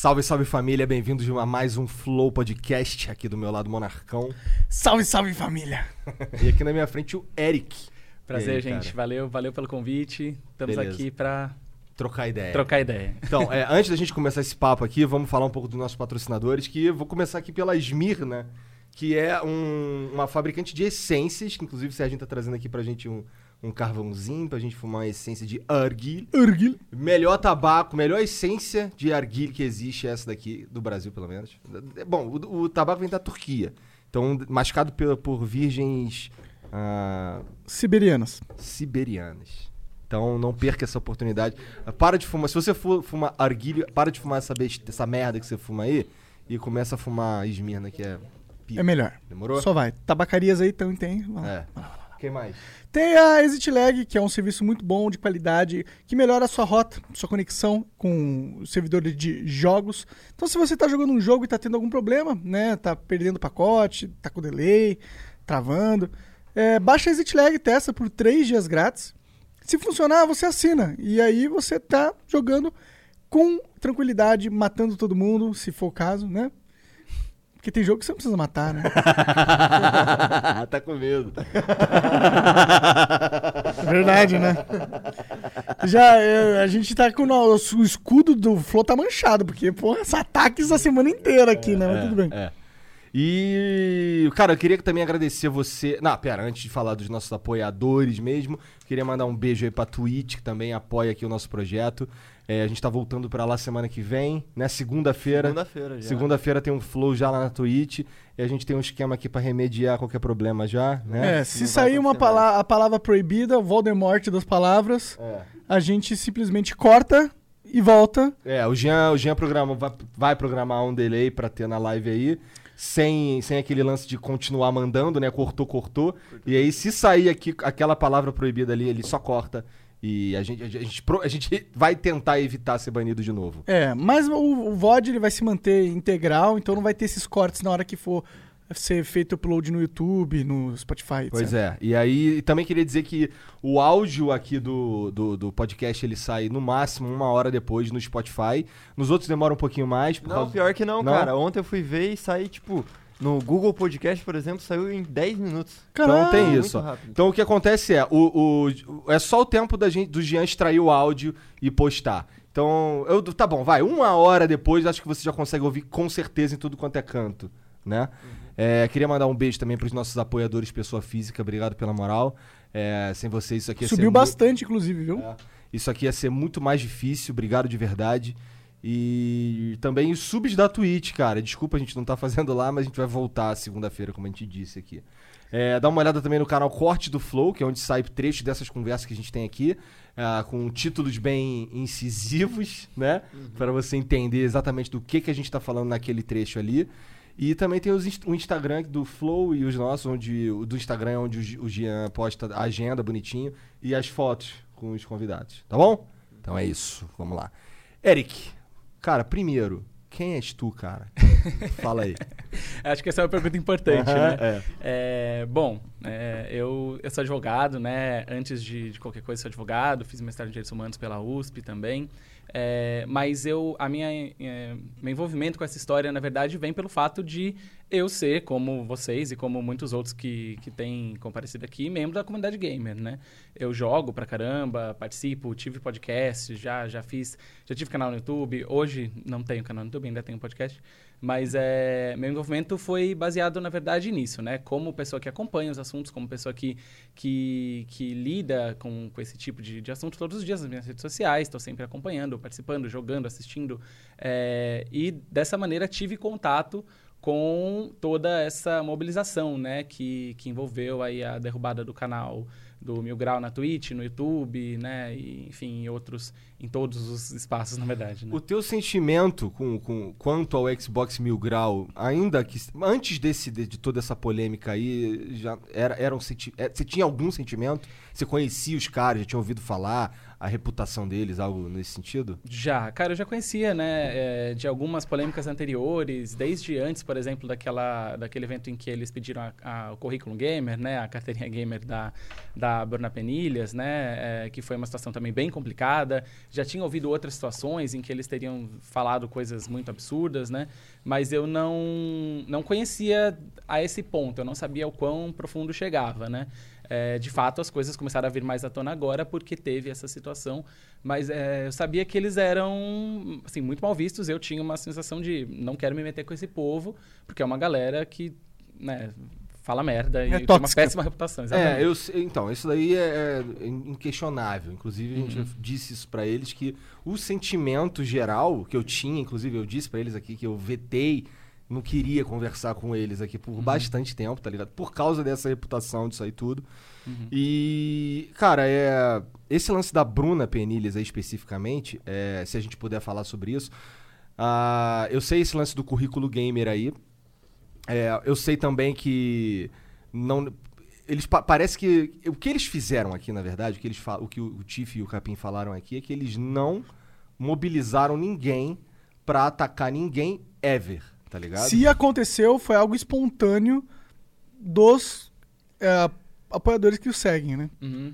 Salve, salve família, bem-vindos a mais um Flow Podcast aqui do meu lado, Monarcão. Salve, salve família! e aqui na minha frente o Eric. Prazer, aí, gente. cara? Valeu, valeu pelo convite. Estamos Beleza. aqui pra Trocar ideia. trocar ideia. Então, é, antes da gente começar esse papo aqui, vamos falar um pouco dos nossos patrocinadores, que eu vou começar aqui pela Esmirna, que é um- uma fabricante de essências, que inclusive o Serginho tá trazendo aqui pra gente um, um carvãozinho pra gente fumar uma essência de arguil. Urgil. Melhor tabaco, melhor essência de arguilha que existe é essa daqui, do Brasil pelo menos. Bom, o, o tabaco vem da Turquia. Então, mascado pela- por virgens ah, Siberianas. siberianas. Então, não perca essa oportunidade. Para de fumar. Se você for fumar arguilha, para de fumar essa, besta, essa merda que você fuma aí e começa a fumar Esmirna, que é pica. É melhor. Demorou? Só vai. Tabacarias aí então tem. Lá. É. Mais? Tem a Exit Lag, que é um serviço muito bom, de qualidade, que melhora a sua rota, sua conexão com o servidor de jogos. Então, se você tá jogando um jogo e tá tendo algum problema, né? Tá perdendo pacote, tá com delay, travando. é, baixa a Exit Lag, testa por 3 dias grátis. Se funcionar, você assina. E aí você tá jogando com tranquilidade, matando todo mundo, se for o caso, né? Porque tem jogo que você não precisa matar, né? tá com medo. É verdade, né? Já é, a gente tá com o nosso escudo do Flow tá manchado, porque, porra, ataques a semana inteira aqui, né? Mas tudo bem. É. E, cara, eu queria também agradecer você. Não, pera, antes de falar dos nossos apoiadores mesmo, queria mandar um beijo aí pra Twitch, que também apoia aqui o nosso projeto. É, a gente tá voltando pra lá semana que vem, né? Segunda-feira. Segunda-feira já. Segunda-feira tem um flow já lá na Twitch. E a gente tem um esquema aqui pra remediar qualquer problema já, né? É, se Não sair uma a palavra proibida, o Voldemort das palavras, É. a gente simplesmente corta e volta. É, o Jean, o Jean programa, vai, vai programar um delay pra ter na live aí. Sem, sem aquele lance de continuar mandando, né? Cortou, cortou. E aí, se sair aqui aquela palavra proibida ali, ele só corta. E a gente, a gente, pro- a gente vai tentar evitar ser banido de novo. É, mas o, o VOD ele vai se manter integral, então não vai ter esses cortes na hora que for ser feito upload no YouTube, no Spotify, etc. Pois é. E aí, também queria dizer que o áudio aqui do, do, do podcast, ele sai no máximo uma hora depois no Spotify. Nos outros demora um pouquinho mais. Por Não, causa... pior que não, Não? cara. Ontem eu fui ver e saí, tipo, no Google Podcast, por exemplo, saiu em 10 minutos. Então tem muito isso. Então o que acontece é, o, o- é só o tempo da gente, do Jean extrair o áudio e postar. Então, eu, tá bom, vai, uma hora depois, acho que você já consegue ouvir com certeza em tudo quanto é canto, né? É, queria mandar um beijo também pros nossos apoiadores pessoa física, obrigado pela moral. É, sem vocês isso aqui ia ser Subiu bastante, inclusive, viu? é. Isso aqui ia ser muito mais difícil, obrigado de verdade. E também os subs da Twitch, cara. Desculpa, a gente não tá fazendo lá, mas a gente vai voltar segunda-feira, como a gente disse aqui. É, dá uma olhada também no canal Corte do Flow, que é onde sai trecho dessas conversas que a gente tem aqui, ah, com títulos bem incisivos, né? Pra você entender exatamente do que, que a gente tá falando naquele trecho ali. E também tem inst- o Instagram do Flow e os nossos, onde o do Instagram é onde o o Gian posta a agenda bonitinho e as fotos com os convidados, tá bom? Então é isso, vamos lá. Eric, cara, primeiro, quem és tu, cara? Fala aí. Acho que essa é uma pergunta importante, Aham, né? é. É, bom, é, eu, eu sou advogado, né? Antes de, de qualquer coisa, sou advogado. Fiz mestrado em Direitos Humanos pela USP também. É, mas eu, a minha, é, meu envolvimento com essa história, na verdade, vem pelo fato de eu ser, como vocês e como muitos outros que, que têm comparecido aqui, membro da comunidade gamer, né? Eu jogo pra caramba, participo, tive podcast, já, já fiz, já tive canal no YouTube. Hoje não tenho canal no YouTube, ainda tenho podcast. Mas é, meu envolvimento foi baseado, na verdade, nisso, né? Como pessoa que acompanha os assuntos, como pessoa que, que, que lida com, com esse tipo de, de assunto todos os dias nas minhas redes sociais. Estou sempre acompanhando, participando, jogando, assistindo. É, e dessa maneira tive contato com toda essa mobilização, né? Que, que envolveu aí a derrubada do canal do Mil Grau na Twitch, no YouTube, né? E, enfim, outros, em todos os espaços, na verdade. Né? O teu sentimento com, com, quanto ao Xbox Mil Grau, ainda que. Antes desse, de, de toda essa polêmica aí, já era, era um senti é, Você tinha algum sentimento? Você conhecia os caras, já tinha ouvido falar? a reputação deles, algo nesse sentido? Já, cara, eu já conhecia, né, é, de algumas polêmicas anteriores, desde antes, por exemplo, daquela, daquele evento em que eles pediram a, a, o currículo gamer, né, a carteirinha gamer da, da Bruna Penilhas, né, é, que foi uma situação também bem complicada. Já tinha ouvido outras situações em que eles teriam falado coisas muito absurdas, né, mas eu não, não conhecia a esse ponto, eu não sabia o quão profundo chegava, né. É, de fato, as coisas começaram a vir mais à tona agora porque teve essa situação. Mas é, eu sabia que eles eram assim, muito mal vistos. Eu tinha uma sensação de não quero me meter com esse povo, porque é uma galera que né, fala merda e É tem uma péssima reputação. Exatamente. É, eu, sei- então, isso daí é, é inquestionável. Inclusive, a gente Uhum. já disse isso pra eles que o sentimento geral que eu tinha, inclusive eu disse pra eles aqui que eu vetei, não queria conversar com eles aqui por bastante tempo, tá ligado? Por causa dessa reputação disso aí tudo. E, cara, é esse lance da Bruna Penilhas aí especificamente, é, se a gente puder falar sobre isso, ah, eu sei esse lance do currículo gamer aí. É, eu sei também que não eles pa- parece que o que eles fizeram aqui, na verdade, o que eles o que o, Tiff e o Capim falaram aqui é que eles não mobilizaram ninguém pra atacar ninguém ever, tá ligado? Se aconteceu, foi algo espontâneo dos é, apoiadores que o seguem, né? Uhum.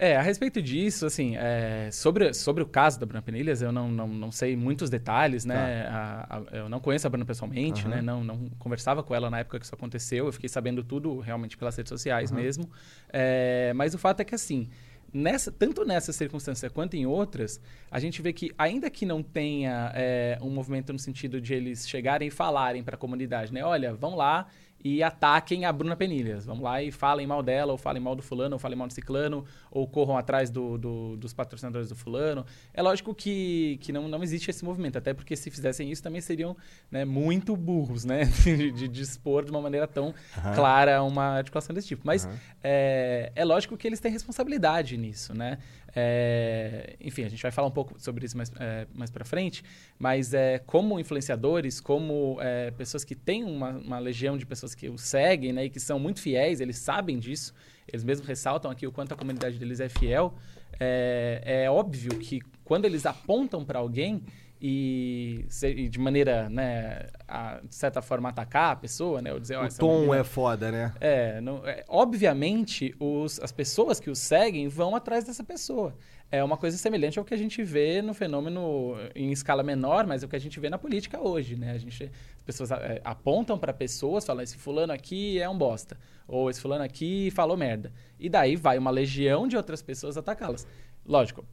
É, a respeito disso, assim, é, sobre, sobre o caso da Bruna Penilhas, eu não, não, não sei muitos detalhes, né? A- a- eu não conheço a Bruna pessoalmente, Aham. né? Não, não conversava com ela na época que isso aconteceu. Eu fiquei sabendo tudo realmente pelas redes sociais mesmo. É, mas o fato é que, assim, nessa, tanto nessa circunstância quanto em outras, a gente vê que, ainda que não tenha é, um movimento no sentido de eles chegarem e falarem para a comunidade, né? Olha, vão lá e ataquem a Bruna Penilhas. Vão lá e falem mal dela, ou falem mal do fulano, ou falem mal do ciclano, ou corram atrás do- do- dos patrocinadores do fulano. É lógico que, que não, não existe esse movimento, até porque se fizessem isso também seriam né, muito burros, né? De, de dispor de uma maneira tão Aham. clara uma articulação desse tipo. Mas Aham. é, é lógico que eles têm responsabilidade nisso, né? É, enfim, a gente vai falar um pouco sobre isso mais, é, mais para frente, mas é, como influenciadores, como é, pessoas que têm uma, uma legião de pessoas que o seguem né, e que são muito fiéis, eles sabem disso, eles mesmos ressaltam aqui o quanto a comunidade deles é fiel. É, é óbvio que quando eles apontam para alguém e, e de maneira, né, a, de certa forma, atacar a pessoa, né, ou dizer, ó, o tom menina- é foda, né? é, não- é, obviamente, os- as pessoas que o seguem vão atrás dessa pessoa. É uma coisa semelhante ao que a gente vê no fenômeno em escala menor, mas é o que a gente vê na política hoje, né? A gente, as pessoas é, apontam para pessoas, falam, esse fulano aqui é um bosta. Ou esse fulano aqui falou merda. E daí vai uma legião de outras pessoas atacá-las. Lógico,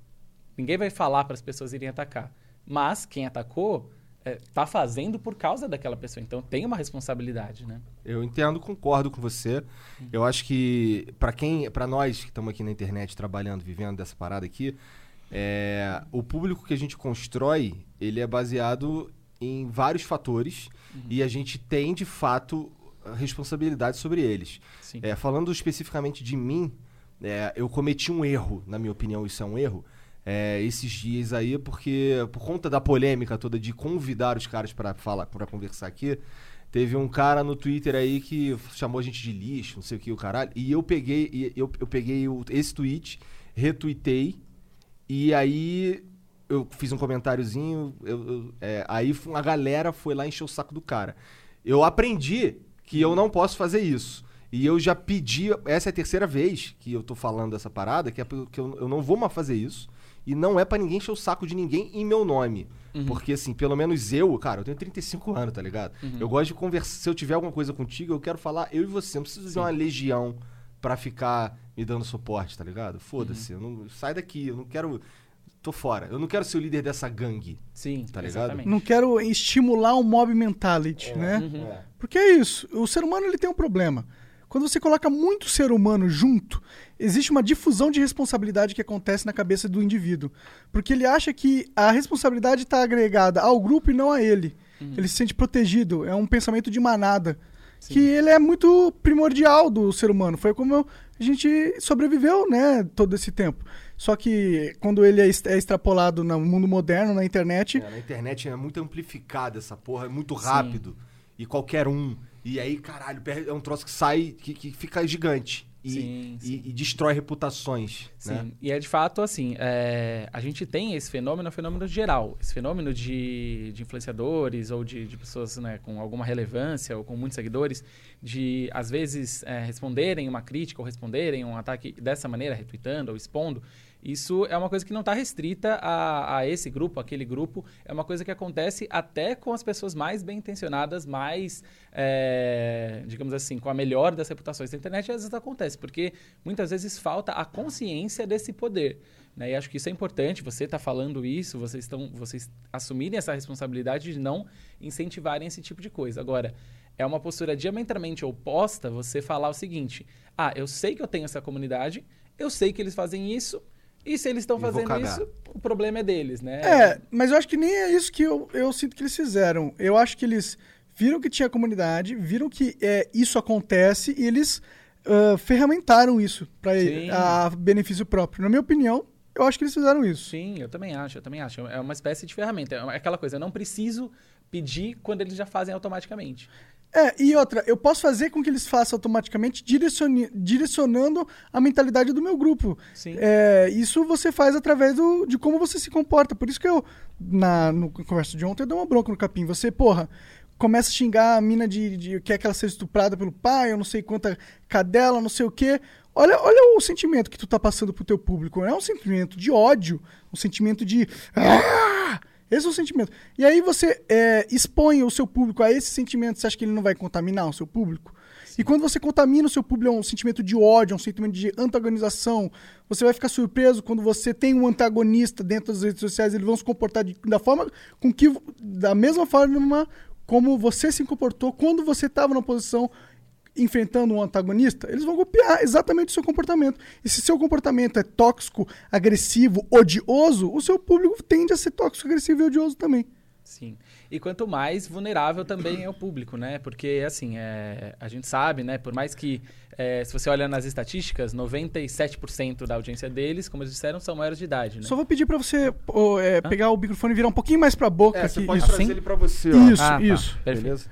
ninguém vai falar para as pessoas irem atacar. Mas quem atacou está fazendo por causa daquela pessoa. Então tem uma responsabilidade, né? Eu entendo, concordo com você. Eu acho que pra quem, para nós que estamos aqui na internet trabalhando, vivendo dessa parada aqui, é, o público que a gente constrói, ele é baseado em vários fatores e a gente tem de fato responsabilidade sobre eles. É, falando especificamente de mim, é, eu cometi um erro, na minha opinião, isso é um erro. É, esses dias aí, porque por conta da polêmica toda de convidar os caras para falar, para conversar aqui, teve um cara no Twitter aí que chamou a gente de lixo, não sei o que, o caralho. E eu peguei, eu, eu peguei o- esse tweet, retuitei, e aí eu fiz um comentáriozinho, eu- eu- é, aí a galera foi lá encher o saco do cara. Eu aprendi que eu não posso fazer isso. E eu já pedi, essa é a terceira vez que eu tô falando essa parada, que, é porque eu, eu não vou mais fazer isso. E não é pra ninguém encher o saco de ninguém em meu nome. Porque, assim, pelo menos eu, cara, eu tenho 35 anos, tá ligado? Eu gosto de conversar. Se eu tiver alguma coisa contigo, eu quero falar eu e você. Não preciso de uma legião pra ficar me dando suporte, tá ligado? Foda-se. eu não- sai daqui, eu não quero. Tô fora. Eu não quero ser o líder dessa gangue. Sim, Tá ligado? exatamente. Não quero estimular um mob mentality, né? Uhum. Porque é isso. O ser humano ele tem um problema. Quando você coloca muito ser humano junto, existe uma difusão de responsabilidade que acontece na cabeça do indivíduo. Porque ele acha que a responsabilidade está agregada ao grupo e não a ele. Ele se sente protegido. É um pensamento de manada. Que ele é muito primordial do ser humano. Foi como a gente sobreviveu, né, todo esse tempo. Só que quando ele é est- é extrapolado no mundo moderno, na internet, É, na internet é muito amplificada essa porra, é muito rápido. E qualquer um. E aí, caralho, é um troço que sai, que, que fica gigante. e, Sim, e- e destrói reputações. Sim, Né? e é de fato assim, é, a gente tem esse fenômeno, é um fenômeno geral, esse fenômeno de, de influenciadores ou de, de pessoas né, com alguma relevância ou com muitos seguidores, de às vezes é, responderem uma crítica ou responderem um ataque dessa maneira, retweetando ou expondo, isso é uma coisa que não está restrita a, a esse grupo, aquele grupo. É uma coisa que acontece até com as pessoas mais bem intencionadas, mais, é, digamos assim, com a melhor das reputações da internet. Às vezes acontece, porque muitas vezes falta a consciência desse poder. Né? E acho que isso é importante. Você está falando isso, vocês estão, vocês assumirem essa responsabilidade de não incentivarem esse tipo de coisa. Agora, é uma postura diametralmente oposta você falar o seguinte: ah, eu sei que eu tenho essa comunidade, eu sei que eles fazem isso. E se eles estão fazendo isso, o problema é deles, né? É, mas eu acho que nem é isso que eu, eu sinto que eles fizeram. Eu acho que eles viram que tinha comunidade, viram que é, isso acontece e eles ah, ferramentaram isso para benefício próprio. Na minha opinião, eu acho que eles fizeram isso. Sim, eu também acho, eu também acho. É uma espécie de ferramenta. É aquela coisa, eu não preciso pedir quando eles já fazem automaticamente. É, e outra, eu posso fazer com que eles façam automaticamente direcione- direcionando a mentalidade do meu grupo. Sim. É, isso você faz através do, de como você se comporta. Por isso que eu, na no conversa de ontem, eu dei uma bronca no capim. Você, porra, começa a xingar a mina de, de quer que ela seja estuprada pelo pai, eu não sei quanta cadela, não sei o quê. Olha, olha o sentimento que tu tá passando pro teu público. É um sentimento de ódio, um sentimento de. "Ah!" Esse é o sentimento. E aí você é, expõe o seu público a esse sentimento. Você acha que ele não vai contaminar o seu público? E quando você contamina o seu público, é um sentimento de ódio, é um sentimento de antagonização. Você vai ficar surpreso quando você tem um antagonista dentro das redes sociais. Eles vão se comportar de- da forma com que, da mesma forma como você se comportou quando você estava na posição enfrentando um antagonista, eles vão copiar exatamente o seu comportamento. E se seu comportamento é tóxico, agressivo, odioso, o seu público tende a ser tóxico, agressivo e odioso também. Sim. E quanto mais vulnerável também é o público, né? Porque, assim, é, a gente sabe, né? Por mais que, é, se você olha nas estatísticas, 97% da audiência deles, como eles disseram, são maiores de idade, né? Só vou pedir pra você é, pegar o microfone e virar um pouquinho mais pra boca. É, você aqui. pode Isso. trazer Assim? ele pra você, ó. Isso, Ah, tá. isso. Perfeito. Beleza?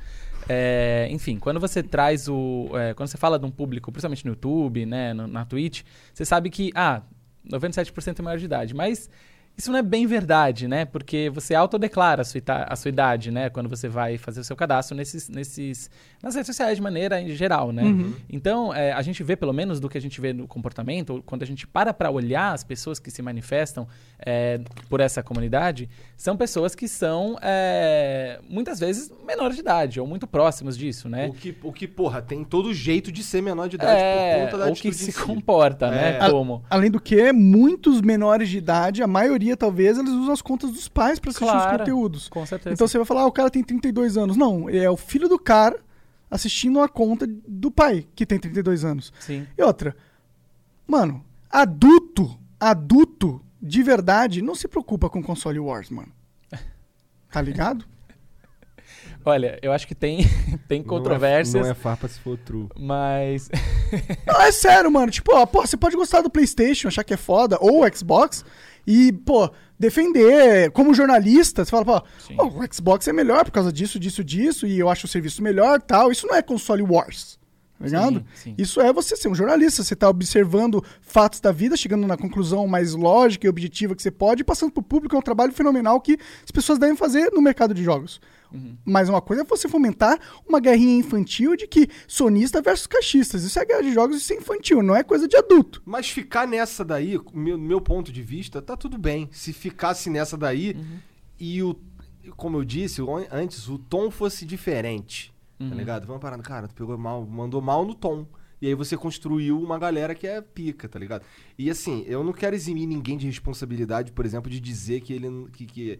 É, enfim, quando você traz o. é, quando você fala de um público, principalmente no YouTube, né, no- na Twitch, você sabe que, ah, 97% é maior de idade. Mas isso não é bem verdade, né? Porque você autodeclara a sua, ita- a sua idade, né? Quando você vai fazer o seu cadastro nesses, nesses, nas redes sociais de maneira em geral, né? Uhum. Então, é, a gente vê, pelo menos do que a gente vê no comportamento, ou quando a gente para para olhar as pessoas que se manifestam é, por essa comunidade, são pessoas que são, é, muitas vezes, menores de idade, ou muito próximos disso, né? O, que, o que, porra, tem todo jeito de ser menor de idade por conta da ou que se si. comporta, né? É. Como? Além do que, muitos menores de idade, a maioria talvez, eles usam as contas dos pais pra assistir os Claro. conteúdos. Com certeza. Então você vai falar, ah, o cara tem 32 anos. Não, é o filho do cara assistindo a conta do pai, que tem 32 anos. Sim. E outra, mano, adulto, adulto de verdade, não se preocupa com console wars, mano. Tá ligado? Olha, eu acho que tem, tem Não é- controvérsias, Não é farpa se for true. mas. Não, é sério, mano. Tipo, ó, pô, você pode gostar do PlayStation, achar que é foda, ou o Xbox, e, pô, defender como jornalista. Você fala, pô, ó, o Xbox é melhor por causa disso, disso, disso, e eu acho o serviço melhor tal. Isso não é console wars. Tá ligado? Sim, sim. Isso é você ser um jornalista, você tá observando fatos da vida, chegando na conclusão mais lógica e objetiva que você pode, e passando pro público é um trabalho fenomenal que as pessoas devem fazer no mercado de jogos. Uhum. Mas uma coisa é você fomentar uma guerrinha infantil de que sonista versus caixistas. Isso é guerra de jogos, isso é infantil, não é coisa de adulto. Mas ficar nessa daí, meu, meu ponto de vista, tá tudo bem. Se ficasse nessa daí Uhum. e o. Como eu disse antes, o tom fosse diferente. Uhum. Tá ligado? Vamos parar, cara, tu pegou mal, mandou mal no tom. E aí você construiu uma galera que é pica, tá ligado? E assim, eu não quero eximir ninguém de responsabilidade, por exemplo, de dizer que ele não- que, que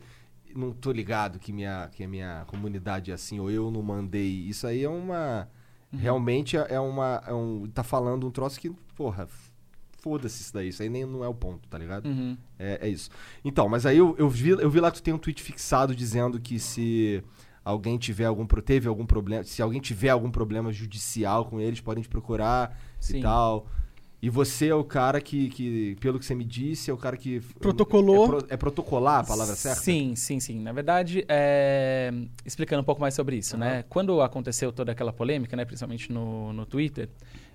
não tô ligado que minha que a minha comunidade é assim ou eu não mandei. Isso aí é uma realmente é é uma é um tá falando um troço que, porra, foda-se isso daí, isso aí nem não é o ponto, tá ligado? Uhum. É, é isso. Então, mas aí eu, eu, vi, eu vi lá que tu tem um tweet fixado dizendo que se alguém tiver algum teve algum problema, se alguém tiver algum problema judicial com eles, podem te procurar Sim. e tal. E você é o cara que, que, pelo que você me disse, é o cara que Protocolou. É, pro- é protocolar a palavra certa? Sim, sim, sim. Na verdade, é, explicando um pouco mais sobre isso, né? Quando aconteceu toda aquela polêmica, né, principalmente no, no Twitter,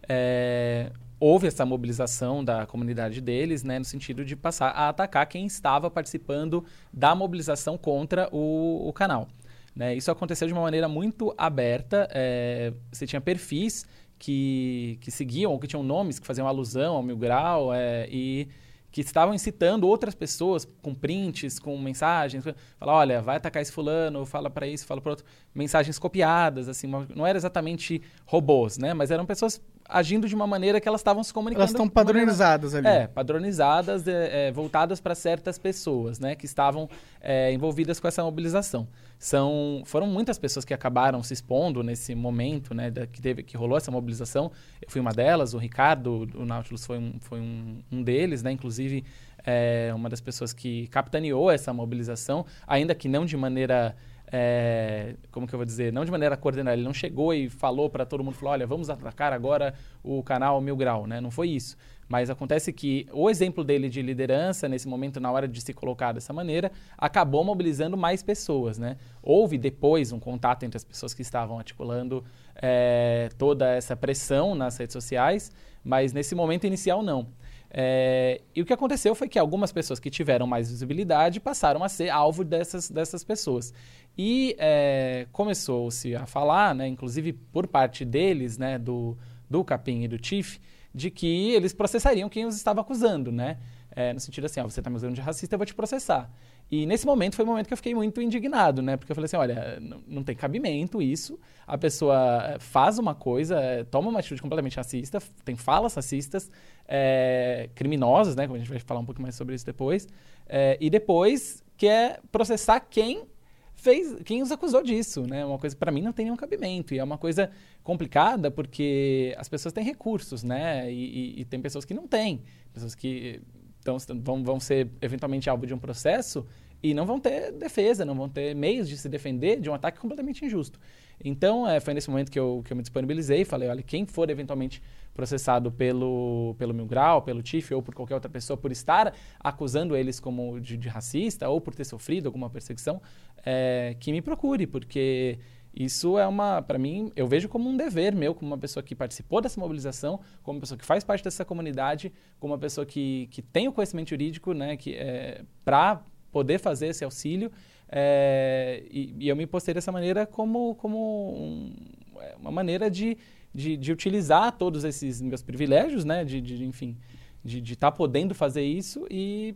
é, houve essa mobilização da comunidade deles, né, no sentido de passar a atacar quem estava participando da mobilização contra o, o canal. Né? Isso aconteceu de uma maneira muito aberta. É, você tinha perfis que, que seguiam ou que tinham nomes que faziam alusão ao Mil Grau é, e que estavam incitando outras pessoas com prints, com mensagens, fala, olha, vai atacar esse fulano, fala para isso, fala para outro, mensagens copiadas, assim, não era exatamente robôs, né? Mas eram pessoas agindo de uma maneira que elas estavam se comunicando. Elas estão padronizadas maneira, ali. É, padronizadas, é, é, voltadas para certas pessoas, né, que estavam é, envolvidas com essa mobilização. São, foram muitas pessoas que acabaram se expondo nesse momento, né, da, que teve, que rolou essa mobilização. Eu fui uma delas, o Ricardo, do Nautilus foi um, foi um, um deles, né, inclusive é, uma das pessoas que capitaneou essa mobilização, ainda que não de maneira é, como que eu vou dizer, não de maneira coordenada, ele não chegou e falou para todo mundo, falou, olha, vamos atacar agora o canal Mil Grau, né? Não foi isso. Mas acontece que o exemplo dele de liderança, nesse momento, na hora de se colocar dessa maneira, acabou mobilizando mais pessoas, né? Houve depois um contato entre as pessoas que estavam articulando é, toda essa pressão nas redes sociais, mas nesse momento inicial não. É, e o que aconteceu foi que algumas pessoas que tiveram mais visibilidade passaram a ser alvo dessas, dessas pessoas. E é, começou-se a falar, né, inclusive por parte deles, né, do, do Capim e do Tiff, de que eles processariam quem os estava acusando, né? É, no sentido assim, ó, você está me usando de racista, eu vou te processar. E nesse momento foi o um momento que eu fiquei muito indignado, né? Porque eu falei assim, olha, não, tem cabimento isso. A pessoa é, faz uma coisa, é, toma uma atitude completamente racista, tem falas racistas, é, criminosas, né? Como a gente vai falar um pouco mais sobre isso depois. É, e depois quer processar quem fez, quem os acusou disso, né? Uma coisa para mim não tem nenhum cabimento e é uma coisa complicada porque as pessoas têm recursos, né? E, e, e tem pessoas que não têm, pessoas que tão, vão, vão ser eventualmente alvo de um processo e não vão ter defesa, não vão ter meios de se defender de um ataque completamente injusto. Então, é, foi nesse momento que eu, que eu me disponibilizei e falei, olha, quem for eventualmente processado pelo, pelo Mil Grau, pelo TIF ou por qualquer outra pessoa por estar acusando eles como de, de racista ou por ter sofrido alguma perseguição, é, que me procure, porque isso é uma, para mim, eu vejo como um dever meu, como uma pessoa que participou dessa mobilização, como uma pessoa que faz parte dessa comunidade, como uma pessoa que, que tem o conhecimento jurídico, né, que é, para poder fazer esse auxílio. É, e, e, eu me postei dessa maneira como, como um, é, uma maneira de, de, de, utilizar todos esses meus privilégios, né? De, de enfim, de estar tá podendo fazer isso e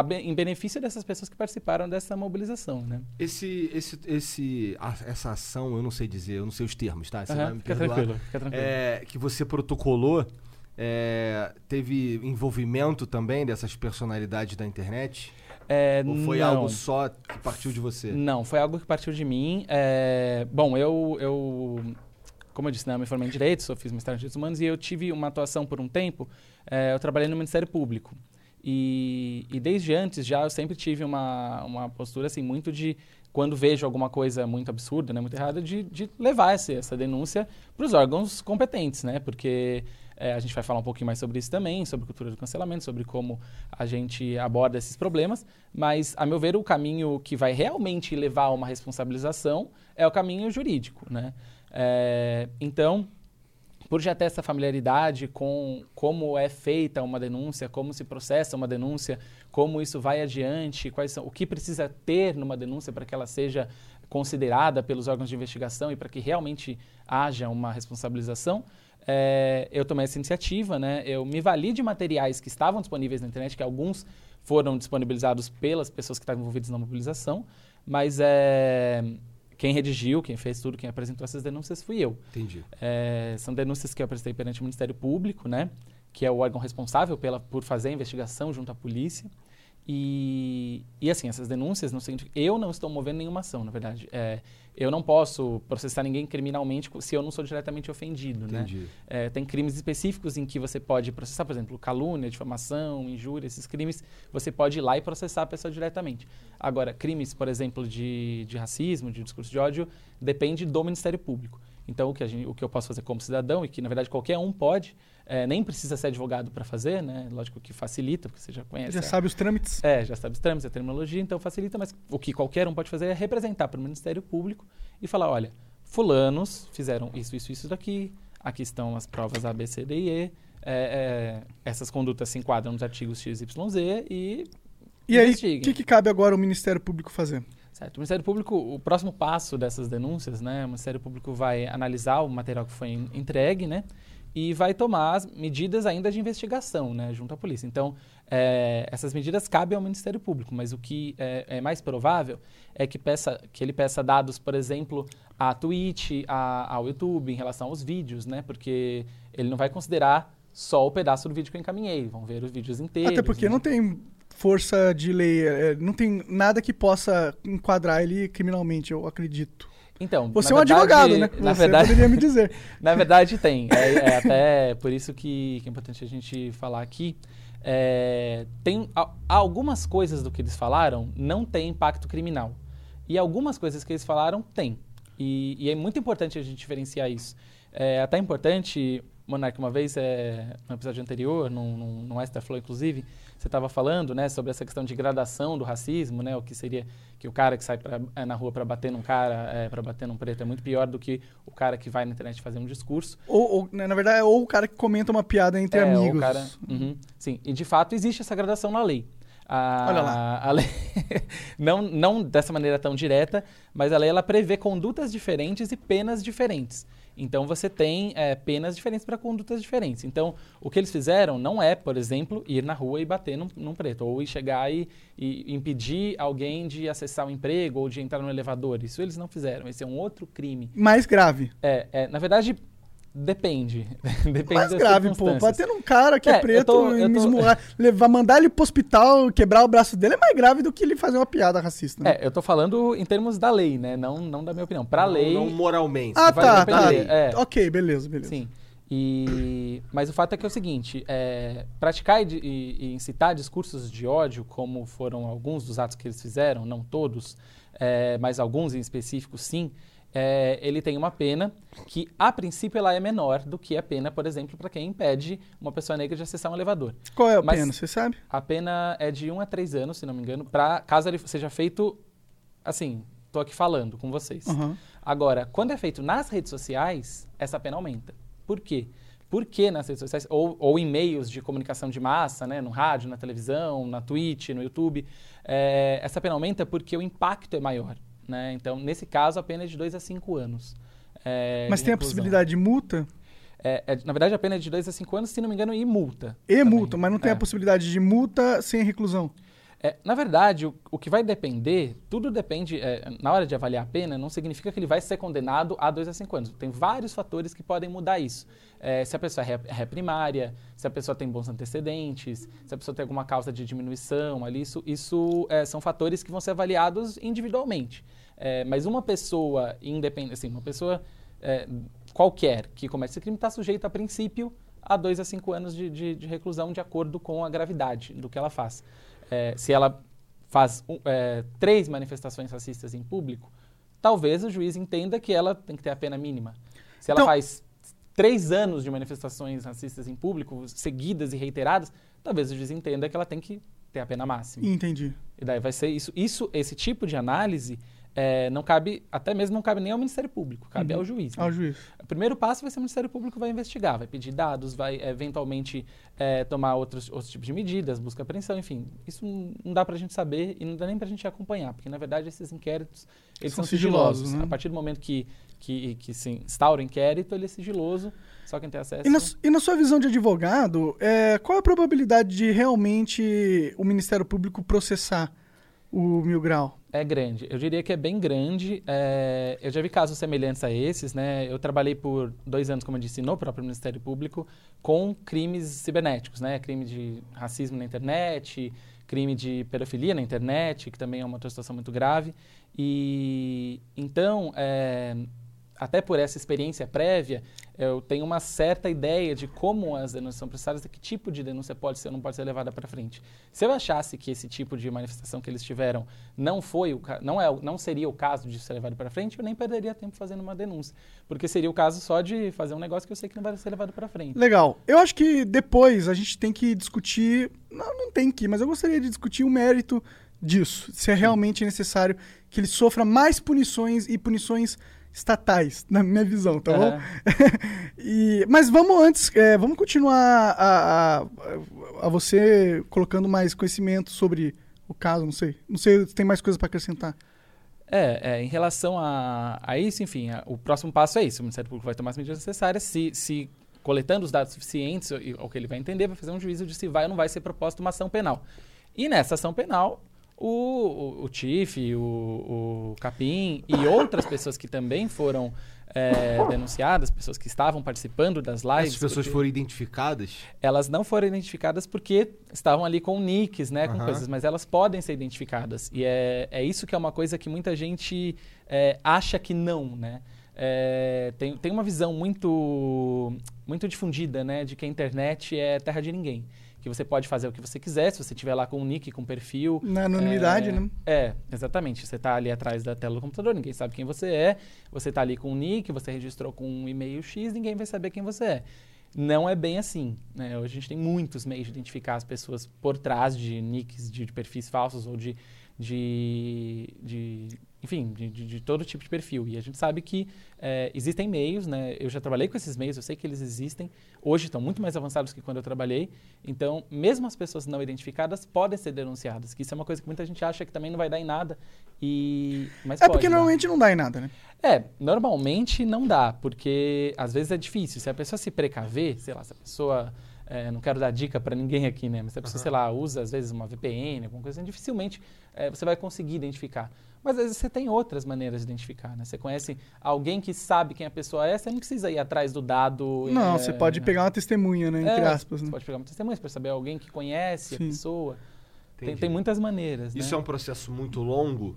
a, em benefício dessas pessoas que participaram dessa mobilização, né? Esse, esse, esse, a, essa ação, eu não sei dizer, eu não sei os termos, tá? Você uhum, vai me fica tranquilo, fica tranquilo. É, que você protocolou, é, teve envolvimento também dessas personalidades da internet? É, Ou foi não. algo só que partiu de você? Não, foi algo que partiu de mim. É, bom, eu, eu, como eu disse, né, eu me formei em Direito, sou, fiz mestrado em Direitos Humanos e eu tive uma atuação por um tempo. É, eu trabalhei no Ministério Público. E, e, desde antes já eu sempre tive uma, uma postura assim muito de quando vejo alguma coisa muito absurda, né, muito errada, de, de levar essa, essa denúncia para os órgãos competentes, né? Porque é, a gente vai falar um pouquinho mais sobre isso também, sobre cultura do cancelamento, sobre como a gente aborda esses problemas. Mas, a meu ver, o caminho que vai realmente levar a uma responsabilização é o caminho jurídico. Né? É, então, por já ter essa familiaridade com como é feita uma denúncia, como se processa uma denúncia, como isso vai adiante, quais são, o que precisa ter numa denúncia para que ela seja considerada pelos órgãos de investigação e para que realmente haja uma responsabilização, é, eu tomei essa iniciativa, né? Eu me vali de materiais que estavam disponíveis na internet, que alguns foram disponibilizados pelas pessoas que estavam envolvidas na mobilização, mas é, quem redigiu, quem fez tudo, quem apresentou essas denúncias fui eu. Entendi. É, são denúncias que eu apresentei perante o Ministério Público, né? Que é o órgão responsável pela, por fazer a investigação junto à polícia. E, e assim, essas denúncias, no seguinte, eu não estou movendo nenhuma ação, na verdade. É, eu não posso processar ninguém criminalmente se eu não sou diretamente ofendido, né? Entendi. né? É, tem crimes específicos em que você pode processar, por exemplo, calúnia, difamação, injúria, esses crimes, você pode ir lá e processar a pessoa diretamente. Agora, crimes, por exemplo, de, de racismo, de discurso de ódio, depende do Ministério Público. Então, o que, gente, o que eu posso fazer como cidadão, e que na verdade qualquer um pode, é, nem precisa ser advogado para fazer, né? Lógico que facilita, porque você já conhece. Já a, sabe os trâmites. É, já sabe os trâmites, a terminologia, então facilita, mas o que qualquer um pode fazer é representar para o Ministério Público e falar: olha, fulanos fizeram isso, isso, isso daqui, aqui estão as provas A, B, C, D e E. é, é, essas condutas se enquadram nos artigos XYZ e E aí, o investiguem. que, que cabe agora o Ministério Público fazer? Certo. O Ministério Público, o próximo passo dessas denúncias, né? O Ministério Público vai analisar o material que foi en- entregue, né? E vai tomar as medidas ainda de investigação, né? Junto à polícia. Então, é, essas medidas cabem ao Ministério Público, mas o que é, é mais provável é que, peça, que ele peça dados, por exemplo, à Twitch, a- ao YouTube, em relação aos vídeos, né? Porque ele não vai considerar só o pedaço do vídeo que eu encaminhei, vão ver os vídeos inteiros. Até porque né? não tem força de lei, é, não tem nada que possa enquadrar ele criminalmente, eu acredito. Então, Você é um advogado, né? Na Você verdade, poderia me dizer. Na verdade, tem. É, é até por isso que, que é importante a gente falar aqui. É, tem a- algumas coisas do que eles falaram não tem impacto criminal. E algumas coisas que eles falaram tem. E, e é muito importante a gente diferenciar isso. É até importante, Monark, uma vez, é, no episódio anterior, num, num, num Extra Flow, inclusive, você estava falando né, sobre essa questão de gradação do racismo, né, o que seria que o cara que sai pra, é, na rua para bater num cara, é, para bater num preto, é muito pior do que o cara que vai na internet fazer um discurso. Ou, ou, né, na verdade, é ou o cara que comenta uma piada entre É, amigos. cara- Uhum, sim, e de fato existe essa gradação na lei. A, Olha lá. A lei, não, não dessa maneira tão direta, mas a lei ela prevê condutas diferentes e penas diferentes. Então você tem é, penas diferentes para condutas diferentes. Então o que eles fizeram não é, por exemplo, ir na rua e bater num, num preto, ou ir chegar e, e impedir alguém de acessar o emprego ou de entrar no elevador. Isso eles não fizeram. Esse é um outro crime. Mais grave. É, é, na verdade, depende. depende Mais grave, pô. Bater num cara que é, É, preto tô- e tô- esmurrar, levar, mandar ele pro hospital, quebrar o braço dele é mais grave do que ele fazer uma piada racista. Né? É, eu tô falando em termos da lei, né? Não, não da minha opinião. Pra Não- lei, Não moralmente. ah, vai tá, tá. é. Ok, beleza, beleza. sim. E, mas o fato é que é o seguinte, é, praticar e, e- e incitar discursos de ódio, como foram alguns dos atos que eles fizeram, não todos, é, mas alguns em específico sim, é, ele tem uma pena que, a princípio, ela é menor do que a pena, por exemplo, para quem impede uma pessoa negra de acessar um elevador. Qual é a Mas- pena, você sabe? A pena é de 1 a 3 anos, se não me engano, pra, caso ele seja feito, assim, tô aqui falando com vocês. Aham. Agora, quando é feito nas redes sociais, essa pena aumenta. Por quê? Por que nas redes sociais, ou, ou em meios de comunicação de massa, né, no rádio, na televisão, na Twitch, no YouTube, é, essa pena aumenta porque o impacto é maior. Né? Então, nesse caso, a pena é de 2 a 5 anos. é, Mas tem a possibilidade de multa? É, é, na verdade, a pena é de 2 a 5 anos, se não me engano, e multa. E também. multa, mas não tem É. a possibilidade de multa sem reclusão. É, na verdade, o, o que vai depender, tudo depende, é, na hora de avaliar a pena, não significa que ele vai ser condenado a 2 a 5 anos. Tem vários fatores que podem mudar isso. É, se a pessoa é ré, primária, se a pessoa tem bons antecedentes, se a pessoa tem alguma causa de diminuição ali, isso, isso é, são fatores que vão ser avaliados individualmente. É, mas uma pessoa independente, assim, uma pessoa é, qualquer que comete esse crime está sujeita, a princípio, a 2 a 5 anos de, de- de reclusão de acordo com a gravidade do que ela faz. É, se ela faz é, três manifestações racistas em público, talvez o juiz entenda que ela tem que ter a pena mínima. Se ela Então- faz três anos de manifestações racistas em público, seguidas e reiteradas, talvez o juiz entenda que ela tem que ter a pena máxima. Entendi. E daí vai ser isso. Isso, esse tipo de análise é, não cabe, até mesmo não cabe nem ao Ministério Público, cabe Uhum. ao juiz. né? Ao juiz. O primeiro passo vai ser o Ministério Público vai investigar, vai pedir dados, vai eventualmente eh, tomar outros, outros tipos de medidas, busca apreensão, enfim. Isso não- dá pra gente saber e não dá nem pra gente acompanhar, porque na verdade esses inquéritos eles São são, sigilosos. sigilosos, né? A partir do momento que, que, que se instaura o inquérito, ele é sigiloso, só quem tem acesso. E na, e na sua visão de advogado, é, qual a probabilidade de realmente o Ministério Público processar o Mil Grau? É grande. Eu diria que é bem grande. É, eu já vi casos semelhantes a esses, né? Eu trabalhei por dois anos, como eu disse, no próprio Ministério Público com crimes cibernéticos, né? Crime de racismo na internet, crime de pedofilia na internet, que também é uma outra situação muito grave. E então, é, até por essa experiência prévia, eu tenho uma certa ideia de como as denúncias são processadas e que tipo de denúncia pode ser ou não pode ser levada para frente. Se eu achasse que esse tipo de manifestação que eles tiveram não foi o não é não seria o caso de ser levado para frente, eu nem perderia tempo fazendo uma denúncia, porque seria o caso só de fazer um negócio que eu sei que não vai ser levado para frente. Legal. Eu acho que depois a gente tem que discutir. Não, não tem que, mas eu gostaria de discutir o mérito disso. Se é realmente necessário que ele sofra mais punições e punições estatais, na minha visão, tá bom? E- mas vamos antes, é, vamos continuar a, a, a você colocando mais conhecimento sobre o caso, não sei. Não sei se tem mais coisa para acrescentar. É, é, em relação a, a isso, enfim, a- o próximo passo é isso. O Ministério Público vai tomar as medidas necessárias. Se, se coletando os dados suficientes, o, o que ele vai entender, vai fazer um juízo de se vai ou não vai ser proposta uma ação penal. E nessa ação penal, o, o, o TIF, o, o Capim e outras pessoas que também foram é, denunciadas, pessoas que estavam participando das lives. Essas pessoas foram identificadas? elas não foram identificadas porque estavam ali com nicks, né, com Aham. coisas, mas elas podem ser identificadas. E é, é isso que é uma coisa que muita gente é, acha que não, né? É, tem, tem uma visão muito, muito difundida, né, de que a internet é terra de ninguém. Que você pode fazer o que você quiser, se você tiver lá com um nick, com um perfil. Na anonimidade, é, né? É, exatamente. Você está ali atrás da tela do computador, ninguém sabe quem você é. Você está ali com um nick, você registrou com um e-mail X, ninguém vai saber quem você é. Não é bem assim. Né? Hoje a gente tem muitos meios de identificar as pessoas por trás de nicks, de, de perfis falsos ou de, de, de enfim, de, de- todo tipo de perfil. E a gente sabe que é, existem meios, né? Eu já trabalhei com esses meios, eu sei que eles existem. Hoje estão muito mais avançados que quando eu trabalhei. Então, mesmo as pessoas não identificadas podem ser denunciadas. Que isso é uma coisa que muita gente acha que também não vai dar em nada. E mas É pode porque dar. normalmente não dá em nada, né? É, normalmente não dá, porque às vezes é difícil. Se a pessoa se precaver, sei lá, se a pessoa. é, não quero dar dica para ninguém aqui, né? Mas se a pessoa, sei lá, usa às vezes uma VPN, alguma coisa assim, dificilmente é, você vai conseguir identificar. Mas às vezes você tem outras maneiras de identificar, né? Você conhece alguém que sabe quem a pessoa é, você não precisa ir atrás do dado. Não, é, você pode pegar uma testemunha, né? Entre é, aspas, Você né? pode pegar uma testemunha para saber alguém que conhece Sim. a pessoa. Tem, tem muitas maneiras, né? Isso é um processo muito longo?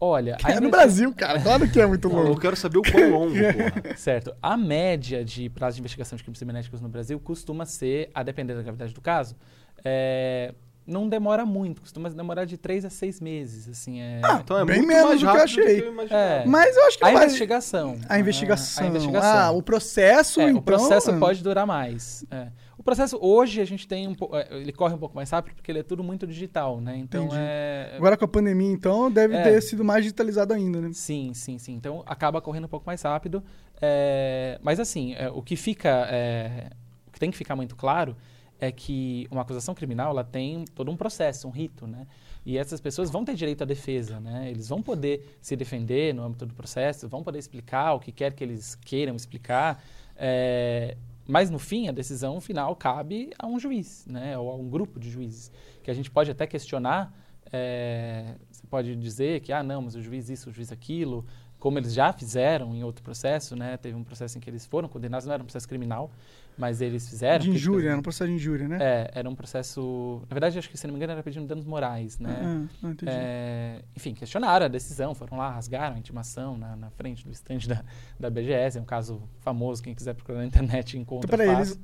Olha, É no Brasil, cara. Claro que é muito Não, eu longo. quero saber o quão longo, porra. Certo. A média de prazo de investigação de crimes cibernéticos no Brasil costuma ser, a depender da gravidade do caso, é, não demora muito, costuma demorar de três a seis meses, assim, é... Então é Bem muito menos mais do que eu do achei. que eu. É. Mas eu acho que a vai- investigação. A investigação. A, a investigação. Ah, o processo, É, então... o processo ah, pode durar mais. é. O processo hoje a gente tem um pouco, ele corre um pouco mais rápido porque ele é tudo muito digital, né? Então Entendi. é Agora com a pandemia, então, deve É. ter sido mais digitalizado ainda, né? Sim, sim, sim. Então acaba correndo um pouco mais rápido. É, mas assim, é, o que fica. é, o que tem que ficar muito claro é que uma acusação criminal ela tem todo um processo, um rito, né? E essas pessoas vão ter direito à defesa, né? Eles vão poder se defender no âmbito do processo, vão poder explicar o que quer que eles queiram explicar. é, mas no fim, a decisão final cabe a um juiz, né? Ou a um grupo de juízes. Que a gente pode até questionar. é, você pode dizer que, ah, não, mas o juiz isso, o juiz aquilo, como eles já fizeram em outro processo, né? Teve um processo em que eles foram condenados, não era um processo criminal, mas eles fizeram. De injúria, era um processo de injúria, né? É, era um processo. Na verdade, acho que, se não me engano, era pedindo danos morais, né? Ah, ah, entendi. É, enfim, questionaram a decisão, foram lá, rasgaram a intimação na, na frente do estande da, da BGS. É um caso famoso, quem quiser procurar na internet encontra. Então, peraí, eles,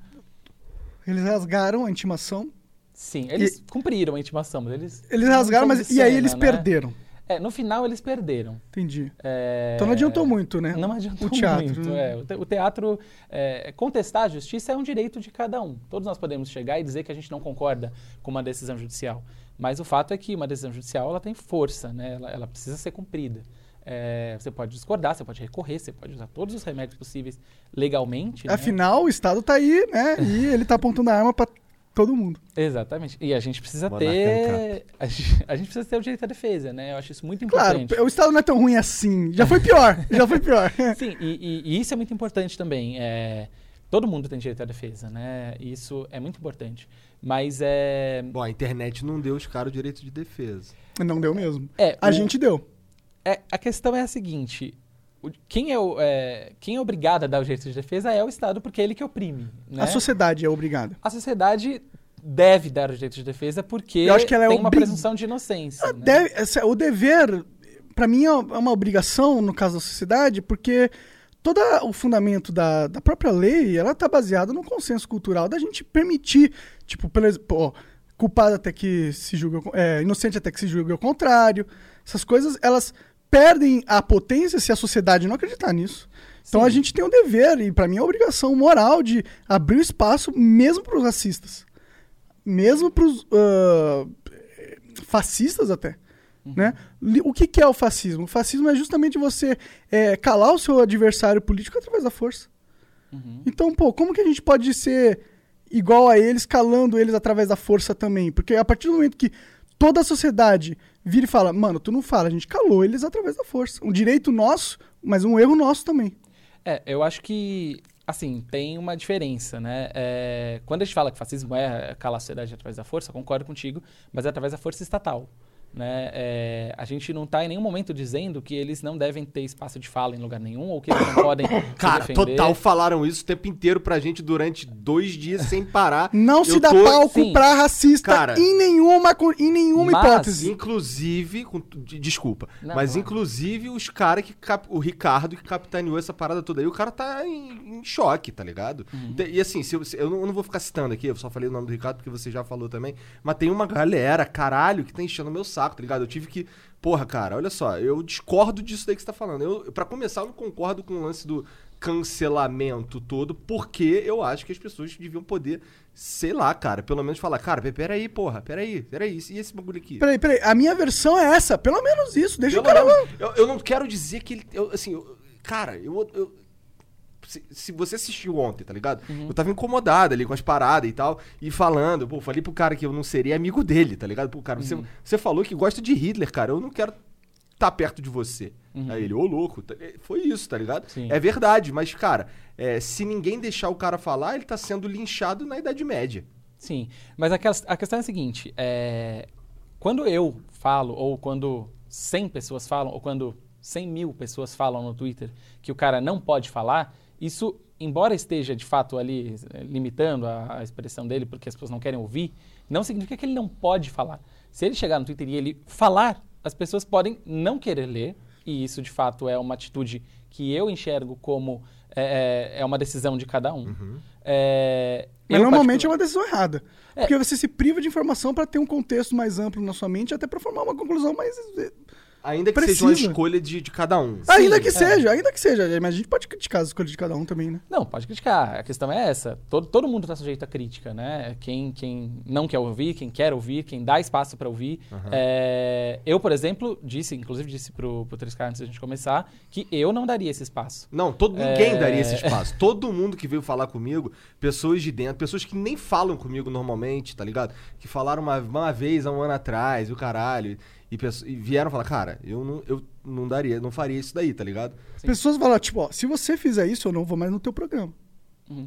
eles rasgaram a intimação. Sim, eles cumpriram a intimação, mas eles. Eles rasgaram, mas. de E aí cena, eles né? perderam. É, no final eles perderam. Entendi. É, Então não adiantou muito, né? Não adiantou O teatro, muito. né? é. O, te- o teatro, é, contestar a justiça é um direito de cada um. Todos nós podemos chegar e dizer que a gente não concorda com uma decisão judicial. Mas o fato é que uma decisão judicial ela tem força, né? ela, ela precisa ser cumprida. É, você pode discordar, você pode recorrer, você pode usar todos os remédios possíveis legalmente. né? Afinal, o Estado tá aí, né? E ele tá apontando a arma pra todo mundo. Exatamente. E a gente precisa Monarca ter. A gente, a gente precisa ter o direito à defesa, né? Eu acho isso muito Claro, importante. o Estado não é tão ruim assim. Já foi pior. já foi pior. Sim, e, e- e isso é muito importante também. É, todo mundo tem direito à defesa, né? Isso é muito importante. Mas é. Bom, a internet não deu os caras o direito de defesa. Não deu mesmo. é A o- gente deu. é, a questão é a seguinte: quem, é o, é, quem é obrigado a dar o direito de defesa é o Estado, porque é ele que oprime. Né? A sociedade é obrigada. A sociedade deve dar o direito de defesa porque Eu acho que ela é tem uma presunção de inocência. né? Deve- o dever, pra mim, é uma obrigação, no caso da sociedade, porque todo o fundamento da, da própria lei, ela tá baseada no consenso cultural da gente permitir, tipo, por exemplo, ó, culpado até que se julgue, é, inocente até que se julgue ao contrário. Essas coisas, elas perdem a potência se a sociedade não acreditar nisso. Então Sim. a gente tem o dever, e pra mim é a obrigação moral de abrir o espaço mesmo pros racistas. Mesmo pros ah, fascistas até. Né? Li- O que, que é o fascismo? O fascismo é justamente você é, calar o seu adversário político através da força. Uhum. Então, pô, como que a gente pode ser igual a eles, calando eles através da força também? Porque a partir do momento que toda a sociedade vira e fala, mano, tu não fala, a gente calou eles através da força. Um direito nosso, mas um erro nosso também. É, eu acho que, assim, tem uma diferença, né? É, quando a gente fala que fascismo é calar a sociedade através da força, concordo contigo, mas é através da força estatal. Né? É, a gente não está em nenhum momento dizendo que eles não devem ter espaço de fala em lugar nenhum ou que eles não podem Cara, total falaram isso o tempo inteiro pra gente durante dois dias sem parar. Não Eu se dá tô- palco sim. pra racista Cara, em nenhuma, em nenhuma mas- hipótese. Inclusive, com- de- desculpa, Não, mas não. inclusive os caras que. cap- o Ricardo que capitaneou essa parada toda aí, o cara tá em, em choque, tá ligado? Uhum. E assim, se eu, se- eu não, eu não vou ficar citando aqui, eu só falei o nome do Ricardo porque você já falou também, mas tem uma galera, caralho, que tá enchendo o meu saco, tá ligado? Eu tive que. Porra, cara, olha só, eu discordo disso daí que você tá falando. Eu, para começar, eu não concordo com o lance do cancelamento todo, porque eu acho que as pessoas deviam poder, sei lá, cara, pelo menos falar, cara, pe- peraí, porra, peraí, peraí, e esse bagulho aqui? Peraí, peraí, a minha versão é essa, pelo menos isso, deixa o Pelo cara... menos- eu, eu não quero dizer que ele. eu, assim, eu- cara, eu. eu- se, se você assistiu ontem, tá ligado? Eu tava incomodado ali com as paradas e tal, e falando, pô, falei pro cara que eu não seria amigo dele, tá ligado? Pô, cara, você, você falou que gosta de Hitler, cara, eu não quero estar perto de você. Aí ele, ô louco, tá- é, foi isso, tá ligado? Sim. É verdade, mas, cara, é, se ninguém deixar o cara falar, ele tá sendo linchado na Idade Média. Sim, mas a, a questão é a seguinte: é, quando eu falo, ou quando 100 pessoas falam, ou quando 100 mil pessoas falam no Twitter que o cara não pode falar, isso, embora esteja de fato ali eh, limitando a, a expressão dele porque as pessoas não querem ouvir, não significa que ele não pode falar. Se ele chegar no Twitter e ele falar, as pessoas podem não querer ler, e isso de fato é uma atitude que eu enxergo como é, é- é uma decisão de cada um. É, Mas normalmente é particular- uma decisão errada. É. Porque você se priva de informação pra ter um contexto mais amplo na sua mente, até pra formar uma conclusão mais. Ainda que seja uma Precisa. escolha de, de cada um. ainda que é. seja, ainda que seja. Mas a gente pode criticar as escolhas de cada um também, né? Não, pode criticar. A questão é essa. Todo, todo mundo está sujeito à crítica, né? Quem, quem não quer ouvir, quem quer ouvir, quem dá espaço para ouvir. É, eu, por exemplo, disse, inclusive disse pro, pro 3K antes da gente começar, que eu não daria esse espaço. Não, todo, ninguém É. daria esse espaço. Todo mundo que veio falar comigo, pessoas de dentro, pessoas que nem falam comigo normalmente, tá ligado? Que falaram uma, uma vez há um ano atrás, o caralho, e, e vieram falar, cara, eu não, eu não daria, não faria isso daí, tá ligado? Sim. Pessoas falam, tipo, ó, se você fizer isso, eu não vou mais no teu programa.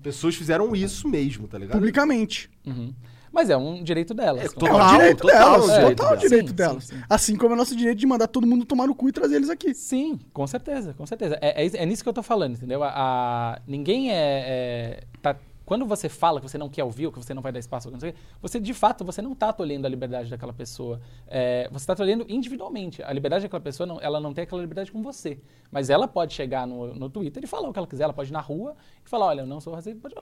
Pessoas fizeram isso mesmo, tá ligado? Publicamente. Uhum. Mas é um direito delas. É, com É Total, o direito total delas, direito total direito Sim, delas. sim, sim. Assim como é nosso direito de mandar todo mundo tomar no cu e trazer eles aqui. Sim, com certeza, com certeza. É, é, é nisso que eu tô falando, entendeu? A, a- ninguém é, é- tá- quando você fala que você não quer ouvir ou que você não vai dar espaço, não sei você de fato você não está tolhendo a liberdade daquela pessoa. É, você está tolhendo individualmente. A liberdade daquela pessoa, não, ela não tem aquela liberdade com você. Mas ela pode chegar no, no Twitter e falar o que ela quiser. Ela pode ir na rua e falar, olha, eu não sou racista, pode,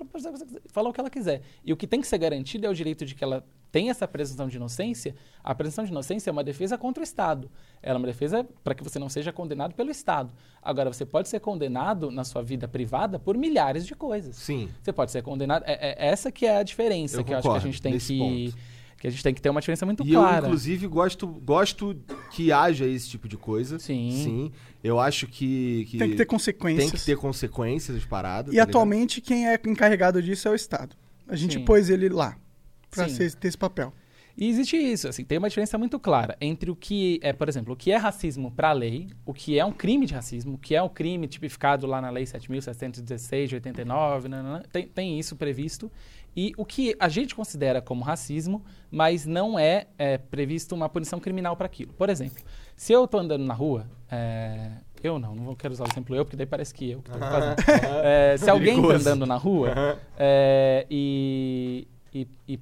falar o que ela quiser. E o que tem que ser garantido é o direito de que ela tenha essa presunção de inocência. A presunção de inocência é uma defesa contra o Estado. Ela é uma defesa para que você não seja condenado pelo Estado. Agora, você pode ser condenado na sua vida privada por milhares de coisas. Sim. Você pode ser condenado. É, é- essa que é a diferença Eu que eu acho que a concordo gente tem que. ponto. Que a gente tem que ter uma diferença muito E eu, clara. inclusive, gosto, gosto que haja esse tipo de coisa. Sim. Sim. Eu acho que, que Tem que ter consequências. tem que ter consequências as paradas. E tá ligado? atualmente quem é encarregado disso é o Estado. A gente Sim. pôs ele lá ser- ter esse papel. E existe isso, assim, tem uma diferença muito clara entre o que é, por exemplo, o que é racismo para a lei, o que é um crime de racismo, o que é um crime tipificado lá na lei 7.716 de 89, nananã, tem, tem isso previsto, e o que a gente considera como racismo, mas não é, é previsto uma punição criminal para aquilo. Por exemplo, se eu estou andando na rua, é, eu não, não vou- quero usar o exemplo eu, porque daí parece que eu que estou fazendo. É, se alguém está andando na rua é, e, e- e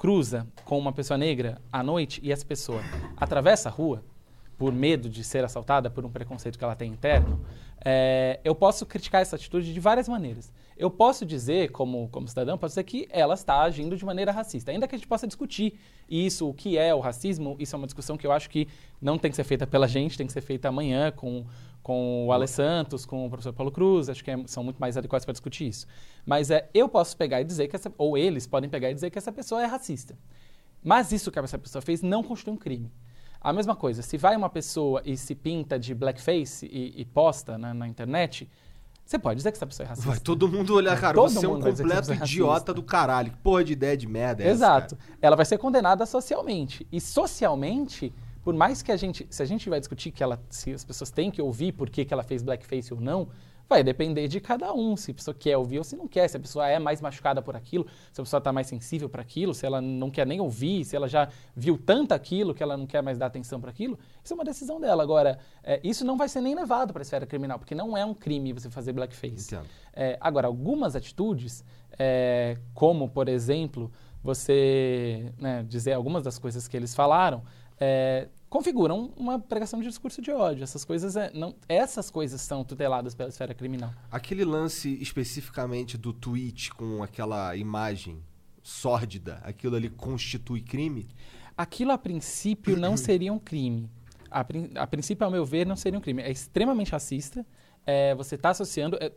cruza com uma pessoa negra à noite e essa pessoa atravessa a rua por medo de ser assaltada, por um preconceito que ela tem interno, é, eu posso criticar essa atitude de várias maneiras. Eu posso dizer, como, como cidadão, posso dizer que ela está agindo de maneira racista. Ainda que a gente possa discutir isso, o que é o racismo, isso é uma discussão que eu acho que não tem que ser feita pela gente, tem que ser feita amanhã com, com o Ale Santos, com o professor Paulo Cruz, acho que é- são muito mais adequados para discutir isso. Mas é, eu posso pegar e dizer que essa, ou eles podem pegar e dizer que essa pessoa é racista. Mas isso que essa pessoa fez não constitui um crime. A mesma coisa, se vai uma pessoa e se pinta de blackface e, e posta na, na internet, você pode dizer que essa pessoa é racista. Vai todo mundo olhar, cara, Todo você é um completo é idiota do caralho. Que porra de ideia de merda é essa, Exato. cara? Ela vai ser condenada socialmente. E socialmente, por mais que a gente, se a gente vai discutir que ela, se as pessoas têm que ouvir por que, que ela fez blackface ou não, vai depender de cada um. Se a pessoa quer ouvir ou se não quer. Se a pessoa é mais machucada por aquilo, se a pessoa está mais sensível para aquilo, se ela não quer nem ouvir, se ela já viu tanto aquilo que ela não quer mais dar atenção para aquilo, isso é uma decisão dela. Agora, é, isso não vai ser nem levado para a esfera criminal, porque não é um crime você fazer blackface. É, agora, algumas atitudes, é, como, por exemplo, você né, dizer algumas das coisas que eles falaram, é, configuram uma pregação de discurso de ódio. Essas coisas, é, não, essas coisas são tuteladas pela esfera criminal. Aquele lance especificamente do tweet com aquela imagem sórdida, aquilo ali constitui crime? Aquilo, a princípio, não seria um crime. A, a princípio, ao meu ver, não seria um crime. É extremamente racista. É, você está associando. é,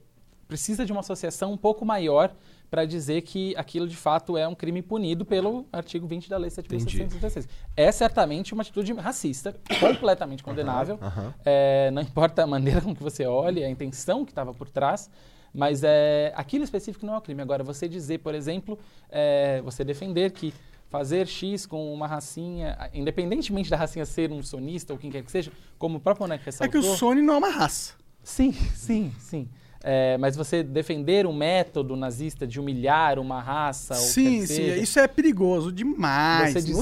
precisa de uma associação um pouco maior para dizer que aquilo de fato é um crime punido pelo artigo 20 da Lei 7.736. É certamente uma atitude racista, completamente condenável. Aham. É, não importa a maneira com que você olhe, a intenção que estava por trás, mas é, aquilo específico não é um crime. Agora, você dizer, por exemplo, é, você defender que fazer X com uma racinha, independentemente da racinha ser um sonista ou quem quer que seja, como o próprio Onek É ressaltou... que o Sony não é uma raça. Sim, sim, sim. É, mas você defender um método nazista de humilhar uma raça ou Sim, sim. seja, Isso é perigoso demais. você dizer,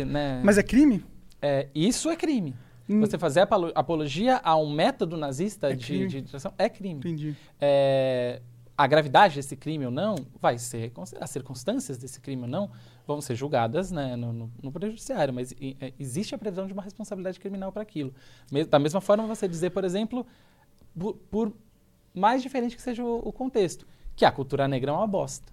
nocivo. né, Mas é crime? é, isso é crime. Hum. Você fazer apolo- apologia a um método nazista É de, de é crime. Entendi. É, a gravidade desse crime ou não vai ser as circunstâncias desse crime ou não vão ser julgadas né, no, no, no poder judiciário, mas e- é, existe a previsão de uma responsabilidade criminal para aquilo. Da mesma forma, você dizer, por exemplo, por, por mais diferente que seja o, o contexto, que a cultura negra é uma bosta.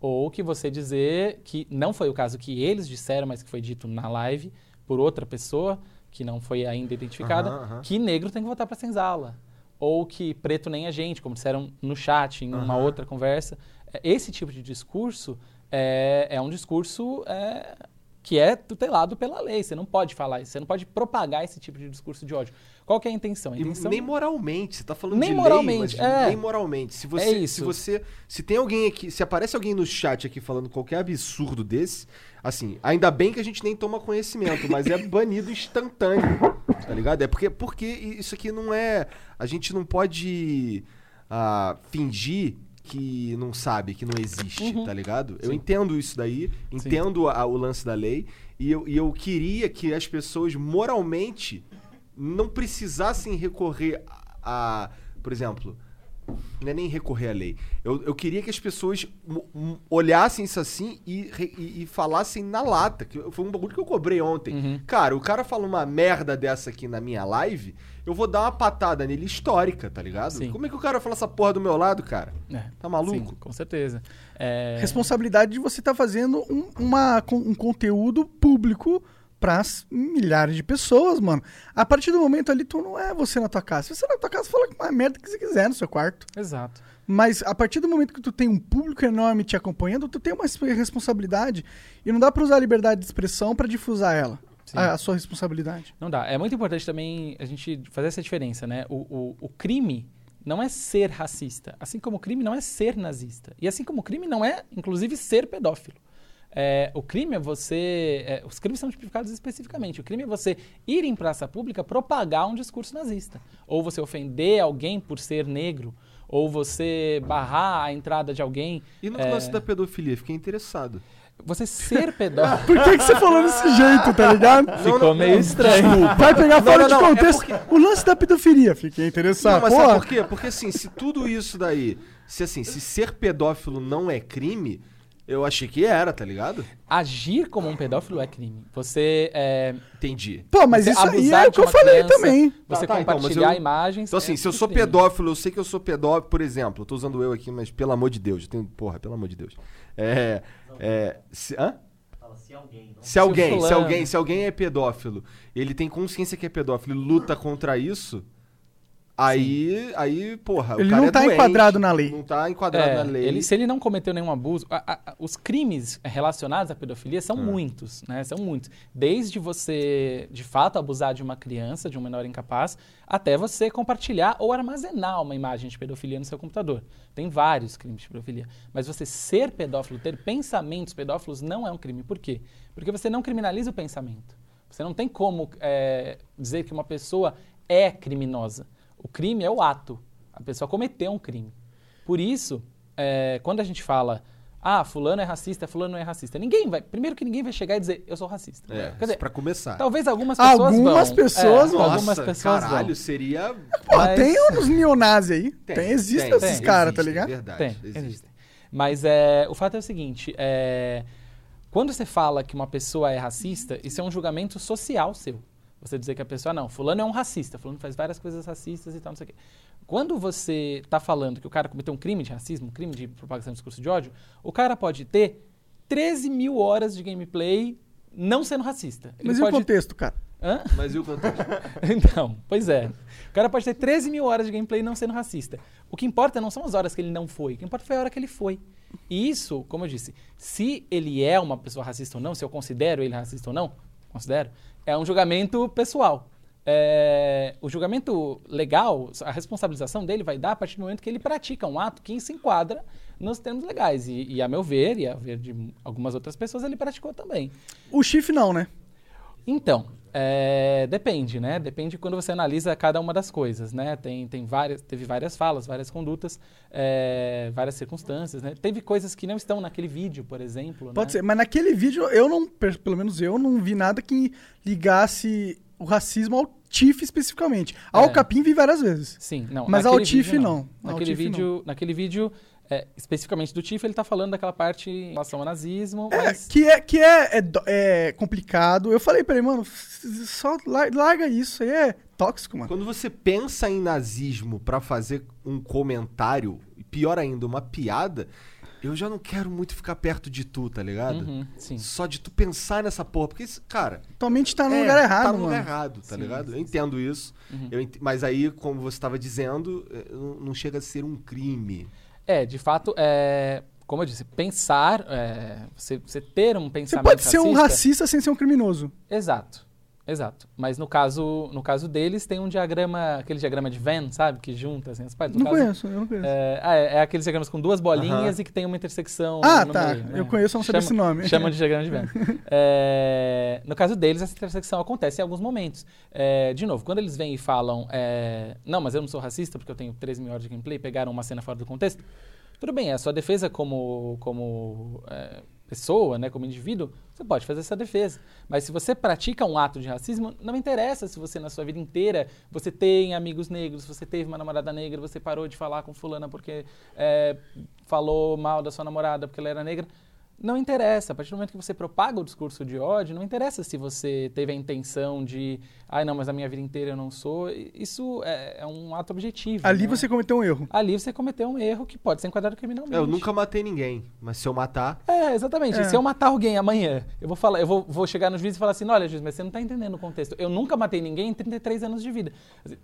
Ou que você dizer que não foi o caso que eles disseram, mas que foi dito na live por outra pessoa, que não foi ainda identificada, Aham, aham. que negro tem que votar para senzala. Ou que preto nem a gente, como disseram no chat, em uma outra conversa. É, Esse tipo de discurso é, é um discurso é, que é tutelado pela lei. Você não pode falar isso, você não pode propagar esse tipo de discurso de ódio. Qual que é a intenção? A intenção nem moralmente, você tá falando Nem de moralmente, lei, mas é. nem moralmente. Se você, É isso. se você, se tem alguém aqui, se aparece alguém no chat aqui falando qualquer absurdo desse, assim, ainda bem que a gente nem toma conhecimento, mas é banido instantâneo, tá ligado? É porque, porque isso aqui não é, a gente não pode ah, fingir que não sabe, que não existe, Uhum. tá ligado? Eu Sim. entendo isso daí, entendo a- o lance da lei, e eu, e eu queria que as pessoas moralmente não precisassem recorrer a, a- por exemplo, não é nem recorrer à lei. Eu, eu queria que as pessoas olhassem isso assim e, e- e falassem na lata. Que foi um bagulho que eu cobrei ontem. Uhum. Cara, o cara fala uma merda dessa aqui na minha live, eu vou dar uma patada nele histórica, tá ligado? Sim. Como é que o cara fala essa porra do meu lado, cara? É, Tá maluco? Sim, com certeza. É, Responsabilidade de você estar fazendo um, uma, com- um conteúdo público para milhares de pessoas, mano. A partir do momento ali, tu não é você na tua casa. Se você na tua casa, fala uma merda que você quiser no seu quarto. Exato. Mas a partir do momento que tu tem um público enorme te acompanhando, tu tem uma res- responsabilidade. E não dá pra usar a liberdade de expressão pra difusar ela. A, a sua responsabilidade. Não dá. É muito importante também a gente fazer essa diferença, né? O, o, o crime não é ser racista, assim como o crime não é ser nazista. E assim como o crime não é, inclusive, ser pedófilo. É, o crime é você. é, os crimes são tipificados especificamente. O crime é você ir em praça pública propagar um discurso nazista. Ou você ofender alguém por ser negro. Ou você barrar a entrada de alguém. E no É. lance da pedofilia, fiquei interessado. Você ser pedófilo. Por que, que você falou desse jeito, tá ligado? Ficou meio estranho. Vai pegar fora não, de não, é contexto. O lance da pedofilia, fiquei interessado. Não, mas Porra. sabe por quê? Porque assim, se tudo isso daí, se assim, se ser pedófilo não é crime, eu achei que era, tá ligado? Agir como um pedófilo é crime. Você é, Entendi. Pô, mas isso aí é o que eu falei criança, também. Você Tá, tá, então, compartilhar eu- imagens. Então assim, é se eu sou crime. pedófilo, eu sei que eu sou pedófilo, por exemplo, eu tô usando eu aqui, mas pelo amor de Deus, eu tenho, porra, pelo amor de Deus. É, é, se, hã? Fala se alguém, não. Se alguém, se alguém, se alguém é pedófilo, ele tem consciência que é pedófilo e luta contra isso, Aí, aí, porra, Ele o cara não é tá doente, enquadrado na lei. Não tá enquadrado É, na lei. ele- se ele não cometeu nenhum abuso, a- a- a- os crimes relacionados à pedofilia são muitos, né? São muitos. Desde você, de fato, abusar de uma criança, de um menor incapaz, até você compartilhar ou armazenar uma imagem de pedofilia no seu computador. Tem vários crimes de pedofilia. Mas você ser pedófilo, ter pensamentos pedófilos, não é um crime. Por quê? Porque você não criminaliza o pensamento. Você não tem como é, dizer que uma pessoa é criminosa. O crime é o ato. A pessoa cometeu um crime. Por isso, é, quando a gente fala, ah, fulano é racista, fulano não é racista, ninguém vai. Primeiro que ninguém vai chegar e dizer, eu sou racista. É, Quer dizer, pra começar. talvez algumas pessoas Algumas vão. pessoas É, vão. algumas Nossa, pessoas caralho, vão. seria... Porra, Mas- tem uns neonazis aí. Tem, existem tem, esses tem, caras, tá ligado? Verdade, Tem, existem. existem. Mas é, o fato é o seguinte: é, quando você fala que uma pessoa é racista, isso é um julgamento social seu. Você dizer que a pessoa, não, fulano é um racista, fulano faz várias coisas racistas e tal, não sei o quê. Quando você está falando que o cara cometeu um crime de racismo, um crime de propagação de discurso de ódio, o cara pode ter 13 mil horas de gameplay não sendo racista. Ele Mas e o pode... contexto, cara? Hã? Mas e o contexto? Então, pois é. O cara pode ter 13 mil horas de gameplay não sendo racista. O que importa não são as horas que ele não foi, o que importa foi a hora que ele foi. E isso, como eu disse, se ele é uma pessoa racista ou não, se eu considero ele racista ou não, considero, é um julgamento pessoal. É, o julgamento legal, a responsabilização dele vai dar a partir do momento que ele pratica um ato que se enquadra nos termos legais. E, e a meu ver, e a ver de algumas outras pessoas, ele praticou também. O chifre não, né? Então, é, depende, né? Depende quando você analisa cada uma das coisas, né? Tem, tem várias, teve várias falas, várias condutas, é, várias circunstâncias, né? Teve coisas que não estão naquele vídeo, por exemplo. Pode né? ser. Mas naquele vídeo, eu não, pelo menos eu, não vi nada que ligasse o racismo ao Tiff especificamente. Ao É. Capim vi várias vezes. Sim, não. Mas ao Tiff, vídeo, não. Ao Naquele vídeo, naquele vídeo é, especificamente do Tiff, ele está falando daquela parte em relação ao nazismo, É, mas... que é, que é, é, é complicado. Eu falei pra ele, mano, só lar- larga isso, aí é tóxico, mano. Quando você pensa em nazismo pra fazer um comentário, e pior ainda, uma piada, eu já não quero muito ficar perto de tu, tá ligado? Uhum, sim. Só de tu pensar nessa porra, porque, isso, cara... Tua mente tá no é, lugar errado, Tá no mano. lugar errado, tá Sim, ligado? Eu sim, entendo isso, Uhum. eu ent- mas aí, como você estava dizendo, eh, não não chega a ser um crime. É, de fato, é, como eu disse, pensar, é, você, você ter um Você pensamento pode ser um racista- racista sem ser um criminoso. Exato. Exato. Mas no caso, no caso deles, tem um diagrama, aquele diagrama de Venn, sabe? Que junta assim, as partes. No Não caso, conheço, eu não conheço. É, ah, é, é aqueles diagramas com duas bolinhas Aham. e que tem uma intersecção. Ah, no tá. meio, né? Eu conheço, eu não sabia esse nome. Chamam de diagrama de Venn. É, no caso deles, essa intersecção acontece em alguns momentos. É, de novo, quando eles vêm e falam, é, não, mas eu não sou racista porque eu tenho 13 mil horas de gameplay, pegaram uma cena fora do contexto, tudo bem, é a sua defesa como, como é, pessoa, né, como indivíduo, você pode fazer essa defesa. Mas se você pratica um ato de racismo, não interessa se você na sua vida inteira você tem amigos negros, você teve uma namorada negra, você parou de falar com fulana porque é, falou mal da sua namorada porque ela era negra. Não interessa. A partir do momento que você propaga o discurso de ódio, não interessa se você teve a intenção de, ai não, mas a minha vida inteira eu não sou. Isso é, é um ato objetivo. Ali né? você cometeu um erro. Ali você cometeu um erro que pode ser enquadrado criminalmente. Eu nunca matei ninguém, mas se eu matar, É, exatamente. É. Se eu matar alguém amanhã, eu vou falar, eu vou, vou chegar no juiz e falar assim: olha, juiz, mas você não tá entendendo o contexto. Eu nunca matei ninguém em 33 anos de vida.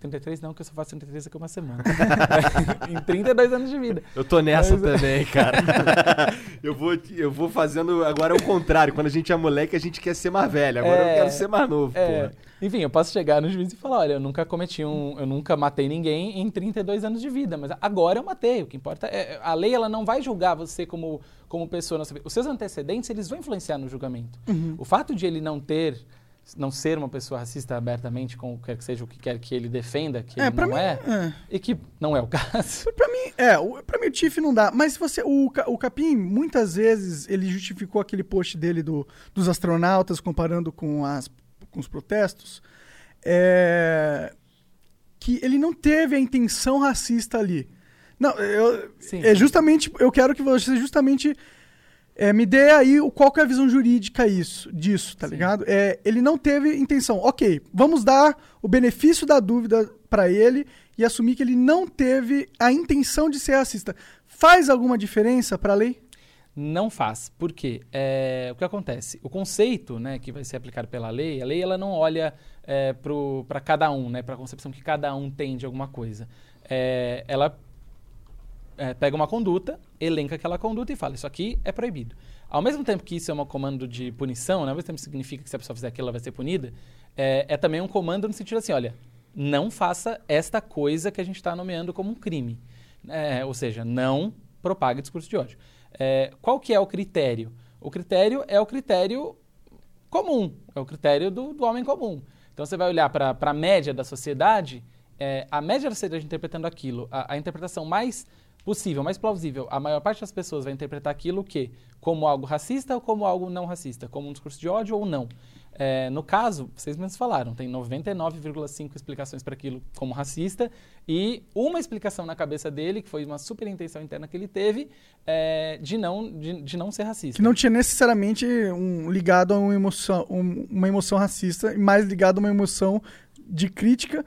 33 não, que eu só faço 33 daqui a uma semana. em 32 anos de vida. eu tô nessa Mas- é. também, cara. eu, vou, eu vou fazendo. Agora é o contrário. Quando a gente é moleque, a gente quer ser mais velho. Agora É. eu quero ser mais novo, É, porra. enfim, eu posso chegar no juiz e falar: olha, eu nunca cometi um. Eu nunca matei ninguém em 32 anos de vida, mas agora eu matei. O que importa é. A lei ela não vai julgar você como, como pessoa. Os seus antecedentes eles vão influenciar no julgamento. O fato de ele não ter. Não ser uma pessoa racista abertamente, com quer que seja o que quer que ele defenda, que É, ele não mim, é, é. e que não é o caso. Pra mim, é, o- pra mim o Tiff não dá. Mas se você. O, o Capim, muitas vezes, ele justificou aquele post dele do, dos astronautas comparando com, as, com os protestos. é, que ele não teve a intenção racista ali. Não, eu, Sim. é justamente. Eu quero que você justamente. É, me dê aí o, qual que é a visão jurídica isso, disso, tá Sim. ligado? É, ele não teve intenção. Ok, vamos dar o benefício da dúvida pra ele e assumir que ele não teve a intenção de ser racista. Faz alguma diferença pra lei? Não faz. Por quê? É, o que acontece? O conceito né, que vai ser aplicado pela lei, a lei ela não olha é, para cada um, né, para a concepção que cada um tem de alguma coisa. É, ela é, pega uma conduta, elenca aquela conduta e fala: Isso aqui é proibido. Ao mesmo tempo que isso é um comando de punição, né, ao mesmo tempo que significa que se a pessoa fizer aquilo, ela vai ser punida, é, é também um comando no sentido assim: olha, não faça esta coisa que a gente está nomeando como um crime. É, ou seja, não propague discurso de ódio. É, qual que é o critério? O critério é o critério comum, é o critério do, do homem comum. Então você vai olhar para a média da sociedade, é, a média da sociedade interpretando aquilo, a, a, interpretação mais possível, mais plausível, a maior parte das pessoas vai interpretar aquilo que como algo racista ou como algo não racista, como um discurso de ódio ou não. É, no caso, vocês mesmos falaram, tem 99,5 explicações para aquilo como racista e uma explicação na cabeça dele, que foi uma super intenção interna que ele teve, é, de, não, de, de, não ser racista. Que não tinha necessariamente um, ligado a uma emoção, um, uma emoção racista, mais ligado a uma emoção de crítica.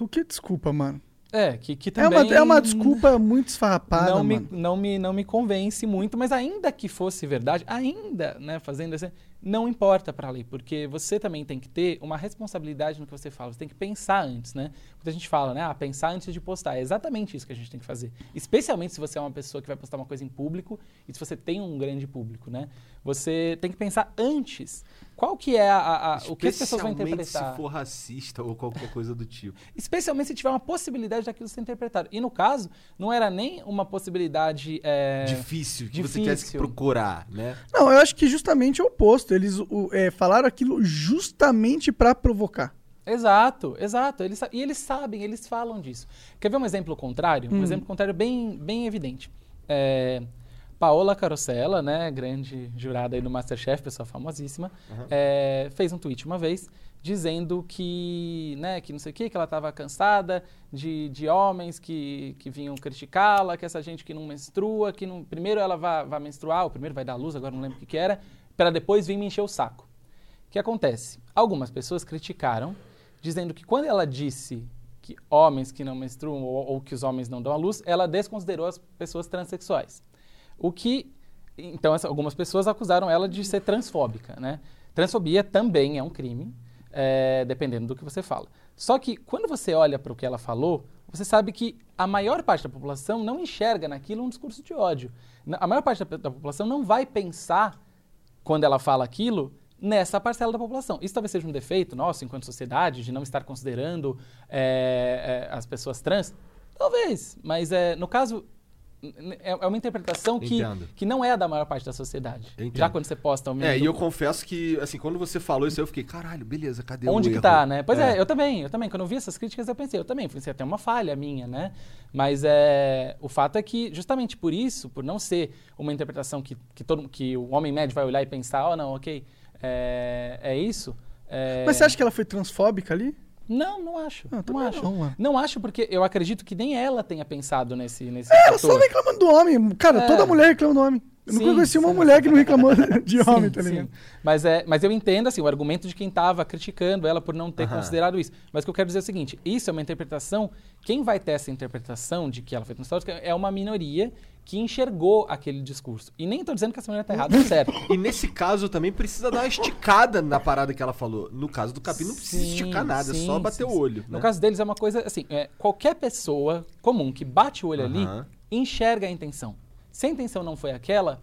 O que desculpa, mano? É, que, que também... É uma, é uma desculpa muito esfarrapada, não mano. Me, não, me, não me convence muito, mas ainda que fosse verdade, ainda, né, fazendo assim, não importa para a lei, porque você também tem que ter uma responsabilidade no que você fala, você tem que pensar antes, né? Muita gente fala, né, ah, pensar antes de postar, é exatamente isso que a gente tem que fazer. Especialmente se você é uma pessoa que vai postar uma coisa em público e se você tem um grande público, né? Você tem que pensar antes qual que é a, a, a o que as pessoas vão interpretar. se for racista ou qualquer coisa do tipo. Especialmente se tiver uma possibilidade daquilo ser interpretado. E no caso, não era nem uma possibilidade... É... Difícil, que Difícil. você tivesse que procurar, né? Não, eu acho que justamente é o oposto. Eles o, é, falaram aquilo justamente para provocar. Exato, exato. Eles, e eles sabem, eles falam disso. Quer ver um exemplo contrário? Um hum. exemplo contrário bem, bem evidente. É, Paola Carosella, né, grande jurada aí do Masterchef, pessoa famosíssima, uhum. é, fez um tweet uma vez dizendo que, né, que não sei o que, que ela estava cansada de, de homens que, que vinham criticá-la, que essa gente que não menstrua, que não, primeiro ela vai, vai menstruar, ou primeiro vai dar luz, agora não lembro o que, que era, para depois vir me encher o saco. O que acontece? Algumas pessoas criticaram, dizendo que quando ela disse que homens que não menstruam ou, ou que os homens não dão a luz, ela desconsiderou as pessoas transexuais. O que. Então, essa, algumas pessoas acusaram ela de ser transfóbica, né? Transfobia também é um crime, é, dependendo do que você fala. Só que quando você olha para o que ela falou, você sabe que a maior parte da população não enxerga naquilo um discurso de ódio. A maior parte da, da população não vai pensar, quando ela fala aquilo, nessa parcela da população. Isso talvez seja um defeito nosso, enquanto sociedade, de não estar considerando é, é, as pessoas trans. Talvez, mas é, no caso, é, é uma interpretação que, que não é a da maior parte da sociedade. Entendo. Já quando você posta o É, e eu confesso que, assim, quando você falou isso, eu fiquei, caralho, beleza, cadê Onde o que erro? tá, né? Pois é. é. eu também, eu também. Quando eu vi essas críticas, eu pensei, eu também, foi até uma falha minha, né? Mas é, o fato é que, justamente por isso, por não ser uma interpretação que, que, todo, que o homem médio vai olhar e pensar, oh, não, ok, é, é isso. É... Mas você acha que ela foi transfóbica ali? Não, não acho. Não, não acho. Não, não, acho porque eu acredito que nem ela tenha pensado nesse nesse é, Ela só reclamando do homem. Cara, é. toda mulher reclama do homem. Eu nunca conheci uma mulher que não reclamou de homem, tá ligado? Mas, é, mas eu entendo assim, o argumento de quem estava criticando ela por não ter considerado isso. Mas o que eu quero dizer é o seguinte: isso é uma interpretação. Quem vai ter essa interpretação de que ela foi transfóbica é uma minoria que enxergou aquele discurso. E nem estou dizendo que essa mulher está errada, é certo. E nesse caso também precisa dar uma esticada na parada que ela falou. No caso do Capim não precisa sim, esticar nada, sim, é só bater sim, o olho. Né? No caso deles é uma coisa assim, é, qualquer pessoa comum que bate o olho ali enxerga a intenção. Se a intenção não foi aquela,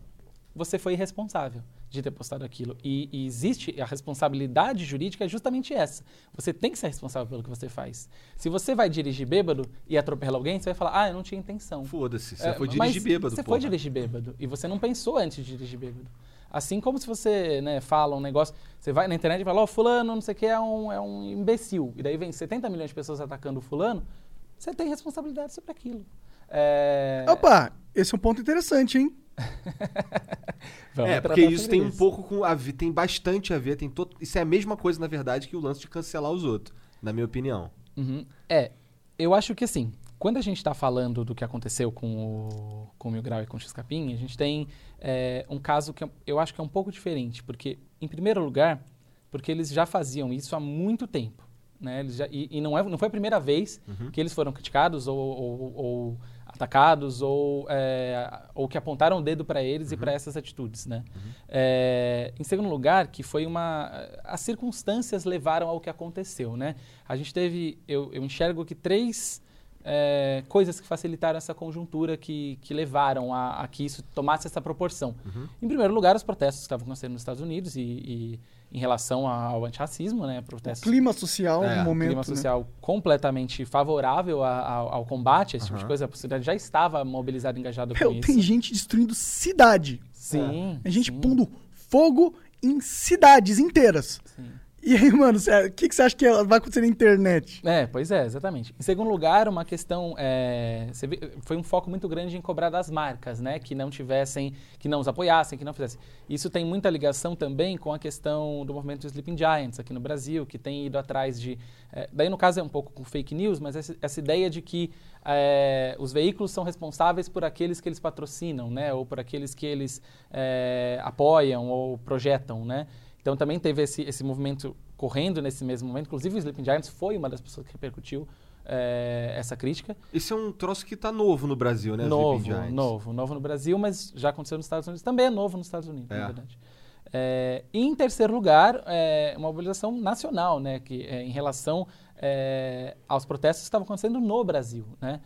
você foi irresponsável de ter postado aquilo. E, e, existe a responsabilidade jurídica é justamente essa. Você tem que ser responsável pelo que você faz. Se você vai dirigir bêbado e atropela alguém, você vai falar, ah, eu não tinha intenção. Foda-se, você é, foi dirigir bêbado. Você porra. foi dirigir bêbado e você não pensou antes de dirigir bêbado. Assim como se você né, fala um negócio, você vai na internet e fala, ó, oh, fulano, não sei o que, é um, é um imbecil. E daí vem 70 milhões de pessoas atacando o fulano, você tem responsabilidade sobre aquilo. É... Opa, esse é um ponto interessante, hein? é, porque isso tem isso. um pouco com a ver, tem bastante a ver, tem todo, isso é a mesma coisa na verdade que o lance de cancelar os outros, na minha opinião. Uhum. É, eu acho que assim, quando a gente está falando do que aconteceu com o, com o Mil Grau e com o X-Capim, a gente tem é, um caso que eu acho que é um pouco diferente, porque, em primeiro lugar, porque eles já faziam isso há muito tempo. Né? Eles já, e e não, é, não foi a primeira vez Uhum. que eles foram criticados ou, ou- ou atacados ou, é, ou que apontaram o dedo para eles e para essas atitudes. Né? É, em segundo lugar, que foi uma... As circunstâncias levaram ao que aconteceu. Né? A gente teve... Eu, eu enxergo que três é, coisas que facilitaram essa conjuntura que, que levaram a, a que isso tomasse essa proporção. Em primeiro lugar, os protestos que estavam acontecendo nos Estados Unidos e, e em relação ao antirracismo, né? Protestos Clima social É, no momento. clima né? social completamente favorável a- ao, ao combate, a esse tipo de coisa. A sociedade já estava mobilizada e engajada com Meu, isso. tem gente destruindo cidade. Sim. Tem gente sim, pondo fogo em cidades inteiras. sim. E aí, mano, o que, que você acha que vai acontecer na internet? É, pois é, exatamente. Em segundo lugar, uma questão. é, foi um foco muito grande em cobrar das marcas, né? Que não tivessem, que não os apoiassem, que não fizessem. Isso tem muita ligação também com a questão do movimento Sleeping Giants aqui no Brasil, que tem ido atrás de. é, daí, no caso, é um pouco com fake news, mas essa, essa ideia de que é, os veículos são responsáveis por aqueles que eles patrocinam, né? Ou por aqueles que eles é, apoiam ou projetam, né? Então também teve esse, esse movimento correndo nesse mesmo momento. Inclusive o Sleeping Giants foi uma das pessoas que repercutiu eh, essa crítica. Esse é um troço que tá novo no Brasil, né? novo, novo, novo no Brasil, mas já aconteceu nos Estados Unidos. Também é novo nos Estados Unidos, É. na verdade. Eh, e em terceiro lugar, eh, uma mobilização nacional, né, que em relação aos protestos que estavam acontecendo no Brasil, né?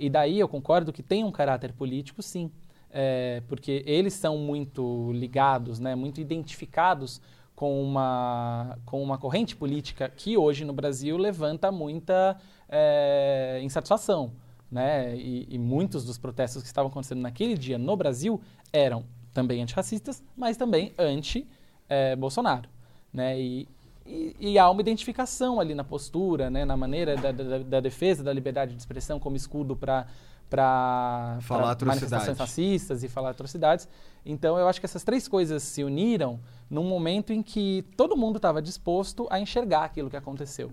E daí eu concordo que tem um caráter político, sim, eh, porque eles são muito ligados, né, muito identificados com uma, com uma corrente política que hoje no Brasil levanta muita eh, insatisfação. Né? E, e muitos dos protestos que estavam acontecendo naquele dia no Brasil eram também antirracistas, mas também anti-Bolsonaro. né? E, e, e há uma identificação ali na postura, né? na maneira da, da- da defesa da liberdade de expressão como escudo para para Falar atrocidades. manifestações racistas e falar atrocidades. Então, eu acho que essas três coisas se uniram num momento em que todo mundo estava disposto a enxergar aquilo que aconteceu.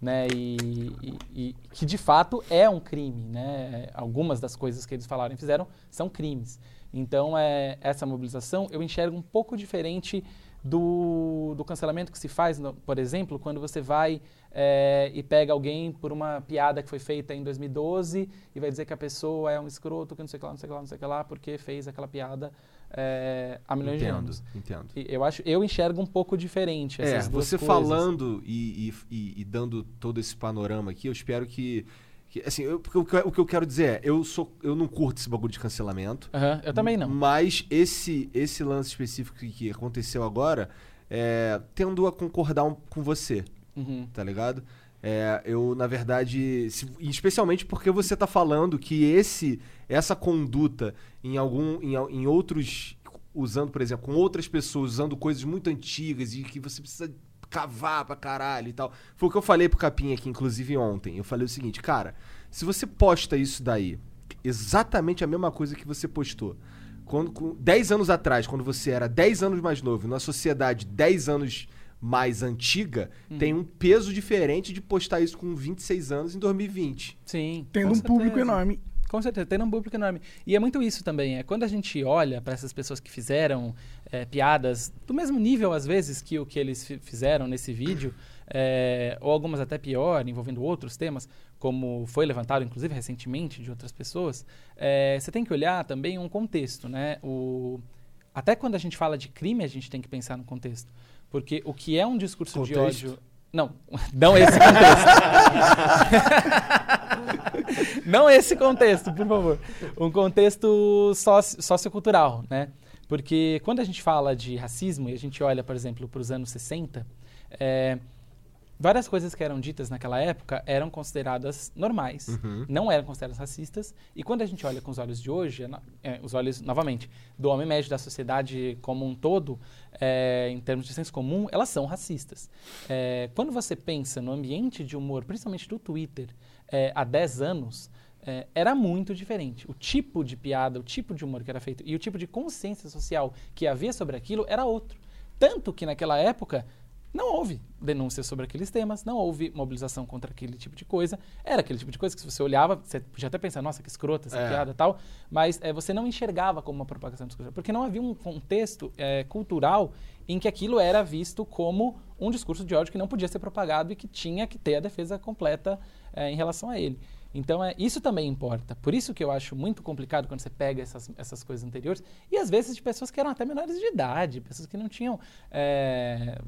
Né? E, e- e que, de fato, é um crime. Né? Algumas das coisas que eles falaram e fizeram são crimes. Então, é, essa mobilização eu enxergo um pouco diferente do, do cancelamento que se faz, no- por exemplo, quando você vai é, e pega alguém por uma piada que foi feita em 2012 e vai dizer que a pessoa é um escroto, que não sei o que lá, não sei o que lá, não sei o que lá, porque fez aquela piada é, há milhões de Entendo, anos. entendo. E eu acho, eu enxergo um pouco diferente É, essas duas você coisas. falando e- e- e dando todo esse panorama aqui, eu espero que. Que, assim, eu- porque o, que, eu quero dizer é, eu, sou, eu não curto esse bagulho de cancelamento. Aham, eu também não. Mas esse, esse lance específico que, aconteceu agora, é, tendo a concordar um- com você, Uhum. tá ligado? É, eu, na verdade, se- especialmente porque você tá falando que esse, essa conduta em algum, em, em outros, usando, por exemplo, com outras pessoas, usando coisas muito antigas e que você precisa cavar pra caralho e tal. Foi o que eu falei pro Capinha aqui, inclusive ontem. Eu falei o seguinte, cara, se você posta isso daí, exatamente a mesma coisa que você postou, quando, com, 10 anos atrás, quando você era 10 anos mais novo, numa sociedade 10 anos mais antiga, tem um peso diferente de postar isso com 26 anos em 2020. Sim. Tendo um público certeza. enorme. Com certeza, tendo um público enorme. E é muito isso também. É quando a gente olha para essas pessoas que fizeram é, piadas do mesmo nível, às vezes, que o que eles fi- fizeram nesse vídeo, é, ou algumas até pior, envolvendo outros temas, como foi levantado, inclusive, recentemente, de outras pessoas, é, você tem que olhar também um contexto, né? O, até quando a gente fala de crime, a gente tem que pensar no contexto. Porque o que é um discurso de Contexto? ódio... Não, não esse contexto. não esse contexto, por favor. Um contexto soci sociocultural, né? Porque quando a gente fala de racismo e a gente olha, por exemplo, para os anos 60, é, várias coisas que eram ditas naquela época eram consideradas normais, não eram consideradas racistas. E quando a gente olha com os olhos de hoje, é é, os olhos, novamente, do homem médio, da sociedade como um todo, é, em termos de senso comum, elas são racistas. É, quando você pensa no ambiente de humor, principalmente do Twitter, é, há 10 anos, é, era muito diferente. O tipo de piada, o tipo de humor que era feito e o tipo de consciência social que havia sobre aquilo era outro. Tanto que naquela época não houve denúncias sobre aqueles temas, não houve mobilização contra aquele tipo de coisa. Era aquele tipo de coisa que se você olhava, você podia até pensar, nossa, que escrota essa É. piada tal, mas é, você não enxergava como uma propagação discursiva, porque não havia um contexto é, cultural em que aquilo era visto como um discurso de ódio que não podia ser propagado e que tinha que ter a defesa completa eh, em relação a ele. Então, é, isso também importa. Por isso que eu acho muito complicado quando você pega essas, essas coisas anteriores, e às vezes de pessoas que eram até menores de idade, pessoas que não tinham eh,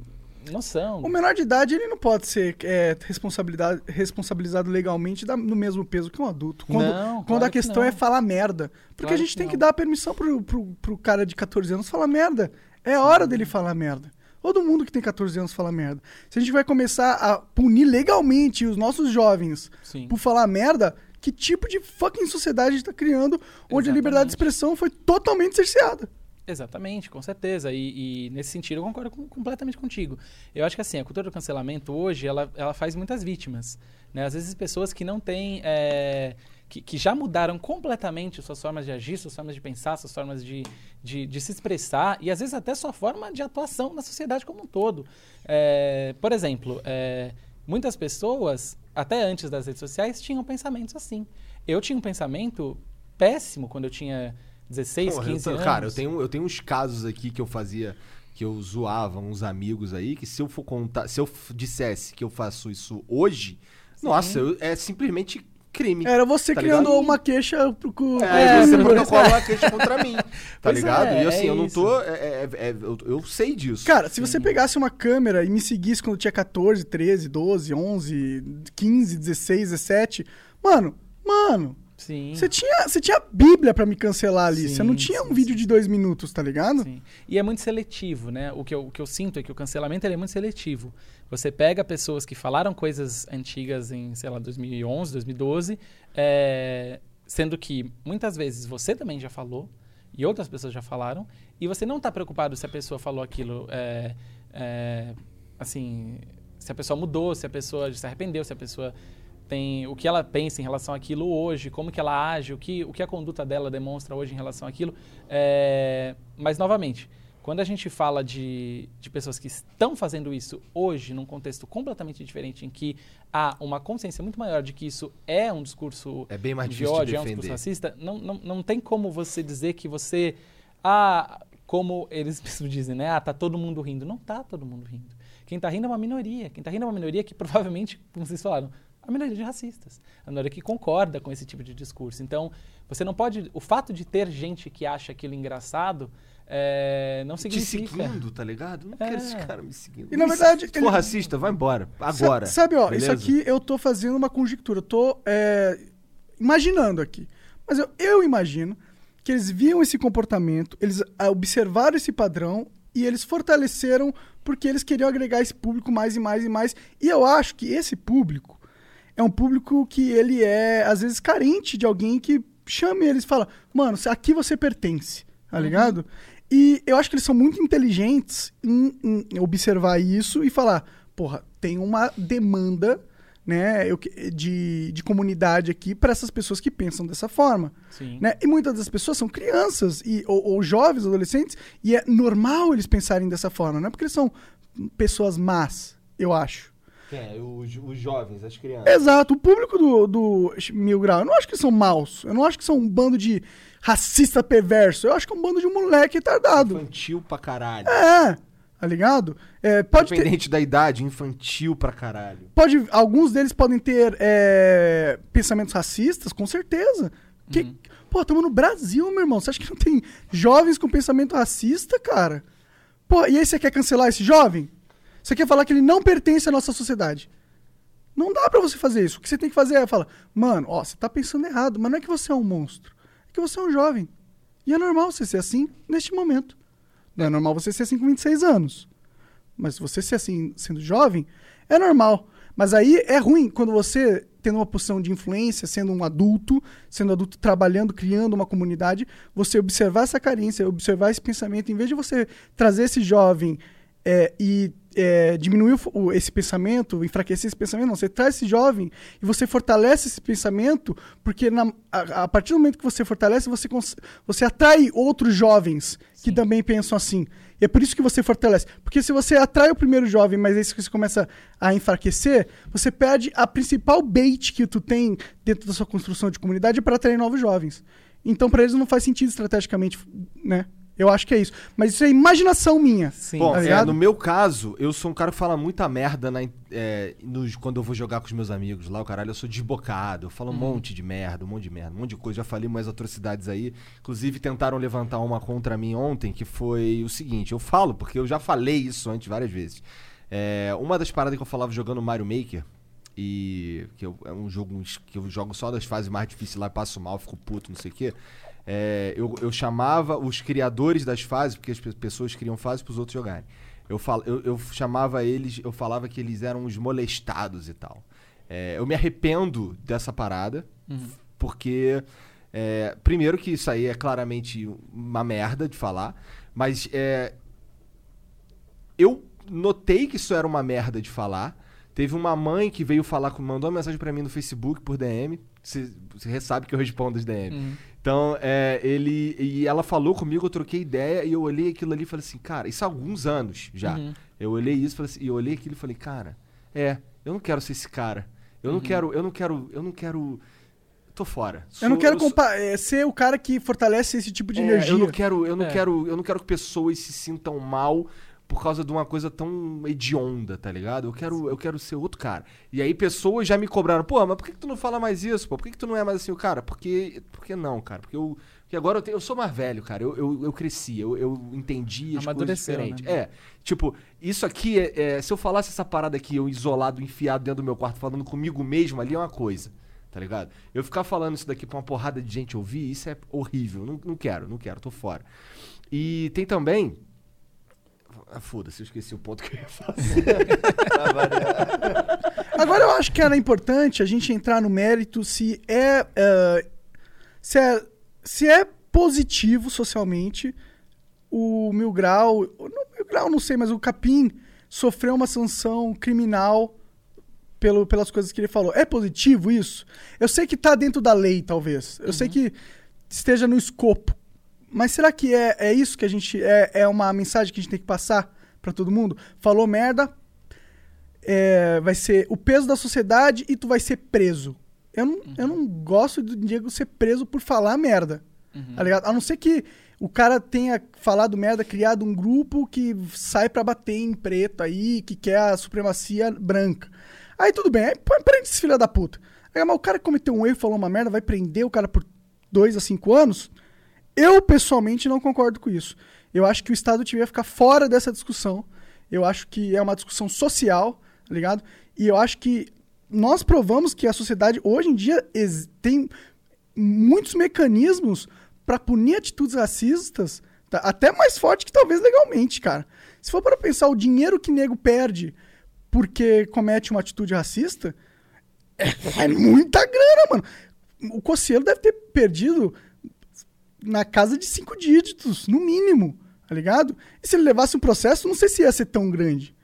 noção. O menor de idade, ele não pode ser é, responsabilidade, responsabilizado legalmente da- no mesmo peso que um adulto. Quando, Não, quando claro a que questão não. é falar merda. Porque Claro a gente que tem que dar permissão pro, pro, pro cara de 14 anos falar merda. É hora dele falar merda. Todo mundo que tem 14 anos fala merda. Se a gente vai começar a punir legalmente os nossos jovens Sim. por falar merda, que tipo de fucking sociedade a gente tá criando onde a liberdade de Exatamente. expressão foi totalmente cerceada? Exatamente, com certeza. E, e nesse sentido eu concordo com- completamente contigo. Eu acho que assim, a cultura do cancelamento hoje, ela, ela faz muitas vítimas. Né? Às vezes pessoas que não têm... é, que, que já mudaram completamente suas formas de agir, suas formas de pensar, suas formas de, de, de se expressar e às vezes até sua forma de atuação na sociedade como um todo. É, por exemplo, é, muitas pessoas, até antes das redes sociais, tinham pensamentos assim. Eu tinha um pensamento péssimo quando eu tinha 16, Porra, eu 15 tô- anos. Cara, eu tenho, eu tenho uns casos aqui que eu fazia, que eu zoava uns amigos aí, que se eu for contar, se eu dissesse que eu faço isso hoje, nossa, eu- é simplesmente crime. Era você Tá criando ligado? uma queixa pro, É, com- você protocola uma queixa contra mim, tá Pois ligado? é, e assim, é eu não tô. é- é- é- eu, eu sei disso. Cara, se você pegasse uma câmera e me seguisse quando eu tinha 14, 13, 12, 11, 15, 16, 17, mano, mano, Sim. você tinha, você tinha a Bíblia pra me cancelar ali. você não Sim, tinha um sim, vídeo sim. de dois minutos, tá ligado? Sim. E é muito seletivo, né? O que, eu, o que eu sinto é que o cancelamento é muito seletivo. Você pega pessoas que falaram coisas antigas em, sei lá, 2011, 2012, é, sendo que muitas vezes você também já falou e outras pessoas já falaram, e você não está preocupado se a pessoa falou aquilo, é, é, assim, se a pessoa mudou, se a pessoa se arrependeu, se a pessoa tem o que ela pensa em relação àquilo hoje, como que ela age, o que, o que a conduta dela demonstra hoje em relação àquilo. É, mas, novamente, quando a gente fala de, de pessoas que estão fazendo isso hoje, num contexto completamente diferente, em que há uma consciência muito maior de que isso é um discurso É bem mais de difícil de ódio, é um discurso racista, não, não, não tem como você dizer que você. Ah, como eles dizem, né? Ah, tá todo mundo rindo. Não tá todo mundo rindo. Quem tá rindo é uma minoria. Quem tá rindo é uma minoria que provavelmente, como vocês falaram, a minoria de racistas. A minoria que concorda com esse tipo de discurso. Então, você não pode. O fato de ter gente que acha aquilo engraçado é, não Te significa. seguindo, tá ligado? Não quero É. esse cara me seguindo. E, na verdade, se ele- for racista, vai embora. Agora. Sabe, ó, beleza? isso aqui eu tô fazendo uma conjectura. Eu tô é, imaginando aqui. Mas eu, eu imagino que eles viam esse comportamento, eles ah, observaram esse padrão e eles fortaleceram porque eles queriam agregar esse público mais e mais e mais. E eu acho que esse público é um público que ele é, às vezes, carente de alguém que chame eles e fala, mano, aqui você pertence, tá ligado? E eu acho que eles são muito inteligentes em, em observar isso e falar, porra, tem uma demanda né, eu de, de comunidade aqui para essas pessoas que pensam dessa forma. Sim. Né? E muitas das pessoas são crianças e, ou, ou jovens, adolescentes, e é normal eles pensarem dessa forma, não é porque eles são pessoas más, eu acho. Quem é? Os, os jovens, as crianças. Exato, o público do, do Mil Grau, eu não acho que são maus, eu não acho que são um bando de racista perverso, eu acho que é um bando de moleque retardado. Infantil pra caralho. É, tá ligado? É, pode ter, Independente da idade, infantil pra caralho. pode, alguns deles podem ter é, pensamentos racistas, com certeza. Que, Pô, estamos no Brasil, meu irmão. Você acha que não tem jovens com pensamento racista, cara? Pô, e aí você quer cancelar esse jovem? Você quer falar que ele não pertence à nossa sociedade? Não dá pra você fazer isso. O que você tem que fazer é falar, mano, ó, você tá pensando errado, mas não é que você é um monstro. É que você é um jovem. E é normal você ser assim neste momento. Não é normal você ser assim com 26 anos. Mas você ser assim sendo jovem, é normal. Mas aí é ruim quando você, tendo uma posição de influência, sendo um adulto, sendo adulto trabalhando, criando uma comunidade, você observar essa carência, observar esse pensamento, em vez de você trazer esse jovem é, e é, diminuir o esse pensamento, enfraquecer esse pensamento, não. Você traz esse jovem e você fortalece esse pensamento, porque na- a, a partir do momento que você fortalece, você, você atrai outros jovens que também pensam assim. E é por isso que você fortalece. Porque se você atrai o primeiro jovem, mas aí você começa a enfraquecer, você perde a principal bait que tu tem dentro da sua construção de comunidade para atrair novos jovens. Então, para eles não faz sentido estrategicamente, né? Eu acho que é isso. Mas isso é imaginação minha. Sim. Bom, tá é, no meu caso, eu sou um cara que fala muita merda na é, nos- quando eu vou jogar com os meus amigos lá, o caralho, eu sou desbocado, eu falo um monte de merda, um monte de merda, um monte de coisa. Já falei umas atrocidades aí. Inclusive, tentaram levantar uma contra mim ontem, que foi o seguinte: eu falo, porque eu já falei isso antes várias vezes. É, uma das paradas que eu falava jogando Mario Maker, e que eu- é um jogo que eu jogo só das fases mais difíceis lá, passo mal, fico puto, não sei o quê. É, eu, eu chamava os criadores das fases, porque as pe- pessoas criam fases para os outros jogarem. Eu, fal, eu, eu chamava eles, eu falava que eles eram os molestados e tal. É, eu me arrependo dessa parada, porque, é, primeiro, que isso aí é claramente uma merda de falar, mas é, eu notei que isso era uma merda de falar. Teve uma mãe que veio falar, com- mandou uma mensagem pra mim no Facebook por DM. Você você sabe que eu respondo as DM. Uhum. Então, é, ele. E ela falou comigo, eu troquei ideia e eu olhei aquilo ali e falei assim, cara, isso há alguns anos já. Uhum. Eu olhei isso e falei assim, e eu olhei aquilo e falei, cara, é, eu não quero ser esse cara. Eu não quero, eu não quero, eu não quero. Tô fora. Eu não Sou- quero sou- compa- é, ser o cara que fortalece esse tipo de é, energia. Eu não quero, eu não É. quero, eu não quero que pessoas se sintam mal por causa de uma coisa tão hedionda, tá ligado? Eu quero, eu quero ser outro cara. E aí pessoas já me cobraram, pô, mas por que, que tu não fala mais isso, pô? Por que, que tu não é mais assim o cara? Porque, porque não, cara? Porque eu, porque agora eu, eu sou mais velho, cara. Eu, eu, eu cresci, eu, eu entendi as coisas diferentes. né? É, tipo, isso aqui é, é- se eu falasse essa parada aqui, eu isolado, enfiado dentro do meu quarto, falando comigo mesmo ali é uma coisa. Tá ligado? Eu ficar falando isso daqui pra uma porrada de gente ouvir, isso é horrível. Não, não quero, não quero, tô fora. E tem também. Ah, foda-se, eu esqueci o ponto que eu ia fazer. Variar. Agora eu acho que era importante a gente entrar no mérito se é, é, se é se é positivo socialmente o Mil Grau, o não, Mil Grau não sei, mas o Capim sofreu uma sanção criminal pelo, pelas coisas que ele falou. É positivo isso? Eu sei que tá dentro da lei, talvez. Eu sei que esteja no escopo. Mas será que é, é isso que a gente. É, é uma mensagem que a gente tem que passar pra todo mundo? Falou merda, é, vai ser o peso da sociedade e tu vai ser preso. Eu não, eu não gosto do Diego ser preso por falar merda. Tá ligado? A não ser que o cara tenha falado merda, criado um grupo que sai pra bater em preto aí, que quer a supremacia branca. Aí tudo bem, aí prende esse filho da puta. Aí, mas o cara que cometeu um erro, falou uma merda, vai prender o cara por dois a cinco anos? Eu, pessoalmente, não concordo com isso. Eu acho que o Estado devia ficar fora dessa discussão. Eu acho que é uma discussão social, tá ligado? E eu acho que nós provamos que a sociedade, hoje em dia, tem muitos mecanismos pra punir atitudes racistas, tá? até mais forte que talvez legalmente, cara. Se for para pensar o dinheiro que nego perde porque comete uma atitude racista, é, é muita grana, mano. O Cossielo deve ter perdido na casa de cinco dígitos, no mínimo, tá ligado? E se ele levasse um processo, não sei se ia ser tão grande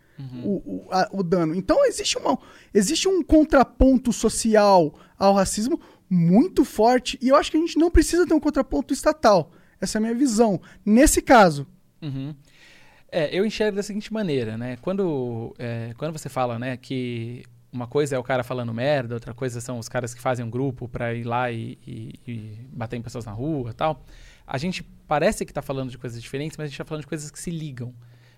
o, o, a- o dano. Então existe, uma, existe um contraponto social ao racismo muito forte e eu acho que a gente não precisa ter um contraponto estatal. Essa é a minha visão. Nesse caso. Uhum. É, eu enxergo da seguinte maneira, né? Quando, é, quando você fala, né, que uma coisa é o cara falando merda, outra coisa são os caras que fazem um grupo pra ir lá e, e- e bater em pessoas na rua tal, a gente parece que tá falando de coisas diferentes, mas a gente tá falando de coisas que se ligam,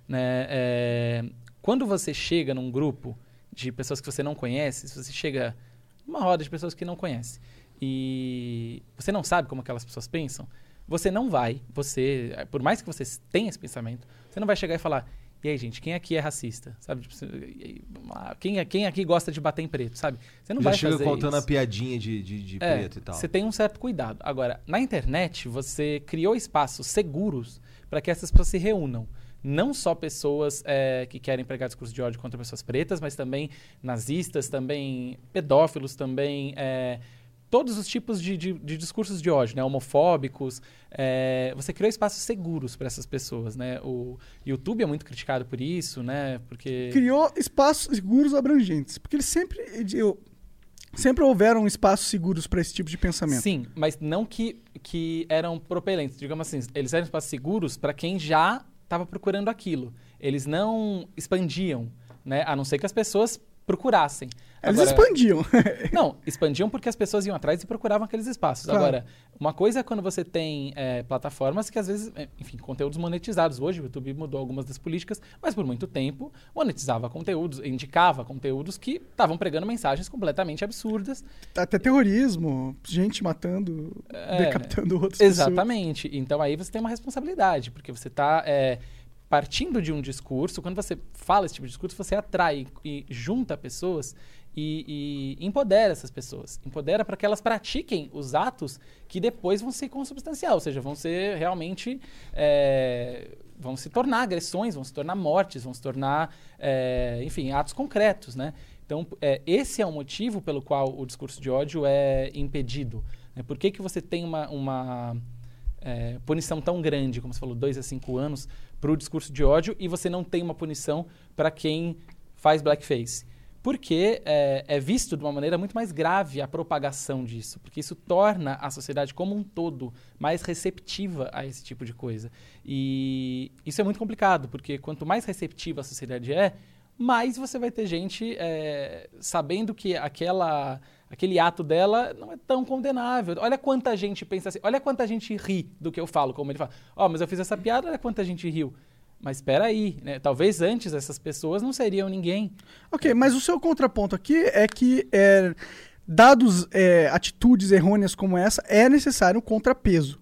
né? É, quando você chega num grupo de pessoas que você não conhece, se você chega numa roda de pessoas que não conhece e você não sabe como aquelas pessoas pensam, você não vai, você, por mais que você tenha esse pensamento, você não vai chegar e falar, e aí, gente, quem aqui é racista? Sabe? Tipo, quem, quem aqui gosta de bater em preto, sabe? Você não Já vai chega fazer contando isso. a piadinha de, de, de É, preto e tal. Você tem um certo cuidado. Agora, na internet, você criou espaços seguros para que essas pessoas se reúnam. Não só pessoas é, que querem pregar discurso de ódio contra pessoas pretas, mas também nazistas, também pedófilos, também é, todos os tipos de, de- de discursos de ódio, né? homofóbicos. é, você criou espaços seguros para essas pessoas. Né? O YouTube é muito criticado por isso, né? Porque Criou espaços seguros abrangentes. Porque eles sempre. Eu, sempre houveram espaços seguros para esse tipo de pensamento. Sim, mas não que, que eram propelentes. Digamos assim, eles eram espaços seguros para quem já estava procurando aquilo. Eles não expandiam, né? A não ser que as pessoas procurassem. Eles Agora- expandiam. não, expandiam porque as pessoas iam atrás e procuravam aqueles espaços. Claro. Agora, uma coisa é quando você tem é, plataformas que às vezes, é, enfim, conteúdos monetizados. Hoje o YouTube mudou algumas das políticas, mas por muito tempo monetizava conteúdos, indicava conteúdos que estavam pregando mensagens completamente absurdas. Até terrorismo, gente matando, É, decapitando pessoas. Exatamente. Então aí você tem uma responsabilidade, porque você está partindo de um discurso, quando você fala esse tipo de discurso, você atrai e junta pessoas e, e empodera essas pessoas. Empodera para que elas pratiquem os atos que depois vão ser consubstancial, ou seja, vão ser realmente. é, vão se tornar agressões, vão se tornar mortes, vão se tornar, é, enfim, atos concretos, né? Então, é, esse é o motivo pelo qual o discurso de ódio é impedido. Né? Por que, que você tem uma, uma é, punição tão grande, como você falou, dois a cinco anos, para o discurso de ódio e você não tem uma punição para quem faz blackface? Porque é, é visto de uma maneira muito mais grave a propagação disso, porque isso torna a sociedade como um todo mais receptiva a esse tipo de coisa. E isso é muito complicado, porque quanto mais receptiva a sociedade é, mais você vai ter gente é, sabendo que aquela, aquele ato dela não é tão condenável. Olha quanta gente pensa assim, olha quanta gente ri do que eu falo, como ele fala. Ó, mas eu fiz essa piada, olha quanta gente riu. Mas espera aí, né? Talvez antes essas pessoas não seriam ninguém. Ok, mas o seu contraponto aqui é que, é, dados é, atitudes errôneas como essa, é necessário um contrapeso.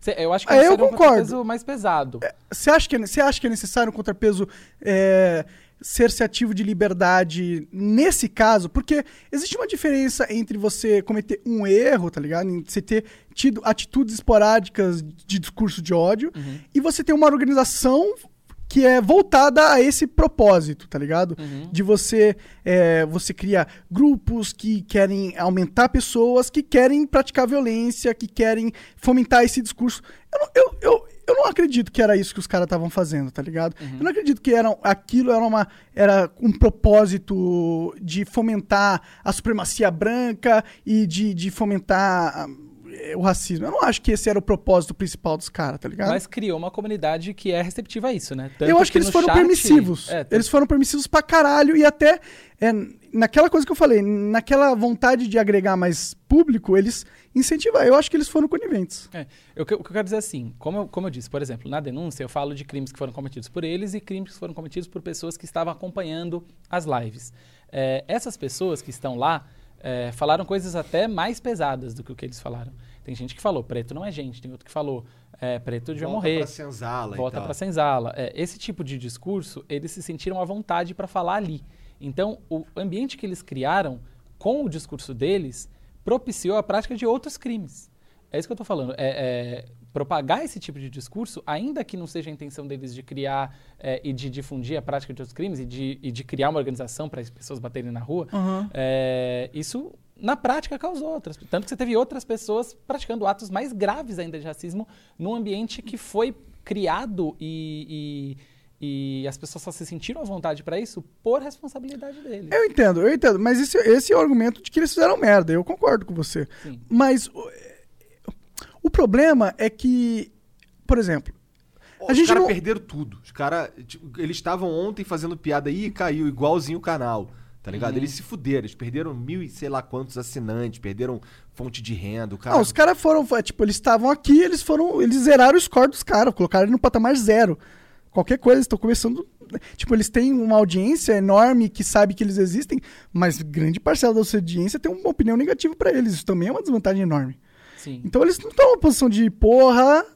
Cê- Eu acho que Ah, eu seria um concordo. contrapeso mais pesado. Você acha, que é, você acha que é necessário um contrapeso é, ser-se ativo de liberdade nesse caso? Porque existe uma diferença entre você cometer um erro, tá ligado? Em você ter tido atitudes esporádicas de discurso de ódio Uhum. e você ter uma organização que é voltada a esse propósito, tá ligado? Uhum. De você, é, você cria grupos que querem aumentar pessoas, que querem praticar violência, que querem fomentar esse discurso. Eu, não- eu, eu, eu não acredito que era isso que os caras estavam fazendo, tá ligado? Eu não acredito que era, aquilo era, uma, era um propósito de fomentar a supremacia branca e de, de fomentar o racismo. Eu não acho que esse era o propósito principal dos caras, tá ligado? Mas criou uma comunidade que é receptiva a isso, né? Tanto eu acho que, eles no foram chat- permissivos. É, Eles foram permissivos pra caralho e até é, naquela coisa que eu falei, naquela vontade de agregar mais público, eles incentivaram. Eu acho que eles foram coniventes. É, eu, o que eu quero dizer é assim, como eu, como eu disse, por exemplo, na denúncia eu falo de crimes que foram cometidos por eles e crimes que foram cometidos por pessoas que estavam acompanhando as lives. É, essas pessoas que estão lá é, falaram coisas até mais pesadas do que o que eles falaram. Tem gente que falou, preto não é gente, tem outro que falou, é, preto devia Volta morrer. pra senzala volta para senzala. É, esse tipo de discurso, eles se sentiram à vontade para falar ali. Então, o ambiente que eles criaram com o discurso deles propiciou a prática de outros crimes. É isso que eu estou falando. É, é, propagar esse tipo de discurso, ainda que não seja a intenção deles de criar é, e de difundir a prática de outros crimes e de, e de criar uma organização para as pessoas baterem na rua, é, isso na prática causou outras. Tanto que você teve outras pessoas praticando atos mais graves ainda de racismo num ambiente que foi criado e, e, e as pessoas só se sentiram à vontade para isso por responsabilidade deles. Eu entendo, eu entendo. Mas esse, esse é o argumento de que eles fizeram merda. Eu concordo com você. Sim. Mas o, o problema é que, por exemplo, a Os gente caras não... perderam tudo. Os caras, tipo, eles estavam ontem fazendo piada aí e caiu igualzinho o canal. Tá ligado? Uhum. Eles se fuderam, eles perderam mil e sei lá quantos assinantes, perderam fonte de renda. O cara... Não, os caras foram, foi, tipo, eles estavam aqui, eles foram, eles zeraram o score dos caras, colocaram ele no patamar zero. Qualquer coisa, eles estão começando, tipo, eles têm uma audiência enorme que sabe que eles existem, mas grande parcela da sua audiência tem uma opinião negativa pra eles. Isso também é uma desvantagem enorme. Sim. Então eles não estão numa posição de porra,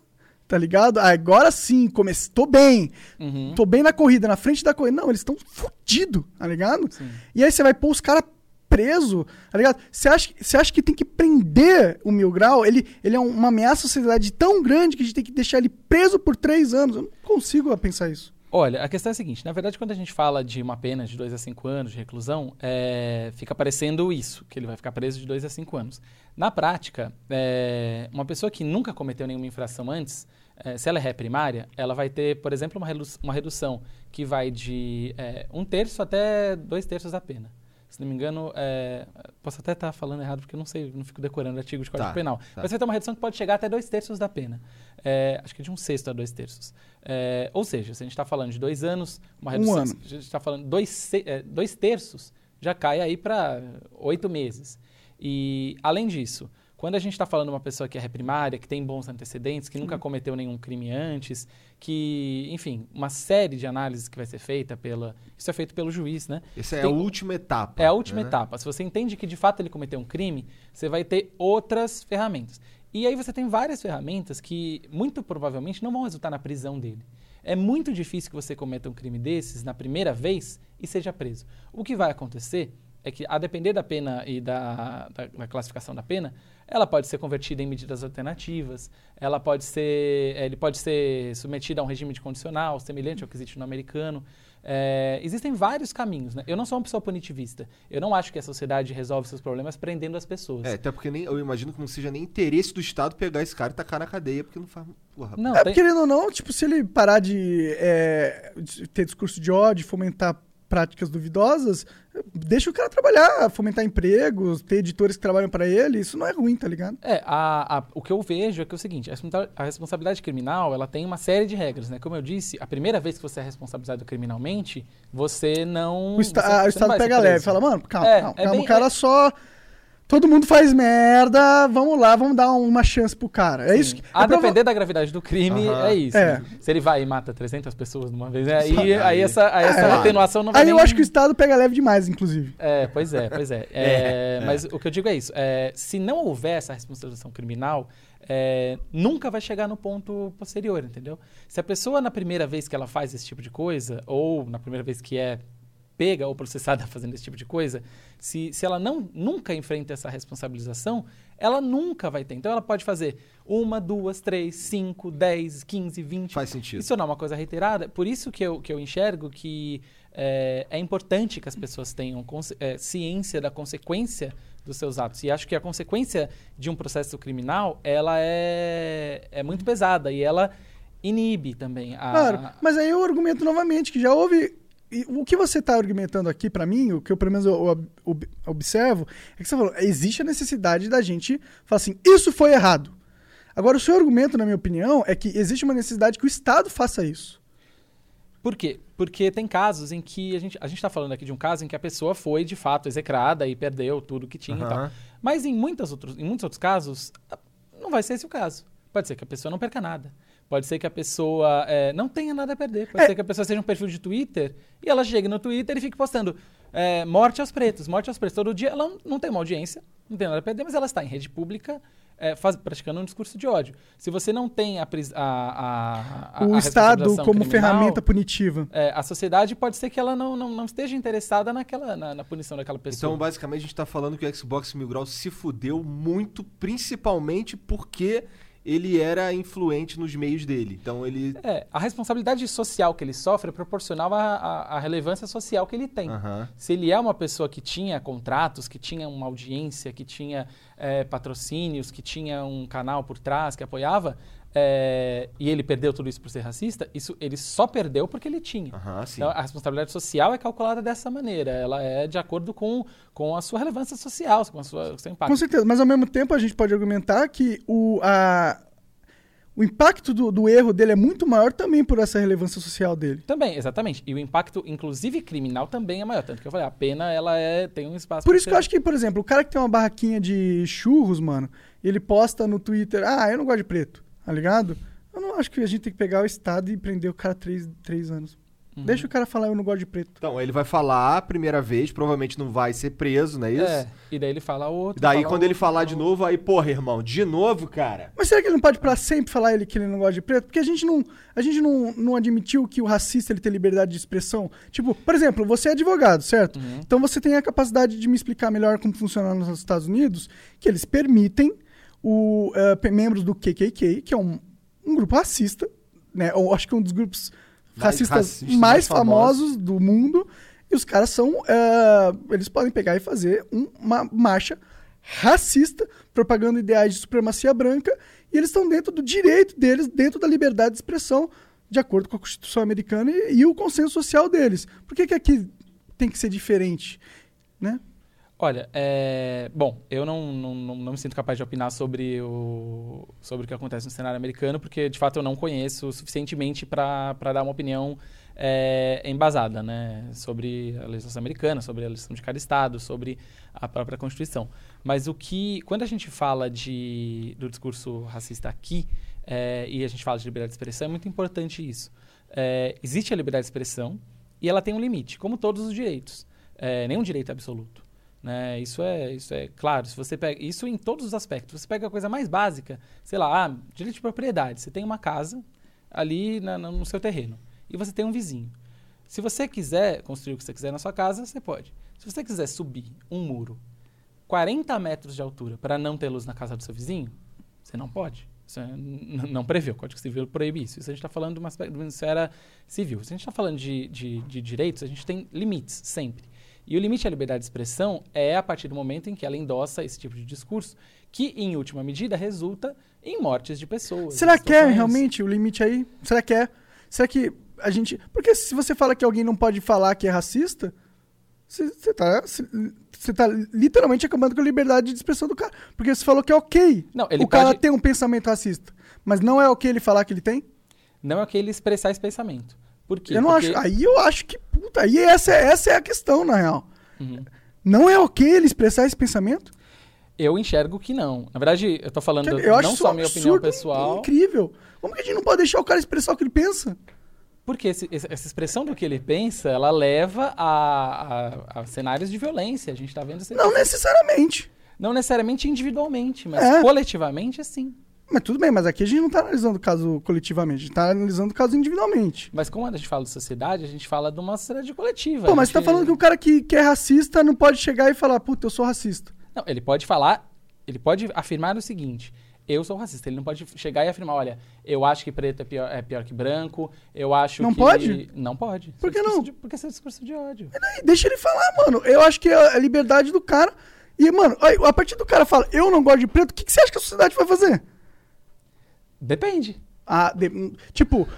tá ligado? Agora sim, comece... tô bem. Uhum. Tô bem na corrida, na frente da corrida. Não, eles estão fudidos, tá ligado? Sim. E aí você vai pôr os caras preso, tá ligado? Você acha, você acha que tem que prender o Mil Grau? Ele, ele é um- uma ameaça à sociedade tão grande que a gente tem que deixar ele preso por três anos. Eu não consigo pensar isso. Olha, a questão é a seguinte: na verdade, quando a gente fala de uma pena de 2 a 5 anos de reclusão, é, fica parecendo isso, que ele vai ficar preso de 2 a 5 anos. Na prática, é, uma pessoa que nunca cometeu nenhuma infração antes, é, se ela é ré primária, ela vai ter, por exemplo, uma, redu- uma redução que vai de é, um terço até dois terços da pena. Se não me engano, é, posso até estar falando errado porque eu não sei, não fico decorando artigo de Código Tá, Penal. tá. Mas vai ter uma redução que pode chegar até dois terços da pena. É, acho que de um sexto a dois terços. Ou seja, se a gente está falando de dois anos, uma Um redução. ano. Se a gente está falando dois, dois terços já cai aí para oito meses. E, além disso, quando a gente está falando de uma pessoa que é reprimária, que tem bons antecedentes, que nunca cometeu nenhum crime antes, que, enfim, uma série de análises que vai ser feita pela. Isso é feito pelo juiz, né? Essa é Tem- a última etapa. É a última né? etapa. Se você entende que de fato ele cometeu um crime, você vai ter outras ferramentas. E aí você tem várias ferramentas que muito provavelmente não vão resultar na prisão dele. É muito difícil que você cometa um crime desses na primeira vez e seja preso. O que vai acontecer é que, a depender da pena e da, da- da classificação da pena, ela pode ser convertida em medidas alternativas, ela pode ser, ele pode ser submetido a um regime de condicional, semelhante ao que existe no americano. É, existem vários caminhos. Né? Eu não sou uma pessoa punitivista. Eu não acho que a sociedade resolve seus problemas prendendo as pessoas. É, até porque nem, eu imagino que não seja nem interesse do Estado pegar esse cara e tacar na cadeia, porque não faz. Porra, Não, É, tem- querendo ou não, tipo, se ele parar de é, de ter discurso de ódio, fomentar práticas duvidosas, deixa o cara trabalhar, fomentar empregos, ter editores que trabalham pra ele, isso não é ruim, tá ligado? É, a- a- o que eu vejo é que é o seguinte, a responsa- a responsabilidade criminal, ela tem uma série de regras, né? Como eu disse, a primeira vez que você é responsabilizado criminalmente, você não... O, esta- você- ah, você o Estado pega leve, fala, mano, calma, É, calma, é calma, bem- o cara é- só... Todo mundo faz merda, vamos lá, vamos dar uma chance pro cara. É isso que... A é prova- depender da gravidade do crime, Aham. é isso. É. Se ele vai e mata 300 pessoas de uma vez, né? aí, Aí- aí essa, aí essa É. atenuação não vai Aí eu nem- acho que o Estado pega leve demais, inclusive. É, pois é, pois é. É, Mas o que eu digo é isso. é, se não houver essa responsabilização criminal, é, nunca vai chegar no ponto posterior, entendeu? Se a pessoa, na primeira vez que ela faz esse tipo de coisa, ou na primeira vez que é pega ou processada fazendo esse tipo de coisa, se, se ela não nunca enfrenta essa responsabilização, ela nunca vai ter. Então ela pode fazer uma, duas, três, cinco, dez, quinze, vinte. Faz sentido. Isso não é uma coisa reiterada. Por isso que eu, que eu enxergo que é, é importante que as pessoas tenham é, ciência da consequência dos seus atos. E acho que a consequência de um processo criminal, ela é, é muito pesada e ela inibe também a... Claro, mas aí eu argumento novamente que já houve. E O que você está argumentando aqui pra mim, o que eu pelo menos eu ob- observo, é que você falou, existe a necessidade da gente falar assim, isso foi errado. Agora, o seu argumento, na minha opinião, é que existe uma necessidade que o Estado faça isso. Por quê? Porque tem casos em que a gente a gente está falando aqui de um caso em que a pessoa foi de fato execrada e perdeu tudo que tinha e tal. Mas em, muitas outros, em muitos outros casos, não vai ser esse o caso. Pode ser que a pessoa não perca nada. Pode ser que a pessoa é, não tenha nada a perder. Pode É. ser que a pessoa seja um perfil de Twitter e ela chegue no Twitter e fique postando é, morte aos pretos, morte aos pretos. Todo dia ela não, não tem uma audiência, não tem nada a perder, mas ela está em rede pública é, faz- praticando um discurso de ódio. Se você não tem a, a, a, a o a Estado como criminal, ferramenta punitiva. é, a sociedade pode ser que ela não, não, não esteja interessada naquela, na, na punição daquela pessoa. Então, basicamente, a gente tá falando que o Xbox Mil Grau se fudeu muito, principalmente porque ele era influente nos meios dele. Então ele. É, a responsabilidade social que ele sofre é proporcional à, à- à relevância social que ele tem. Aham. Se ele é uma pessoa que tinha contratos, que tinha uma audiência, que tinha é, patrocínios, que tinha um canal por trás que apoiava, é, e ele perdeu tudo isso por ser racista, isso ele só perdeu porque ele tinha. Sim. Então, a responsabilidade social é calculada dessa maneira. Ela é de acordo com, com a sua relevância social, com a sua, o seu impacto. Com certeza, mas ao mesmo tempo a gente pode argumentar que o, a, o impacto do, do erro dele é muito maior também por essa relevância social dele. Também, exatamente. E o impacto, inclusive criminal, também é maior. Tanto que eu falei, a pena ela é, tem um espaço. Por isso que eu acho que, por exemplo, o cara que tem uma barraquinha de churros, mano, ele posta no Twitter, ah, eu não gosto de preto, tá ligado? Eu não acho que a gente tem que pegar o Estado e prender o cara três, três anos. Uhum. Deixa o cara falar, eu não gosto de preto. Então, ele vai falar a primeira vez, provavelmente não vai ser preso, não é isso? É, e daí ele fala outro. Daí, fala quando ele outro, falar fala de outro. novo, aí, porra, irmão, de novo, cara. Mas será que ele não pode pra sempre falar ele que ele não gosta de preto? Porque a gente não, a gente não, não admitiu que o racista ele tem liberdade de expressão. Tipo, por exemplo, você é advogado, certo? Uhum. Então você tem a capacidade de me explicar melhor como funciona nos Estados Unidos, que eles permitem o, pe- membros do KKK, que é um, um grupo racista, né? Eu acho que é um dos grupos Mais racistas racista, mais, mais famosos do mundo. E os caras são. eh, eles podem pegar e fazer um- uma marcha racista, propagando ideais de supremacia branca, e eles estão dentro do direito deles, dentro da liberdade de expressão, de acordo com a Constituição americana e, e o consenso social deles. Por que, que aqui tem que ser diferente? Né? Olha, é, bom, eu não, não, não, me sinto capaz de opinar sobre o, sobre o que acontece no cenário americano, porque de fato eu não conheço suficientemente para dar uma opinião é embasada, né? Sobre a legislação americana, sobre a legislação de cada estado, sobre a própria Constituição. Mas o que, quando a gente fala de, do discurso racista aqui é, e a gente fala de liberdade de expressão, é muito importante isso. É, existe a liberdade de expressão e ela tem um limite, como todos os direitos. É, nenhum direito é absoluto. Né? Isso, é, isso é claro. Se você pega isso em todos os aspectos. Você pega a coisa mais básica, sei lá, ah, direito de propriedade. Você tem uma casa ali na, no seu terreno e você tem um vizinho. Se você quiser construir o que você quiser na sua casa, você pode. Se você quiser subir um muro 40 metros de altura para não ter luz na casa do seu vizinho, você não pode. Isso é, não prevê, o Código Civil proíbe isso. Isso a gente está falando de uma, de uma esfera civil. Se a gente está falando de, de, de direitos, a gente tem limites sempre. E o limite à liberdade de expressão é a partir do momento em que ela endossa esse tipo de discurso, que, em última medida, resulta em mortes de pessoas. Será que é realmente o limite aí? Será que é? Será que a gente. Porque se você fala que alguém não pode falar que é racista, você está você tá literalmente acabando com a liberdade de expressão do cara. Porque você falou que é ok não, ele o cara pode... tem um pensamento racista. Mas não é ok ele falar que ele tem? Não é ok ele expressar esse pensamento. Por quê? Eu não Porque... acho. Aí eu acho que. Puta, aí essa, essa é a questão, na real. Uhum. Não é ok ele expressar esse pensamento? Eu enxergo que não. Na verdade, eu tô falando eu não só a minha opinião pessoal. Incrível. Como que a gente não pode deixar o cara expressar o que ele pensa? Porque esse, essa expressão do que ele pensa, ela leva a, a, a cenários de violência. A gente está vendo... Não necessariamente. Não necessariamente individualmente, mas É. coletivamente, sim. Mas tudo bem, mas aqui a gente não tá analisando o caso coletivamente, a gente tá analisando o caso individualmente. Mas como a gente fala de sociedade, a gente fala de uma sociedade coletiva. Pô, mas você tá gente- falando que o cara que, que é racista não pode chegar e falar, puta, eu sou racista. Não, ele pode falar, ele pode afirmar o seguinte: eu sou racista. Ele não pode chegar e afirmar, olha, eu acho que preto é pior, é pior que branco, eu acho Não que. pode? Não pode. Por que é não? de- porque isso é discurso de ódio. Deixa ele falar, mano. Eu acho que é a liberdade do cara. E, mano, a partir do cara fala, eu não gosto de preto, o que, que você acha que a sociedade vai fazer? Depende. Ah, de- tipo.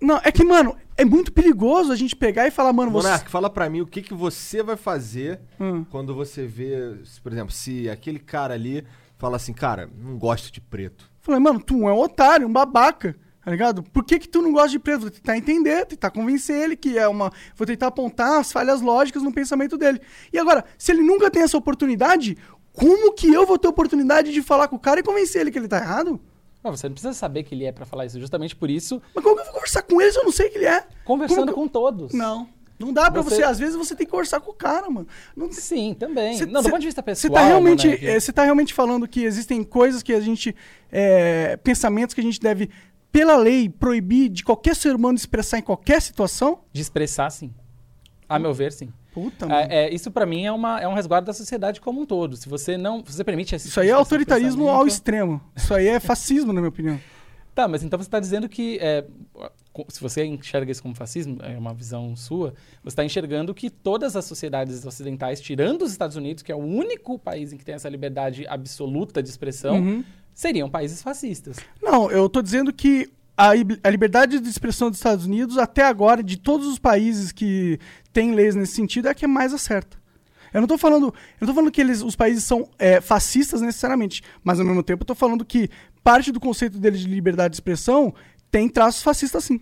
Não, é que, mano, é muito perigoso a gente pegar e falar, mano, você. Monark, fala pra mim o que, que você vai fazer Hum. quando você vê, por exemplo, se aquele cara ali fala assim, cara, não gosto de preto. Falei, mano, tu é um otário, um babaca, tá ligado? Por que que tu não gosta de preto? Vou tentar entender, tentar convencer ele que é uma... Vou tentar apontar as falhas lógicas no pensamento dele. E agora, se ele nunca tem essa oportunidade, como que eu vou ter oportunidade de falar com o cara e convencer ele que ele tá errado? Mas você não precisa saber que ele é pra falar isso. Justamente por isso, Mas como que eu vou conversar com ele se eu não sei que ele é? conversando com todos. Não. Não dá pra você... Você- Às vezes você tem que conversar com o cara, mano. Não... Sim, também. Cê- não, do cê- ponto de vista Você pessoal. tá realmente, é, você tá realmente falando que existem coisas que a gente. é, pensamentos que a gente deve, pela lei, proibir de qualquer ser humano expressar em qualquer situação? De expressar, sim. A meu ver, sim. Puta, mano. É, é, isso pra mim é, uma, é um resguardo da sociedade como um todo. Se você não. Se você permite Isso aí é de autoritarismo ao extremo. Isso aí é fascismo, na minha opinião. Tá, mas então você está dizendo que é, se você enxerga isso como fascismo, é uma visão sua, você está enxergando que todas as sociedades ocidentais, tirando os Estados Unidos, que é o único país em que tem essa liberdade absoluta de expressão, Uhum. seriam países fascistas. Não, eu tô dizendo que a, a liberdade de expressão dos Estados Unidos, até agora, de todos os países que têm leis nesse sentido, é a que é mais acerta. Eu não tô falando, eu não falando que eles, os países são é, fascistas necessariamente, mas ao mesmo tempo eu tô falando que parte do conceito deles de liberdade de expressão tem traços fascistas sim.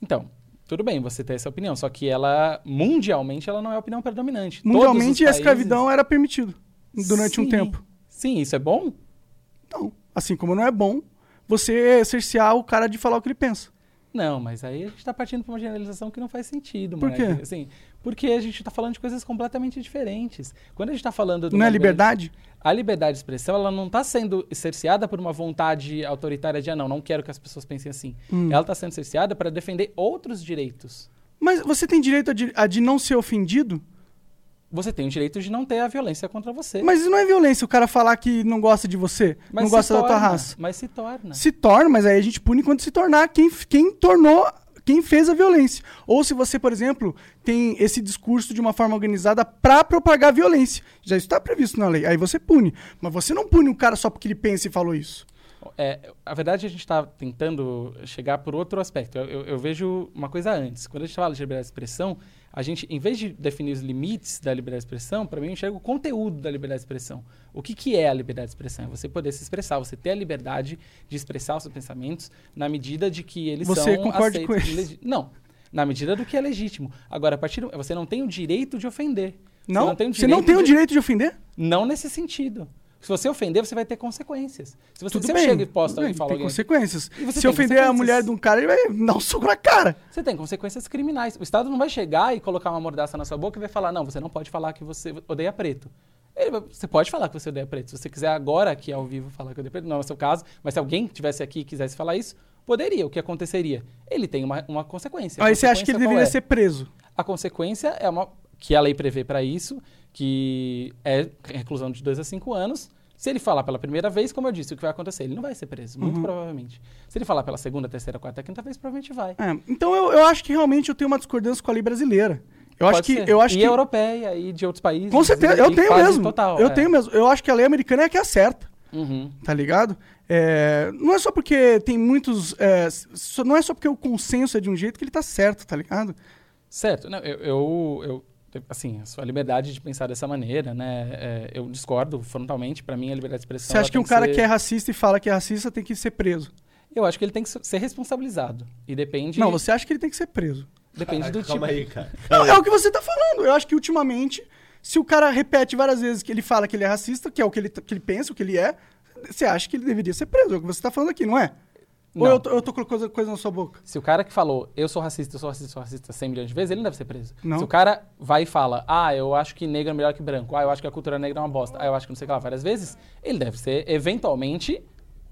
Então, tudo bem você ter essa opinião, só que ela, mundialmente, ela não é a opinião predominante. Mundialmente a países- escravidão era permitido durante um Sim. tempo. Sim, isso é bom? Não. Assim como não é bom você cercear o cara de falar o que ele pensa. Não, mas aí a gente está partindo para uma generalização que não faz sentido. Por Monark. quê? Assim, porque a gente está falando de coisas completamente diferentes. Quando a gente está falando... Não é liberdade? A liberdade de expressão, ela não está sendo cerceada por uma vontade autoritária de, ah, não, não quero que as pessoas pensem assim. Hum. Ela está sendo cerceada para defender outros direitos. Mas você tem direito a de, a de não ser ofendido? Você tem o direito de não ter a violência contra você. Mas isso não é violência o cara falar que não gosta de você, Mas não gosta da tua torna, raça. Mas se torna. Se torna, mas aí a gente pune quando se tornar quem, quem tornou, quem fez a violência. Ou se você, por exemplo, tem esse discurso de uma forma organizada pra propagar violência. Já está previsto na lei. Aí você pune. Mas você não pune o cara só porque ele pensa e falou isso. É, a verdade, a gente está tentando chegar por outro aspecto. Eu, eu- eu vejo uma coisa antes. Quando a gente fala de liberdade de expressão, a gente, em vez de definir os limites da liberdade de expressão, para mim, eu enxergo o conteúdo da liberdade de expressão. O que, que é a liberdade de expressão? É você poder se expressar, você ter a liberdade de expressar os seus pensamentos na medida de que eles Você são concorda com aceitos. legi- Não. Na medida do que é legítimo. Agora, a partir do... você não tem o direito de ofender. Não? Você não tem o não tem o de- direito de ofender? Não nesse sentido. Se você ofender, você vai ter consequências. Se, você, Tudo se bem. eu chego e tudo bem, e falo tem alguém, consequências. E você Se ofender a mulher de um cara, ele vai dar um soco na cara. você tem consequências criminais. O Estado não vai chegar e colocar uma mordaça na sua boca e vai falar, não, você não pode falar que você odeia preto. Ele você pode falar que você odeia preto. Se você quiser agora aqui ao vivo falar que odeia preto, não é o seu caso, mas se alguém tivesse aqui e quisesse falar isso, poderia. O que aconteceria? Ele tem uma, uma consequência. Aí você acha que ele deveria é? ser preso. A consequência é uma que a lei prevê para isso, que é reclusão de 2 a 5 anos. Se ele falar pela primeira vez, como eu disse, o que vai acontecer? Ele não vai ser preso, Uhum. muito provavelmente. Se ele falar pela segunda, terceira, quarta, quinta vez, provavelmente vai. É, então eu, eu acho que realmente eu tenho uma discordância com a lei brasileira. Eu acho Pode que. ser. Eu acho e que europeia e de outros países. com certeza, eu tenho mesmo. Total, eu é. tenho mesmo. Eu acho que a lei americana é a que acerta. Uhum. Tá ligado? É, não é só porque tem muitos. é, não é só porque o consenso é de um jeito que ele tá certo, tá ligado? Certo. Não, eu, eu, eu- assim, a sua liberdade de pensar dessa maneira, né? é, eu discordo frontalmente. Para mim, a liberdade de expressão. Você acha que um cara ser- que é racista e fala que é racista tem que ser preso? Eu acho que ele tem que ser responsabilizado. E depende. Não, você acha que ele tem que ser preso? Depende do tipo. Calma aí, cara. Não, é o que você tá falando. Eu acho que ultimamente, se o cara repete várias vezes que ele fala que ele é racista, que é o que ele, que ele pensa, o que ele é, você acha que ele deveria ser preso. É o que você tá falando aqui, não é? Ou eu tô, eu tô colocando coisa, na sua boca? Se o cara que falou, eu sou racista, eu sou racista, eu sou racista 100 milhões de vezes, ele não deve ser preso. Não. Se o cara vai e fala, ah, eu acho que negro é melhor que branco, ah, eu acho que a cultura negra é uma bosta, ah, eu acho que não sei o que lá, várias vezes, ele deve ser, eventualmente,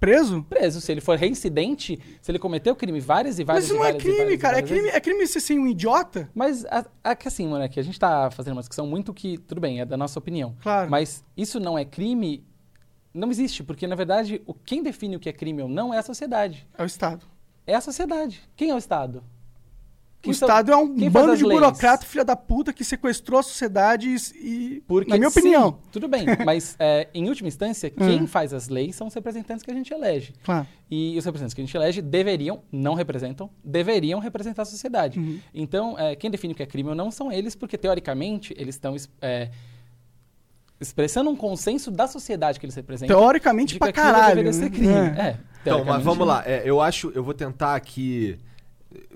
Preso? preso. Se ele for reincidente, se ele cometeu crime várias e várias Mas isso não é crime, várias cara. É crime, vezes. é crime você ser um idiota? Mas, a, a, que assim, moleque, a gente tá fazendo uma discussão muito que, tudo bem, é da nossa opinião. Claro. Mas isso não é crime, não existe, porque, na verdade, o, quem define o que é crime ou não é a sociedade. É o Estado. É a sociedade. Quem é o Estado? O Quem são- Estado é um bando de burocrata, filha da puta, que sequestrou a sociedade e. Porque, na minha sim, opinião. tudo bem, mas é, em última instância, Hum. quem faz as leis são os representantes que a gente elege. Claro. E os representantes que a gente elege deveriam, não representam, deveriam representar a sociedade. Uhum. Então, é, quem define o que é crime ou não são eles, porque teoricamente eles estão es- é, expressando um consenso da sociedade que eles representam. Teoricamente pra caralho. deveria ser né? crime. É. É, Então, mas vamos lá. É, eu acho, eu vou tentar aqui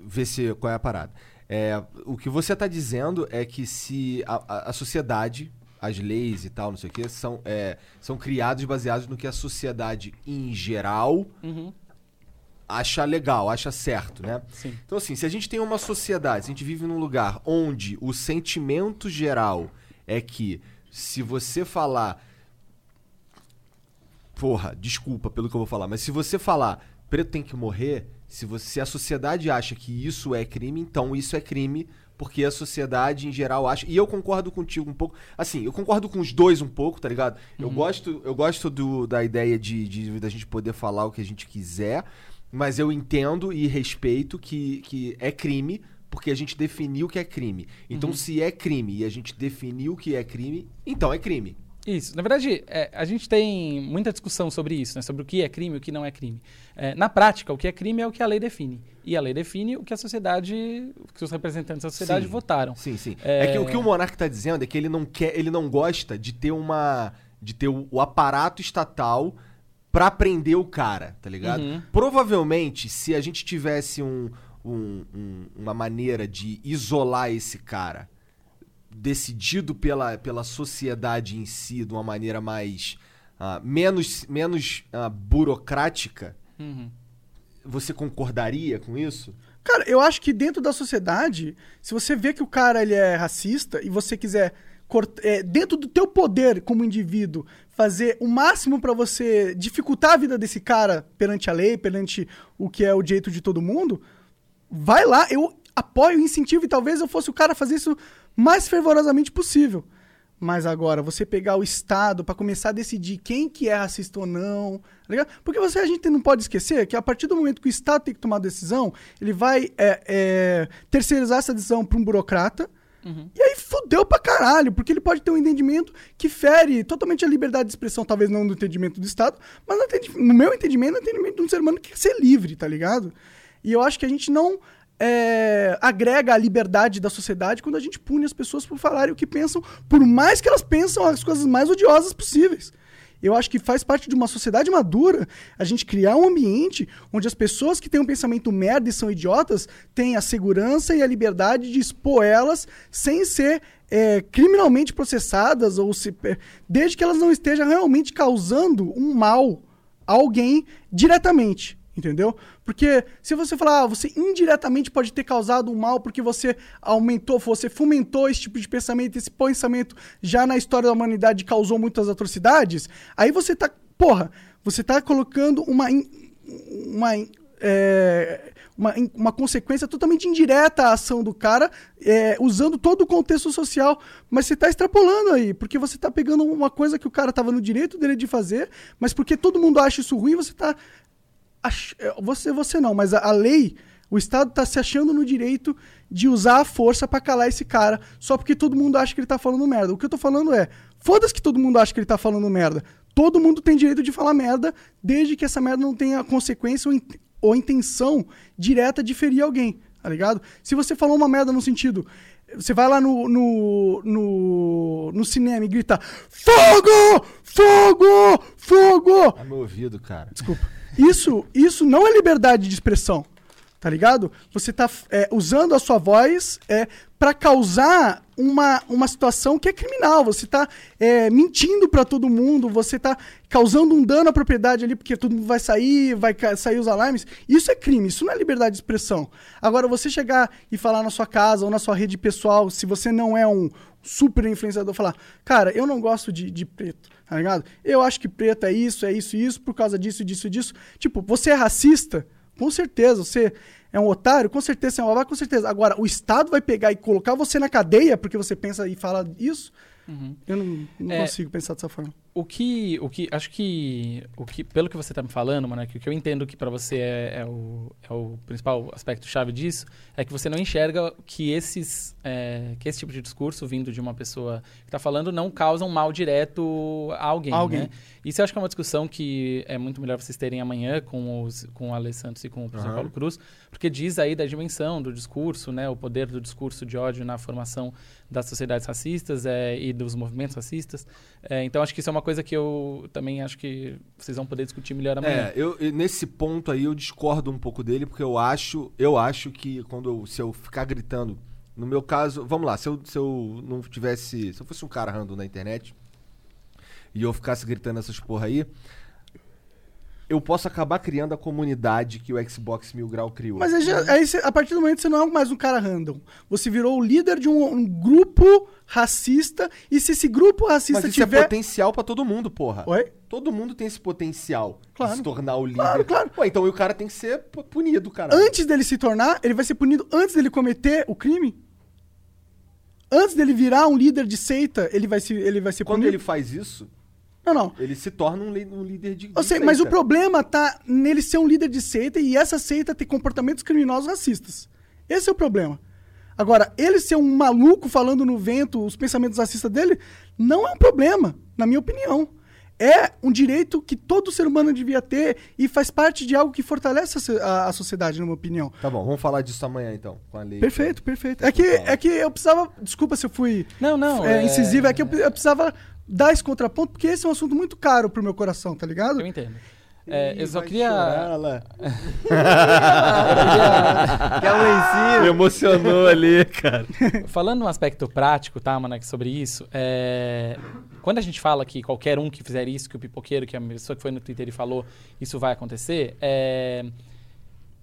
ver se qual é a parada. É, o que você está dizendo é que se a, a- a sociedade, as leis e tal, não sei o que, são, é, são criados baseados no que a sociedade em geral Uhum, acha legal, acha certo, né? sim. Então, assim, se a gente tem uma sociedade, se a gente vive num lugar onde o sentimento geral é que se você falar. Porra, desculpa pelo que eu vou falar, mas se você falar preto tem que morrer, se, você, se a sociedade acha que isso é crime, então isso é crime, porque a sociedade em geral acha. E eu concordo contigo um pouco. Assim, eu concordo com os dois um pouco, tá ligado? Eu gosto, eu gosto do, da ideia de, de da gente poder falar o que a gente quiser, mas eu entendo e respeito que, que é crime, porque a gente definiu que é crime. Então, se é crime e a gente definiu que é crime, então é crime. Isso. Na verdade, é, a gente tem muita discussão sobre isso, né? sobre o que é crime e o que não é crime. É, na prática, o que é crime é o que a lei define. E a lei define o que a sociedade, o que os representantes da sociedade Sim. votaram. Sim, sim. É- É, que o que o Monark tá dizendo é que ele não quer, ele não gosta de ter uma de ter o, o aparato estatal pra prender o cara, tá ligado? Uhum. Provavelmente, se a gente tivesse um, um- um- uma maneira de isolar esse cara decidido pela, pela sociedade em si de uma maneira mais ah, menos menos ah, burocrática, Uhum. você concordaria com isso? Cara, eu acho que dentro da sociedade, se você vê que o cara ele é racista e você quiser é, dentro do teu poder como indivíduo fazer o máximo pra você dificultar a vida desse cara perante a lei, perante o que é o direito de todo mundo, vai lá, eu apoio, incentivo e talvez eu fosse o cara a fazer isso mais fervorosamente possível. Mas agora, você pegar o Estado pra começar a decidir quem que é racista ou não, tá ligado? Porque você, a gente não pode esquecer que a partir do momento que o Estado tem que tomar a decisão, ele vai é, é, terceirizar essa decisão pra um burocrata, e aí fudeu pra caralho, porque ele pode ter um entendimento que fere totalmente a liberdade de expressão, talvez não no entendimento do Estado, mas no, meu entendimento, no entendimento de um ser humano que quer ser livre, tá ligado? E eu acho que a gente não é, agrega a liberdade da sociedade quando a gente pune as pessoas por falarem o que pensam, por mais que elas pensam as coisas mais odiosas possíveis. Eu acho que faz parte de uma sociedade madura a gente criar um ambiente onde as pessoas que têm um pensamento merda e são idiotas têm a segurança e a liberdade de expor elas sem ser é, criminalmente processadas ou se, desde que elas não estejam realmente causando um mal a alguém diretamente. Entendeu? Porque se você falar, ah, você indiretamente pode ter causado um mal porque você aumentou, você fomentou esse tipo de pensamento, esse pensamento já na história da humanidade causou muitas atrocidades, aí você tá, porra, você tá colocando uma, in- uma, é, uma, in- uma consequência totalmente indireta à ação do cara, é, usando todo o contexto social, mas você tá extrapolando aí, porque você tá pegando uma coisa que o cara tava no direito dele de fazer, mas porque todo mundo acha isso ruim, você tá ach- é, você você não, mas a, a lei, o Estado tá se achando no direito de usar a força pra calar esse cara, só porque todo mundo acha que ele tá falando merda. O que eu tô falando é, foda-se que todo mundo acha que ele tá falando merda. Todo mundo tem direito de falar merda, desde que essa merda não tenha consequência ou, in- ou intenção direta de ferir alguém, tá ligado? Se você falou uma merda no sentido, você vai lá no, no, no, no cinema e grita Fogo! Fogo! Fogo! Ah, meu ouvido, cara. Desculpa. Isso, isso não é liberdade de expressão, tá ligado? Você tá é, usando a sua voz é, para causar uma, uma situação que é criminal. Você tá é, mentindo para todo mundo, você tá causando um dano à propriedade ali, porque todo mundo vai sair, vai sair os alarmes. Isso é crime, isso não é liberdade de expressão. Agora, você chegar e falar na sua casa ou na sua rede pessoal, se você não é um super influenciador, falar, cara, eu não gosto de, de preto, tá ligado? Eu acho que preto é isso, é isso e isso, por causa disso, disso, disso. Tipo, você é racista? Com certeza. Você é um otário? Com certeza. Você é um babaca? Com certeza. Agora, o Estado vai pegar e colocar você na cadeia porque você pensa e fala isso? Eu não, não É. consigo pensar dessa forma. O que, o que, acho que, o que, pelo que você tá me falando, mano, é que o que eu entendo que pra você é, é o, é o principal aspecto chave disso, é que você não enxerga que esses, é, que esse tipo de discurso vindo de uma pessoa que tá falando não causa um mal direto a alguém, A alguém. né? Isso eu acho que é uma discussão que é muito melhor vocês terem amanhã com, os, com o Ale Santos e com o professor Aham. Paulo Cruz, porque diz aí da dimensão do discurso, né? O poder do discurso de ódio na formação das sociedades racistas é, e dos movimentos racistas. É, então, acho que isso é uma coisa que eu também acho que vocês vão poder discutir melhor amanhã. É, eu, nesse ponto aí eu discordo um pouco dele, porque eu acho, eu acho que quando eu, se eu ficar gritando, no meu caso, vamos lá, se eu, se eu não tivesse, se eu fosse um cara random na internet e eu ficasse gritando essas porra aí, eu posso acabar criando a comunidade que o Xbox Mil Grau criou. Mas aí, aí a partir do momento você não é mais um cara random. Você virou o líder de um, um grupo racista. E se esse grupo racista Mas isso é tiver. potencial pra todo mundo, porra. Oi? Todo mundo tem esse potencial Claro. de se tornar o líder. Claro, claro. Pô, então o cara tem que ser pu- punido, cara. Antes dele se tornar, ele vai ser punido antes dele cometer o crime? Antes dele virar um líder de seita, ele vai, se, ele vai ser Quando punido? ele faz isso, Não, não. ele se torna um, um líder de. Eu de sei, mas o seita. problema tá nele ser um líder de seita e essa seita ter comportamentos criminosos racistas. Esse é o problema. Agora, ele ser um maluco falando no vento os pensamentos racistas dele não é um problema, na minha opinião. É um direito que todo ser humano devia ter e faz parte de algo que fortalece a, a- a sociedade, na minha opinião. Tá bom, vamos falar disso amanhã então, com a lei. Perfeito, perfeito. É que, é que eu precisava. Desculpa se eu fui Não, não. é, incisivo, é que eu, eu precisava dar esse contraponto, porque esse é um assunto muito caro pro meu coração, tá ligado? Eu entendo. É, eu só queria. chorar lá. Quer lencinho? Me emocionou ali, cara. Falando um aspecto prático, tá, Manek, sobre isso, é... quando a gente fala que qualquer um que fizer isso, que o pipoqueiro, que a pessoa que foi no Twitter e falou, isso vai acontecer, é...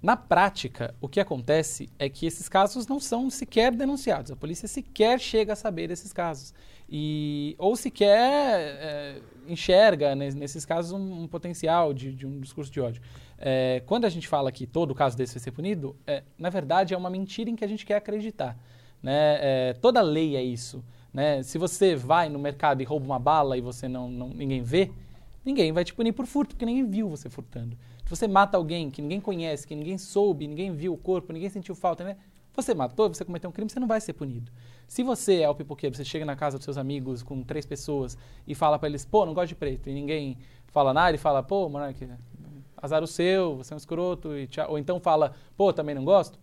na prática, o que acontece é que esses casos não são sequer denunciados. A polícia sequer chega a saber desses casos. E... Ou sequer é, enxerga nes- nesses casos um, um potencial de, de um discurso de ódio. É, quando a gente fala que todo caso desse vai ser punido, é, na verdade é uma mentira em que a gente quer acreditar. Né? É, toda lei é isso. Né? Se você vai no mercado e rouba uma bala e você não, não- ninguém vê, ninguém vai te punir por furto, porque ninguém viu você furtando. Se você mata alguém que ninguém conhece, que ninguém soube, ninguém viu o corpo, ninguém sentiu falta, né? Você matou, você cometeu um crime, você não vai ser punido. Se você é o pipoqueiro, você chega na casa dos seus amigos com três pessoas e fala pra eles, pô, não gosto de preto, e ninguém fala nada, e fala, pô, Monark, azar o seu, você é um escroto, ou então fala, pô, também não gosto.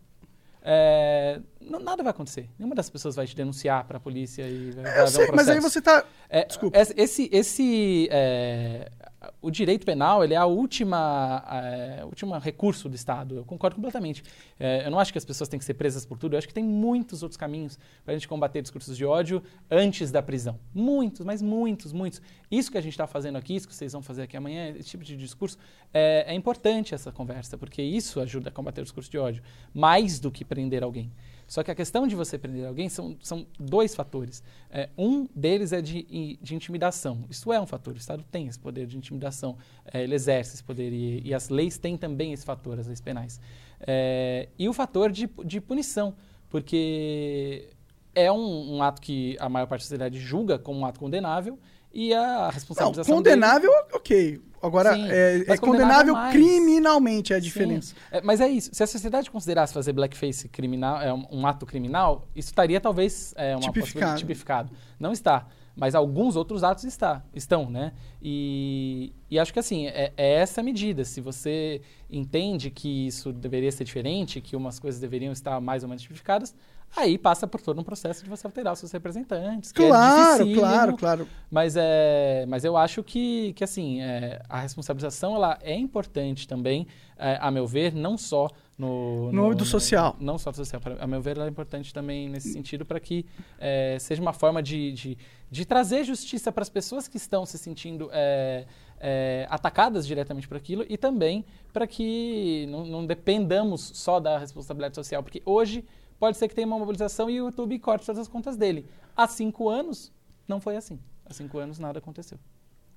é, não- nada vai acontecer. Nenhuma das pessoas vai te denunciar para a polícia e vai, vai Eu sei, um mas aí você tá. É, Desculpa. Esse, esse, é, o direito penal ele é a última, é, última recurso do Estado. Eu concordo completamente. É, eu não acho que as pessoas têm que ser presas por tudo. Eu acho que tem muitos outros caminhos para a gente combater discursos de ódio antes da prisão. Muitos, mas muitos, muitos. Isso que a gente está fazendo aqui, isso que vocês vão fazer aqui amanhã, esse tipo de discurso, é, é importante essa conversa, porque isso ajuda a combater o discurso de ódio, mais do que prender alguém. Só que a questão de você prender alguém são, são dois fatores. É, um deles é de, de intimidação. Isso é um fator. O Estado tem esse poder de intimidação. É, ele exerce esse poder. E, e as leis têm também esse fator, as leis penais. É, e o fator de, de punição. Porque é um, um ato que a maior parte da sociedade julga como um ato condenável. E a Não, responsabilização dele- condenável, ok. Agora, Sim, é, é condenável mais. criminalmente, é a diferença. É, mas é isso. Se a sociedade considerasse fazer blackface criminal, é um, um ato criminal, isso estaria talvez é, uma Tipificado. tipificado. Não está. Mas alguns outros atos está, estão, né? E, e acho que assim, é, é essa medida. Se você entende que isso deveria ser diferente, que umas coisas deveriam estar mais ou menos tipificadas, aí passa por todo um processo de você alterar os seus representantes. que é Claro, claro, claro. mas, é, mas eu acho que, que assim, é, a responsabilização ela é importante também, é, a meu ver, não só no... No âmbito social. Não só do social. pra- A meu ver, ela é importante também nesse sentido para que é, seja uma forma de, de, de trazer justiça para as pessoas que estão se sentindo é, é, atacadas diretamente por aquilo e também para que não, não dependamos só da responsabilidade social. Porque hoje pode ser que tenha uma mobilização e o YouTube corte todas as contas dele. Há cinco anos, não foi assim. Há cinco anos nada aconteceu.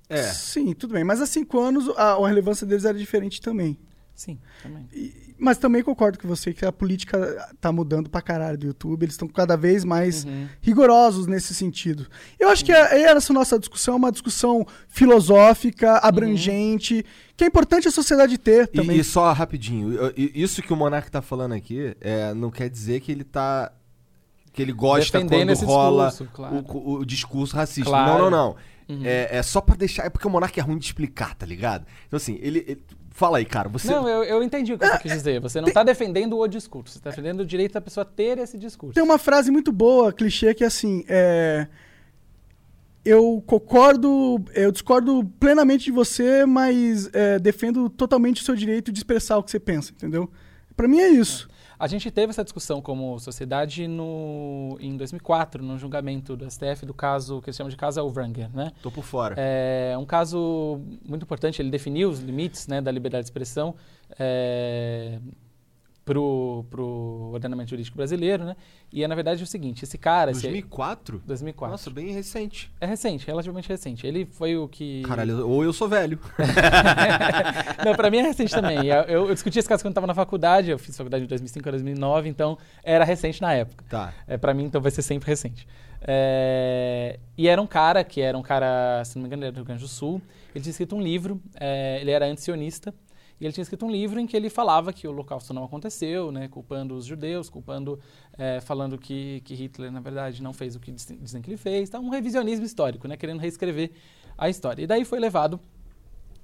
É. Sim, tudo bem. Mas há cinco anos a, a relevância deles era diferente também. Sim, também. E- mas também concordo com você que a política tá mudando pra caralho do YouTube. Eles estão cada vez mais Uhum. rigorosos nesse sentido. Eu acho que a- essa nossa discussão é uma discussão filosófica, abrangente, que é importante a sociedade ter E, também. e só rapidinho, isso que o Monark tá falando aqui é, não quer dizer que ele tá. que ele gosta Defendendo quando esse rola discurso, claro. o, o discurso racista. Claro. Não, não, não. Uhum. É, é só pra deixar. É porque o Monark é ruim de explicar, tá ligado? Então, assim, ele. ele- fala aí, cara. Você. Não, eu, eu entendi o que você quis dizer. Você não está defendendo o discurso, você está defendendo o direito da pessoa ter esse discurso. Tem uma frase muito boa, clichê, que é assim: é, Eu concordo, eu discordo plenamente de você, mas é, defendo totalmente o seu direito de expressar o que você pensa, entendeu? Pra mim é isso. A gente teve essa discussão como sociedade no, em 2004, no julgamento do STF do caso que eles chamam de caso Elvranger, né? Tô por fora. É um caso muito importante, ele definiu os limites né, da liberdade de expressão é, para o ordenamento jurídico brasileiro, né? E é, na verdade, o seguinte, esse cara... esse- 2004? 2004. Nossa, bem recente. É recente, relativamente recente. Ele foi o que... Caralho, ou eu sou velho. Não, pra mim é recente também. Eu, eu discuti esse caso quando estava na faculdade, eu fiz faculdade de 2005 a 2009, então era recente na época. Tá. É, para mim, então vai ser sempre recente. É, e era um cara que era um cara, se não me engano, ele era do Rio Grande do Sul. Ele tinha escrito um livro, é, ele era antisionista, e ele tinha escrito um livro em que ele falava que o Holocausto não aconteceu, né, culpando os judeus, culpando, é, falando que, que Hitler, na verdade, não fez o que dizem que ele fez. Então, um revisionismo histórico, né, querendo reescrever a história. E daí foi levado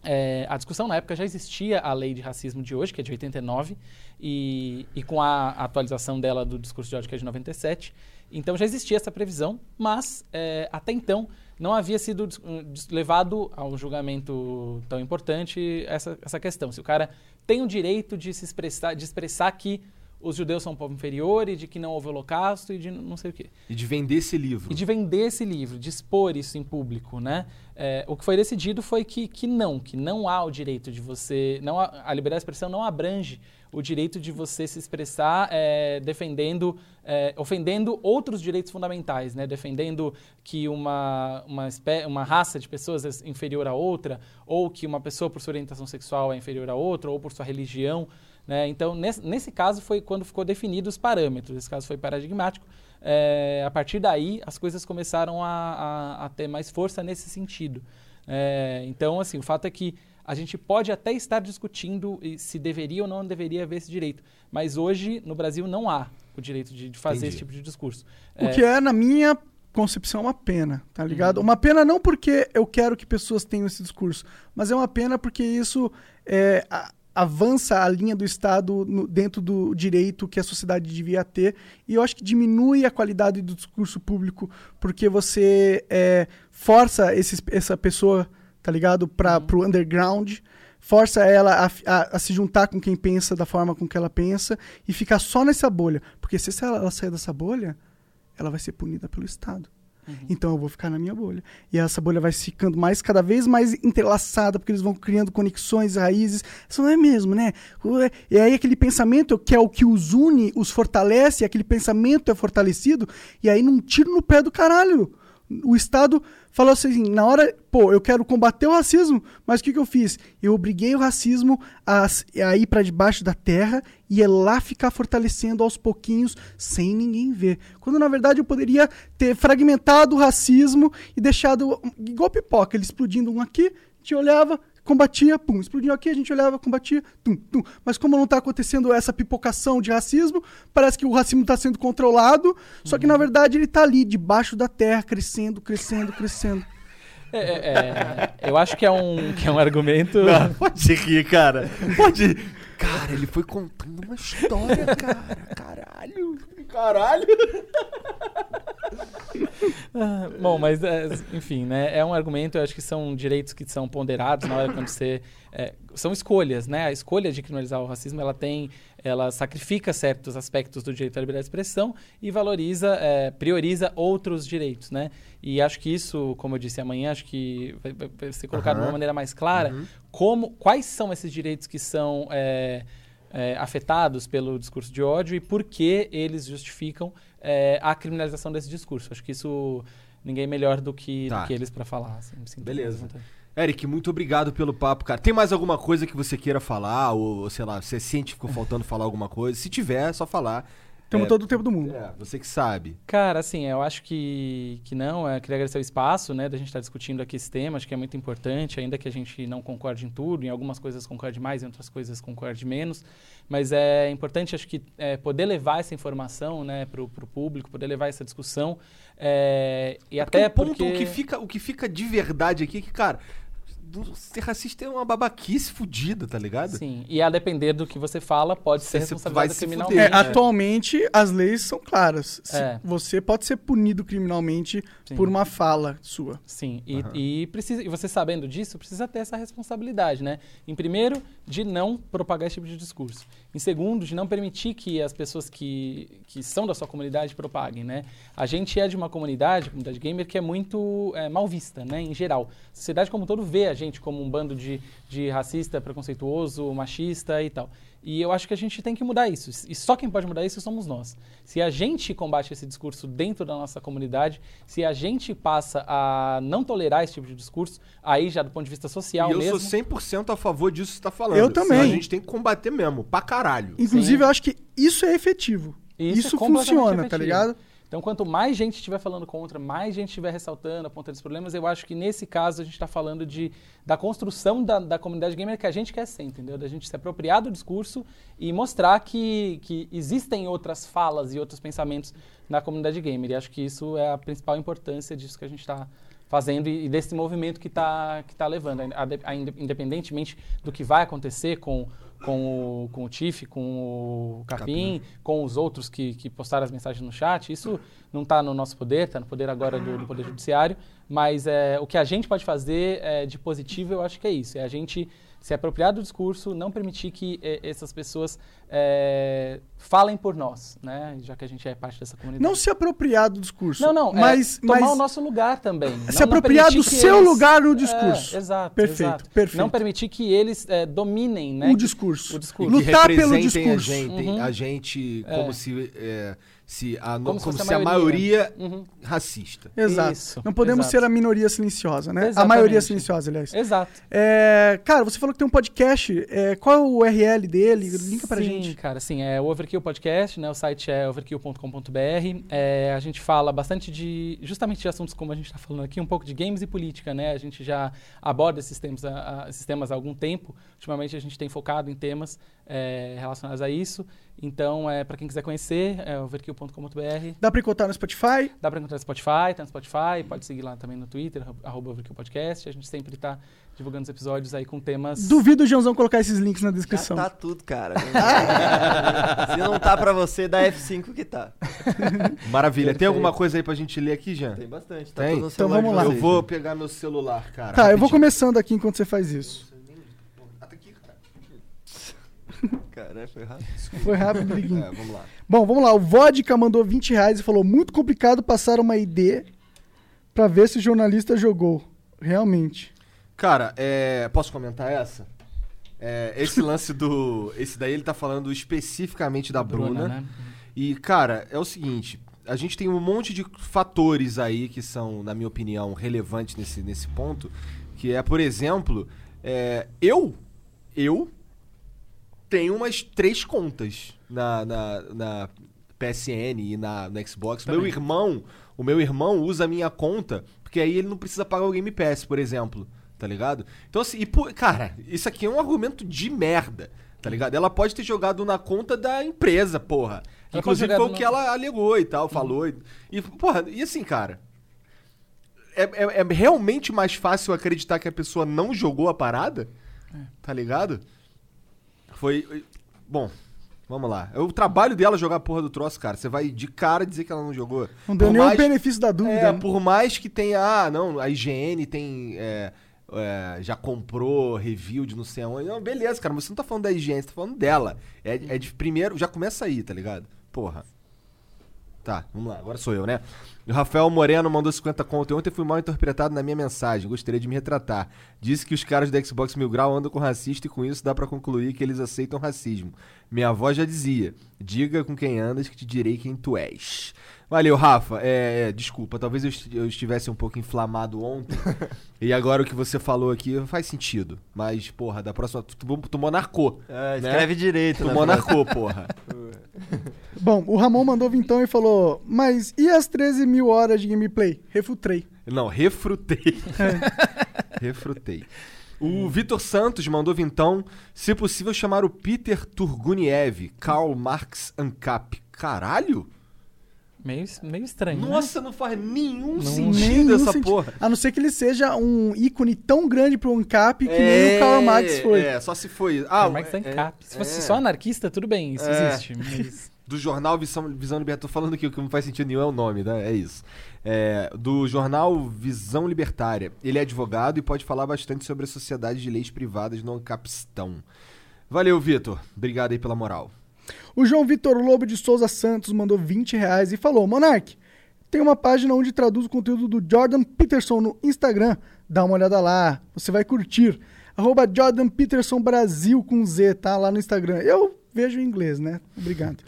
é, a discussão na época já existia a lei de racismo de hoje, que é de 89, e, e com a atualização dela do discurso de ódio, que é de 97. Então já existia essa previsão, mas é, até então não havia sido levado a um julgamento tão importante essa, essa questão. Se o cara tem o direito de se expressar, de expressar que os judeus são um povo inferior e de que não houve holocausto e de não sei o quê E de vender esse livro. e de vender esse livro, de expor isso em público, né? É, o que foi decidido foi que, que não, que não há o direito de você, não há- a liberdade de expressão não abrange o direito de você se expressar é, defendendo, é, ofendendo outros direitos fundamentais, né? Defendendo que uma, uma, uma raça de pessoas é inferior a outra, ou que uma pessoa por sua orientação sexual é inferior a outra, ou por sua religião, né? Então, nesse, nesse caso foi quando ficou definido os parâmetros. Esse caso foi paradigmático. É, a partir daí, as coisas começaram a, a- a ter mais força nesse sentido. É, então, assim, o fato é que a gente pode até estar discutindo se deveria ou não deveria haver esse direito, mas hoje no Brasil não há o direito de, de fazer Entendi. esse tipo de discurso. O que é, na minha concepção, uma pena, tá ligado? Uma pena não porque eu quero que pessoas tenham esse discurso, mas é uma pena porque isso é, a- avança a linha do Estado no- dentro do direito que a sociedade devia ter. E eu acho que diminui a qualidade do discurso público, porque você é, força esses, essa pessoa, tá ligado, para pro underground. Força ela a, a- a se juntar com quem pensa da forma com que ela pensa e ficar só nessa bolha. Porque se ela, ela sair dessa bolha, ela vai ser punida pelo Estado. Então eu vou ficar na minha bolha. E essa bolha vai ficando mais cada vez mais entrelaçada, porque eles vão criando conexões, raízes. Isso não é mesmo, né? Ué, E aí aquele pensamento que é o que os une, os fortalece, aquele pensamento é fortalecido, e aí num tiro no pé do caralho. O Estado falou assim, na hora, pô, eu quero combater o racismo, mas o que, que eu fiz? Eu obriguei o racismo a, a ir para debaixo da terra e é lá ficar fortalecendo aos pouquinhos, sem ninguém ver. Quando na verdade eu poderia ter fragmentado o racismo e deixado igual pipoca, ele explodindo um aqui, gente olhava, combatia, pum, explodiu aqui, a gente olhava, combatia, tum, tum. Mas como não está acontecendo essa pipocação de racismo, parece que o racismo está sendo controlado, só que na verdade ele está ali, debaixo da terra, crescendo, crescendo, crescendo. É, é, é, eu acho que é um, que é um argumento. Não, pode rir, cara. Pode. Cara, ele foi contando uma história, cara. Caralho. Caralho. Bom, mas é, enfim, né? É um argumento, eu acho que são direitos que são ponderados na hora quando você. é, são escolhas, né? A escolha de criminalizar o racismo, ela tem. Ela sacrifica certos aspectos do direito à liberdade de expressão e valoriza, é, prioriza outros direitos, né? E acho que isso, como eu disse amanhã, acho que vai, vai- ser colocado de Aham. uma maneira mais clara como quais são esses direitos que são é, é, afetados pelo discurso de ódio e por que eles justificam é, a criminalização desse discurso. Acho que isso ninguém melhor do que, Tá. do que eles para falar. assim, Beleza. Eric, muito obrigado pelo papo, cara. Tem mais alguma coisa que você queira falar? Ou, sei lá, você sente que ficou faltando falar alguma coisa? Se tiver, é só falar. Temos É, todo o tempo do mundo. É, você que sabe. Cara, assim, eu acho que, que não. Eu queria agradecer o espaço, né, da gente estar discutindo aqui esse tema. Acho que é muito importante, ainda que a gente não concorde em tudo. Em algumas coisas concorde mais, em outras coisas concorde menos. Mas é importante, acho que, é, poder levar essa informação, né, para o público, poder levar essa discussão. é, e até o ponto, porque... o, que fica, o que fica de verdade aqui é que, cara, ser racista é uma babaquice fudida, tá ligado? Sim, e a depender do que você fala, pode ser responsabilizado se criminalmente. É, né? atualmente as leis são claras. Se- É. Você pode ser punido criminalmente Sim. por uma fala sua. Sim, e, e, precisa, e você sabendo disso, precisa ter essa responsabilidade, né? Em primeiro, de não propagar esse tipo de discurso. Em segundo, de não permitir que as pessoas que, que são da sua comunidade propaguem, né? A gente é de uma comunidade, comunidade gamer, que é muito é, mal vista, né? Em geral. A sociedade como um todo vê a gente como um bando de, de racista, preconceituoso, machista e tal. E eu acho que a gente tem que mudar isso. E só quem pode mudar isso somos nós. Se a gente combate esse discurso dentro da nossa comunidade, se a gente passa a não tolerar esse tipo de discurso, aí já do ponto de vista social e eu mesmo. sou 100% a favor disso que você tá falando. Eu também. A gente tem que combater mesmo, pra caralho. Inclusive, Sim. eu acho que isso é efetivo. Isso Isso, é funciona, tá efetivo. ligado? Então, quanto mais gente estiver falando contra, mais gente estiver ressaltando, apontando esses problemas, eu acho que nesse caso a gente está falando de, da construção da, da comunidade gamer que a gente quer ser, entendeu? Da gente se apropriar do discurso e mostrar que, que existem outras falas e outros pensamentos na comunidade gamer. E acho que isso é a principal importância disso que a gente está fazendo e, desse movimento que está que tá levando. Independentemente do que vai acontecer com, com, o, com o Tiff, com o Capim, com os outros que, que postaram as mensagens no chat, isso não está no nosso poder, está no poder agora do, do Poder Judiciário, mas é, o que a gente pode fazer é, de positivo, eu acho que é isso, é a gente se apropriar do discurso, não permitir que eh, essas pessoas eh, falem por nós, né? Já que a gente é parte dessa comunidade. Não se apropriar do discurso. Não, não, mas, é tomar mas o nosso lugar também. se Não- não apropriar do permitir que seu eles- lugar no discurso. É, exato, Perfeito, exato. perfeito. Não permitir que eles eh, dominem, né? o discurso. o discurso. que Lutar pelo discurso. A gente, Uhum. a gente como É. se, é, se a, Como como, se fosse se a a maioria, Uhum. racista. Exato. Isso, não podemos exato. ser a minoria silenciosa, né? A Exatamente. maioria silenciosa, aliás. Exato. É, cara, você falou que tem um podcast. É, qual é o URL dele? Linka pra sim, gente. cara, sim, é o Overkill Podcast, né? O site é overkill.com.br. É, a gente fala bastante de, justamente de assuntos como a gente está falando aqui, um pouco de games e política, né? A gente já aborda esses temas, a- a- esses temas há algum tempo. Ultimamente a gente tem focado em temas é, relacionadas a isso. Então, é, para quem quiser conhecer, é overkill.com.br. Dá pra encontrar no Spotify. Dá para encontrar no Spotify, tá no Spotify, pode seguir lá também no Twitter, arroba Overkill Podcast. A gente sempre tá divulgando os episódios aí com temas. Duvido o Joãozão colocar esses links na Já descrição. tá tudo, cara. Se não tá pra você, dá F5 que tá. Maravilha. Tem Perfeito. alguma coisa aí pra gente ler aqui, Jean? Tem bastante. Tá Tem? tudo no Então vamos lá. Eu vou pegar meu celular, cara. Tá, eu vou rapidinho. começando aqui enquanto você faz isso. Caralho, foi rápido. Foi rápido. É, vamos lá. Bom, vamos lá. O Vodka mandou 20 reais e falou: muito complicado passar uma ID pra ver se o jornalista jogou. Realmente. Cara, é, posso comentar essa? É, esse lance do. Esse daí ele tá falando especificamente da Bruna. né? E, cara, é o seguinte: a gente tem um monte de fatores aí que são, na minha opinião, relevantes nesse, nesse ponto. Que é, por exemplo, é, eu. Eu tenho umas três contas na, na, na PSN e na, Xbox. Meu Também. irmão, o meu irmão usa a minha conta, porque aí ele não precisa pagar o Game Pass, por exemplo. Tá ligado? Então, assim, e, cara, isso aqui é um argumento de merda. Tá ligado? Ela pode ter jogado na conta da empresa, porra. Ela Inclusive foi o que ela alegou e tal, falou. E, e, porra, e assim, cara. É, é- é realmente mais fácil acreditar que a pessoa não jogou a parada? Tá ligado? Foi. Bom, vamos lá. É o trabalho dela jogar a porra do troço, cara. Você vai de cara dizer que ela não jogou. Não deu Por nenhum mais- benefício da dúvida. É, né? por mais que tenha. Ah, não, a IGN tem. é, é, já comprou review de não sei aonde. Não, beleza, cara, mas você não tá falando da IGN, você tá falando dela. É, é de primeiro, já começa aí, tá ligado? Porra. Tá, vamos lá, agora sou eu, né? O Rafael Moreno mandou 50 conto. Ontem fui mal interpretado na minha mensagem. Gostaria de me retratar. Disse que os caras do Xbox Mil Grau andam com racista e com isso dá pra concluir que eles aceitam racismo. Minha avó já dizia: diga com quem andas que te direi quem tu és. Valeu, Rafa. É, é, desculpa, talvez eu esti- eu estivesse um pouco inflamado ontem. e agora o que você falou aqui faz sentido. Mas, porra, da próxima. Tu, tu, tu monarcou. É, né? escreve direito, Tu né? monarcou, porra. Bom, o Ramon mandou vintão e falou: Mas e as 13 mil horas de gameplay? Refutei. Não, refrutei. refrutei. O Vitor Santos mandou vintão, se possível chamar o Peter Turguniev, Karl Marx Ancap. Caralho? Meio, meio estranho. né? Nossa, não faz nenhum Não- sentido Nenhum essa sentido. porra. A não ser que ele seja um ícone tão grande pro Ancap que nem o Karl Marx foi. É, só se foi. Ah, Karl Marx é, é, Ancap. Se fosse é. só anarquista, tudo bem, isso É. existe. Mas... Do jornal Visão, Visão Libertária. Tô falando aqui o que não faz sentido nenhum é o nome, né? É isso. É, do jornal Visão Libertária. Ele é advogado e pode falar bastante sobre a sociedade de leis privadas no Ancapistão. Valeu, Vitor. Obrigado aí pela moral. O João Vitor Lobo de Souza Santos mandou 20 reais e falou: Monark, tem uma página onde traduz o conteúdo do Jordan Peterson no Instagram. Dá uma olhada lá, você vai curtir. Arroba Jordan Peterson Brasil com Z, tá? Lá no Instagram. Eu vejo em inglês, né? Obrigado.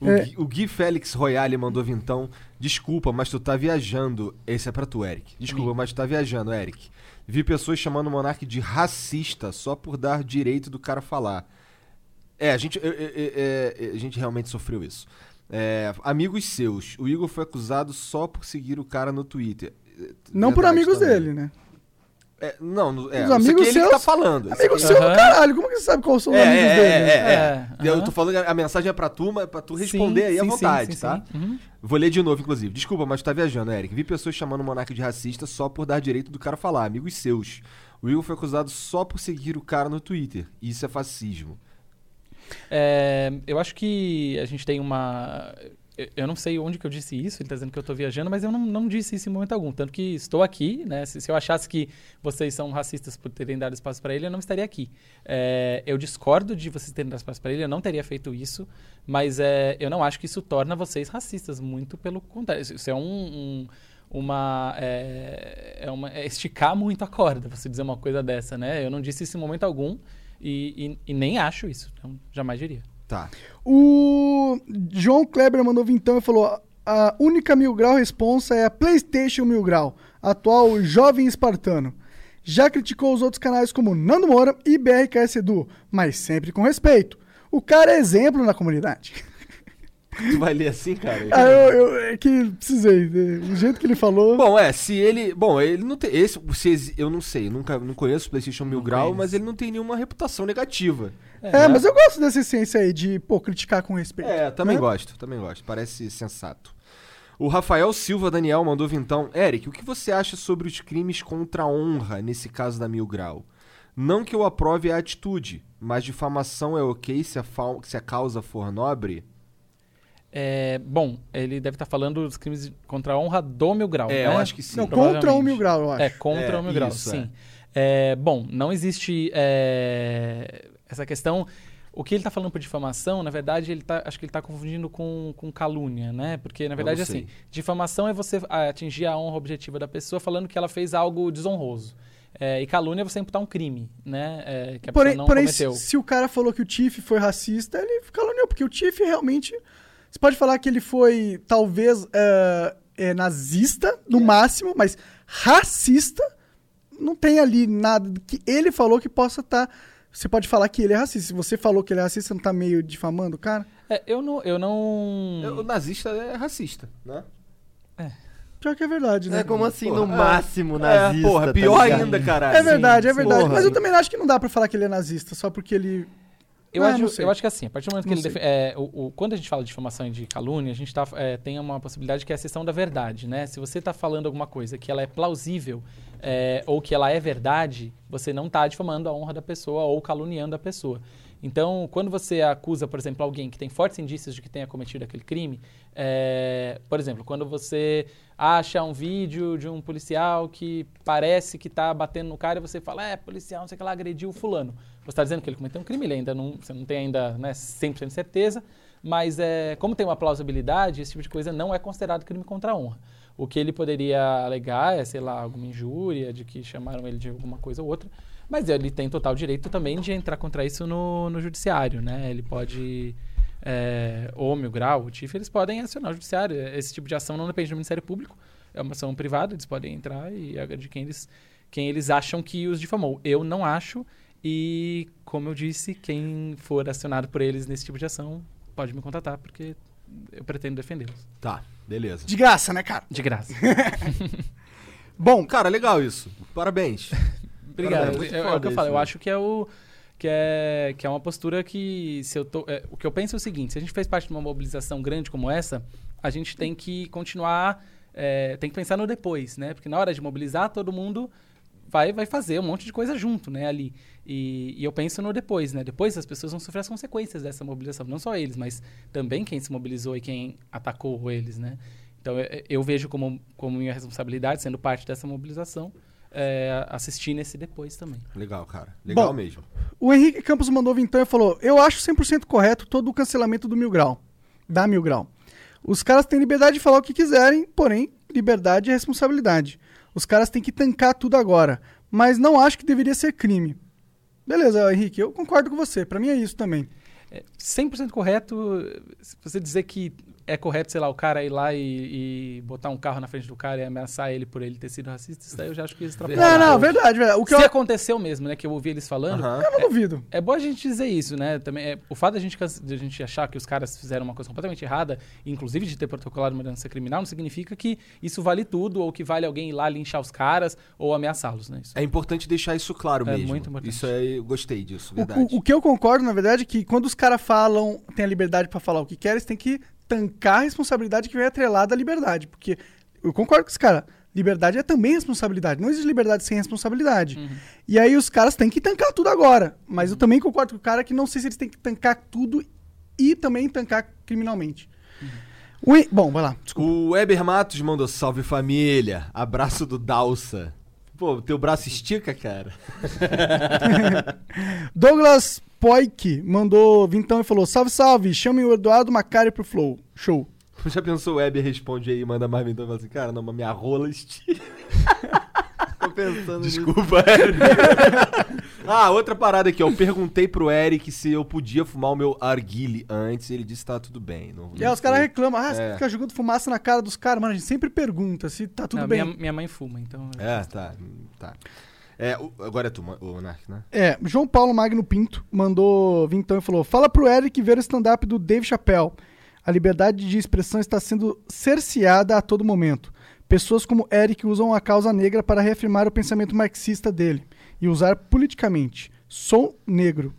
O, É. Gui, o Gui Félix Royale mandou vintão. Desculpa, mas tu tá viajando. Esse é pra tu, Eric. Desculpa, mas tu tá viajando, Eric. Vi pessoas chamando o Monark de racista só por dar direito do cara falar. É, a gente, é, é, é, a gente realmente sofreu isso. É, amigos seus. O Igor foi acusado só por seguir o cara no Twitter. Não por amigos também. dele, né? É, não, é, Os amigos aqui ele que tá seus- falando. Amigo seu, Aham. caralho, como que você sabe quais são os É, amigos é, dele? é, é, é. É, Eu tô falando, a mensagem é pra tu, mas pra tu responder Sim, aí à sim, vontade, sim, sim, tá? sim. Uhum. Vou ler de novo, inclusive. Desculpa, mas tu tá viajando, Eric. Vi pessoas chamando o Monark de racista só por dar direito do cara falar, amigos seus. O Igor foi acusado só por seguir o cara no Twitter. Isso é fascismo. É, eu acho que a gente tem uma. eu- não sei onde que eu disse isso, ele tá dizendo que eu tô viajando, mas eu não, não disse isso em momento algum. Tanto que estou aqui, né? Se, se eu achasse que vocês são racistas por terem dado espaço para ele, eu não estaria aqui. É, eu discordo de vocês terem dado espaço para ele, eu não teria feito isso, mas é, eu não acho que isso torna vocês racistas, muito pelo contrário. Isso é um. um- uma é, é uma é esticar muito a corda você dizer uma coisa dessa né eu não disse isso em momento algum e, e- e nem acho isso então jamais diria Tá. O João Kleber mandou vintão e falou: a única mil grau responsa é a PlayStation Mil Grau, atual jovem espartano. Já criticou os outros canais como Nando Moura e BRKS Edu, mas sempre com respeito. O cara é exemplo na comunidade. Tu vai ler assim, cara? Ah, eu, eu- é que precisei. né? Do jeito que ele falou. Bom, é, se ele. Bom, ele não tem. Esse, se eu não sei, nunca não conheço o PlayStation Mil Grau, conheço. mas ele não tem nenhuma reputação negativa. é, mas eu gosto dessa essência aí de, pô, criticar com respeito. É, também né? gosto, também gosto. Parece sensato. O Rafael Silva Daniel mandou então, Eric, o que você acha sobre os crimes contra a honra nesse caso da Mil Grau? Não que eu aprove a atitude, mas difamação é ok se a, fal- se a causa for nobre? É, bom, ele deve estar falando dos crimes contra a honra do Mil Grau. É, né? eu acho que sim. Não, contra o mil grau, eu acho. É, contra É, o Mil Grau, isso, sim. É, bom, não existe é, essa questão. O que ele está falando por difamação, na verdade, ele tá, acho que ele está confundindo com, com calúnia, né? Porque, na verdade, assim, difamação é você atingir a honra objetiva da pessoa falando que ela fez algo desonroso. É, e calúnia é você imputar um crime, né? É, que a Porém, pessoa não porém se, cometeu. se o cara falou que o Tiff foi racista, ele caluniou, porque o Tiff realmente. Você pode falar que ele foi, talvez, é, é, nazista, no máximo, mas racista, não tem ali nada que ele falou que possa estar. você pode falar que ele é racista. Se você falou que ele é racista, você não tá meio difamando o cara? É, eu não. Eu não... O nazista é racista, né? Pior que é verdade, né? É como assim, Porra, no é. máximo nazista. é, porra, tá pior ligado? ainda, caralho. É verdade, é verdade. porra. Mas eu também acho que não dá pra falar que ele é nazista, só porque ele. Eu, Ah, não acho, sei. eu acho que assim, a partir do momento que Não ele. sei. defe- é, o, o- quando a gente fala de difamação e de calúnia, a gente tá, é, tem uma possibilidade que é a questão da verdade, né? Se você está falando alguma coisa que ela é plausível é, ou que ela é verdade, você não está difamando a honra da pessoa ou caluniando a pessoa. Então, quando você acusa, por exemplo, alguém que tem fortes indícios de que tenha cometido aquele crime, é, por exemplo, quando você acha um vídeo de um policial que parece que está batendo no cara e você fala, é, policial, não sei o que lá, agrediu o fulano. Você está dizendo que ele cometeu um crime, ele ainda não, você não tem ainda né, 100% de certeza, mas é, como tem uma plausibilidade, esse tipo de coisa não é considerado crime contra a honra. O que ele poderia alegar é, sei lá, alguma injúria, de que chamaram ele de alguma coisa ou outra, mas ele tem total direito também de entrar contra isso no, no judiciário, né? Ele pode, é, ou Mil Grau, o TIF, eles podem acionar o judiciário. Esse tipo de ação não depende do Ministério Público, é uma ação privada, eles podem entrar e é de quem eles, quem eles acham que os difamou. Eu não acho, e como eu disse, quem for acionado por eles nesse tipo de ação pode me contatar, porque eu pretendo defendê-los. Tá, beleza. De graça, né, cara? De graça. Bom, Cara, legal isso. Parabéns. Obrigado. Parabéns, É, é o que eu falo. Eu velho. acho que é o que é que é uma postura que se eu tô, é, o que eu penso é o seguinte: se a gente fez parte de uma mobilização grande como essa, a gente tem que continuar, é, tem que pensar no depois, né? Porque na hora de mobilizar todo mundo vai vai fazer um monte de coisa junto, né? Ali e, e eu penso no depois, né? Depois as pessoas vão sofrer as consequências dessa mobilização, não só eles, mas também quem se mobilizou e quem atacou eles, né? Então eu, eu vejo como como minha responsabilidade sendo parte dessa mobilização é, assistir nesse depois também. Legal, cara. Legal Bom, mesmo. o Henrique Campos mandou vintão e falou: Eu acho 100% correto todo o cancelamento do Mil Grau. Da Mil Grau. Os caras têm liberdade de falar o que quiserem, porém, liberdade é responsabilidade. Os caras têm que tancar tudo agora. Mas não acho que deveria ser crime. Beleza, Henrique, eu concordo com você. Pra mim é isso também. É 100% correto você dizer que é correto, sei lá, o cara ir lá e, e botar um carro na frente do cara e ameaçar ele por ele ter sido racista, isso daí eu já acho que extrapolou. Não, não, verdade, verdade. O que Se eu, aconteceu mesmo, né, que eu ouvi eles falando, Aham. eu não duvido. É bom a gente dizer isso, né? Também é, o fato da gente, canse- de a gente achar que os caras fizeram uma coisa completamente errada, inclusive de ter protocolado uma denúncia criminal, não significa que isso vale tudo ou que vale alguém ir lá linchar os caras ou ameaçá-los, né? Isso É importante deixar isso claro É mesmo. muito importante. Isso aí, eu gostei disso, O, verdade. o- o que eu concordo, na verdade, é que quando os caras falam, têm a liberdade pra falar o que querem, eles têm que tancar a responsabilidade que vem atrelada à liberdade. Porque eu concordo com esse cara. Liberdade é também responsabilidade. Não existe liberdade sem responsabilidade. E aí os caras têm que tancar tudo agora. Mas eu também concordo com o cara que não sei se eles têm que tancar tudo e também tancar criminalmente. O Hen- Bom, vai lá. Desculpa. O Weber Matos mandou salve família. Abraço do Dalsa. Pô, teu braço estica, cara. Douglas Poik mandou vintão e falou: Salve, salve, chamem o Eduardo Macari pro Flow. Show. Já pensou o Weber responde aí, manda mais então e fala assim, cara, não, mas minha rola estica. Tô pensando nisso. Desculpa, Eric. ah, outra parada aqui, ó. Eu perguntei pro Eric se eu podia fumar o meu argile antes. Ele disse que tá tudo bem. Não, E aí os caras reclamam, ah, É. você fica jogando fumaça na cara dos caras. Mano, a gente sempre pergunta se tá tudo Não, bem. Minha, minha mãe fuma, então. É, tá. tá. É, agora é tu, o Monark, né? É, João Paulo Magno Pinto mandou vintão e falou: Fala pro Eric ver o stand-up do Dave Chappelle. A liberdade de expressão está sendo cerceada a todo momento. Pessoas como Eric usam a causa negra para reafirmar o pensamento marxista dele e usar politicamente. Sou negro.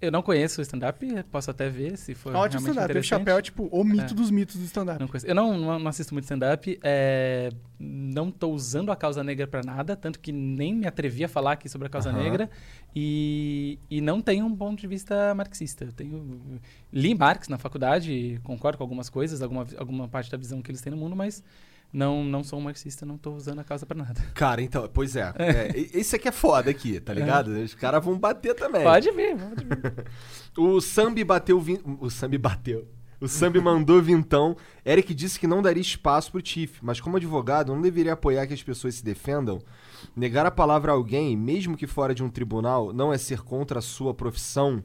Eu não conheço o stand-up, posso até ver se for Ótimo realmente stand-up. O chapéu é tipo o mito É. dos mitos do stand-up. Não. Eu não, não, não assisto muito stand-up. é, não tô usando a causa negra pra nada, tanto que nem me atrevi a falar aqui sobre a causa negra. E, e não tenho um ponto de vista marxista. Eu tenho, li Marx na faculdade, concordo com algumas coisas, alguma, alguma parte da visão que eles têm no mundo, mas não, não sou um marxista, não tô usando a causa pra nada. Cara, então, pois é. é e- esse aqui é foda aqui, tá ligado? Os caras vão bater também. Pode vir, pode vir. O Sambi bateu. vin- O Sambi bateu. O Sambi mandou vintão. Eric disse que não daria espaço pro Tiff, mas como advogado, não deveria apoiar que as pessoas se defendam. Negar a palavra a alguém, mesmo que fora de um tribunal, não é ser contra a sua profissão?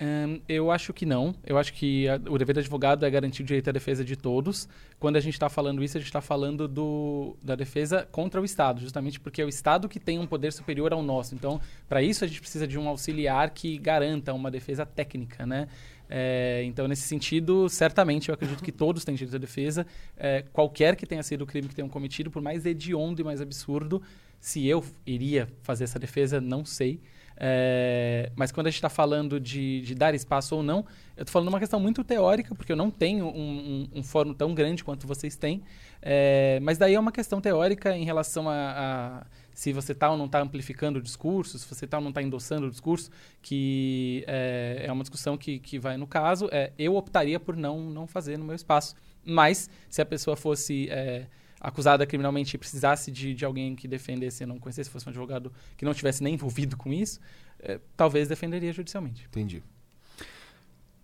Ahn, eu acho que não. Eu acho que a- o dever do advogado é garantir o direito à defesa de todos. Quando a gente está falando isso, a gente está falando do, da defesa contra o Estado, justamente porque é o Estado que tem um poder superior ao nosso. Então, para isso, a gente precisa de um auxiliar que garanta uma defesa técnica, né? É, então, nesse sentido, certamente eu acredito que todos têm direito à defesa. É, qualquer que tenha sido o crime que tenham cometido, por mais hediondo e mais absurdo, se eu iria fazer essa defesa, não sei. É, mas quando a gente está falando de, de dar espaço ou não, eu estou falando uma questão muito teórica, porque eu não tenho um, um, um fórum tão grande quanto vocês têm. É, mas daí é uma questão teórica em relação a, a se você está ou não está amplificando o discurso, se você está ou não está endossando o discurso, que é, é uma discussão que, que vai no caso. É, eu optaria por não, não fazer no meu espaço. Mas se a pessoa fosse é, acusada criminalmente e precisasse de, de alguém que defendesse, não conhecesse, fosse um advogado que não tivesse nem envolvido com isso, é, talvez defenderia judicialmente. Entendi.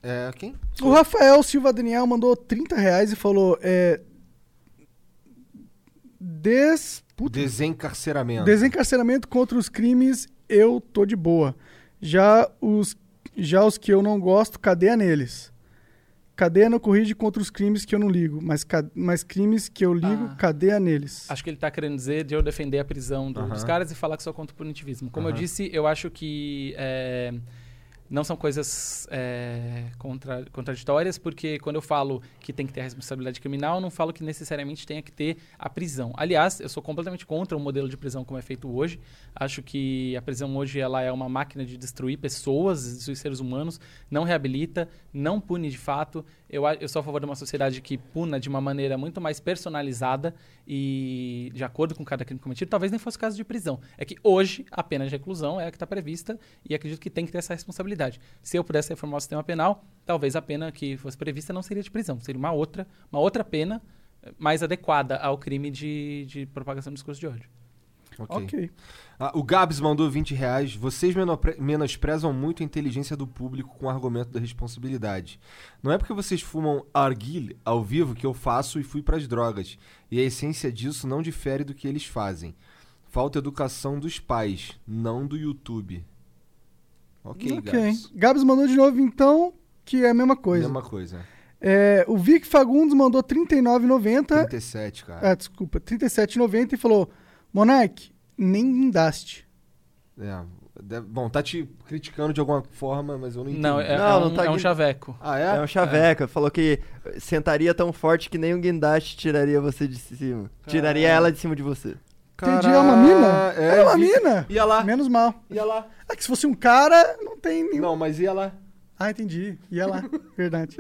É, quem? O Rafael Silva Daniel mandou 30 reais e falou: é, des... Puta, Desencarceramento. desencarceramento contra os crimes, eu tô de boa. Já os, já os que eu não gosto, cadeia neles. Cadeia no corrige contra os crimes que eu não ligo, mas, ca- mas crimes que eu ligo, Ah. cadeia neles. Acho que ele está querendo dizer de eu defender a prisão do- Aham. dos caras e falar que sou contra o punitivismo. Como eu Aham. disse, eu acho que é, não são coisas é, contra- contraditórias, porque quando eu falo que tem que ter a responsabilidade criminal, eu não falo que necessariamente tenha que ter a prisão. Aliás, eu sou completamente contra o modelo de prisão como é feito hoje. Acho que a prisão hoje ela é uma máquina de destruir pessoas, destruir seres humanos, não reabilita, não pune de fato. Eu, eu sou a favor de uma sociedade que puna de uma maneira muito mais personalizada e de acordo com cada crime cometido. Talvez nem fosse caso de prisão. É que hoje a pena de reclusão é a que está prevista e acredito que tem que ter essa responsabilidade. Se eu pudesse reformar o sistema penal, talvez a pena que fosse prevista não seria de prisão, seria uma outra, uma outra pena eh, mais adequada ao crime de, de propagação do discurso de ódio. Ok. Ok. Ah, o Gabs mandou 20 reais. Vocês menosprezam muito a inteligência do público com o argumento da responsabilidade. Não é porque vocês fumam arguile ao vivo que eu faço e fui pras drogas. E a essência disso não difere do que eles fazem. Falta educação dos pais, não do YouTube. Ok, Ok. Gabs. Gabs mandou de novo, então, que é a mesma coisa. Mesma coisa. É, o Vic Fagundes mandou R$ 39,90. 37, cara. Ah, desculpa, R$ 37,90 e falou: Monark, nem guindaste. É. deve- bom, tá te criticando de alguma forma, mas eu não entendi. Não, é, Não, é não um, tá é um chaveco. Ah, É é? um chaveca. Falou que sentaria tão forte que nem um guindaste tiraria você de cima. Tiraria ela de cima de você. Entendi, é uma mina? É, É, uma vi- mina. Ia lá. Menos mal. Ia lá. Ah, que se fosse um cara, não tem nenhum. Não, mas ia lá. Ah, entendi. Ia lá. Verdade.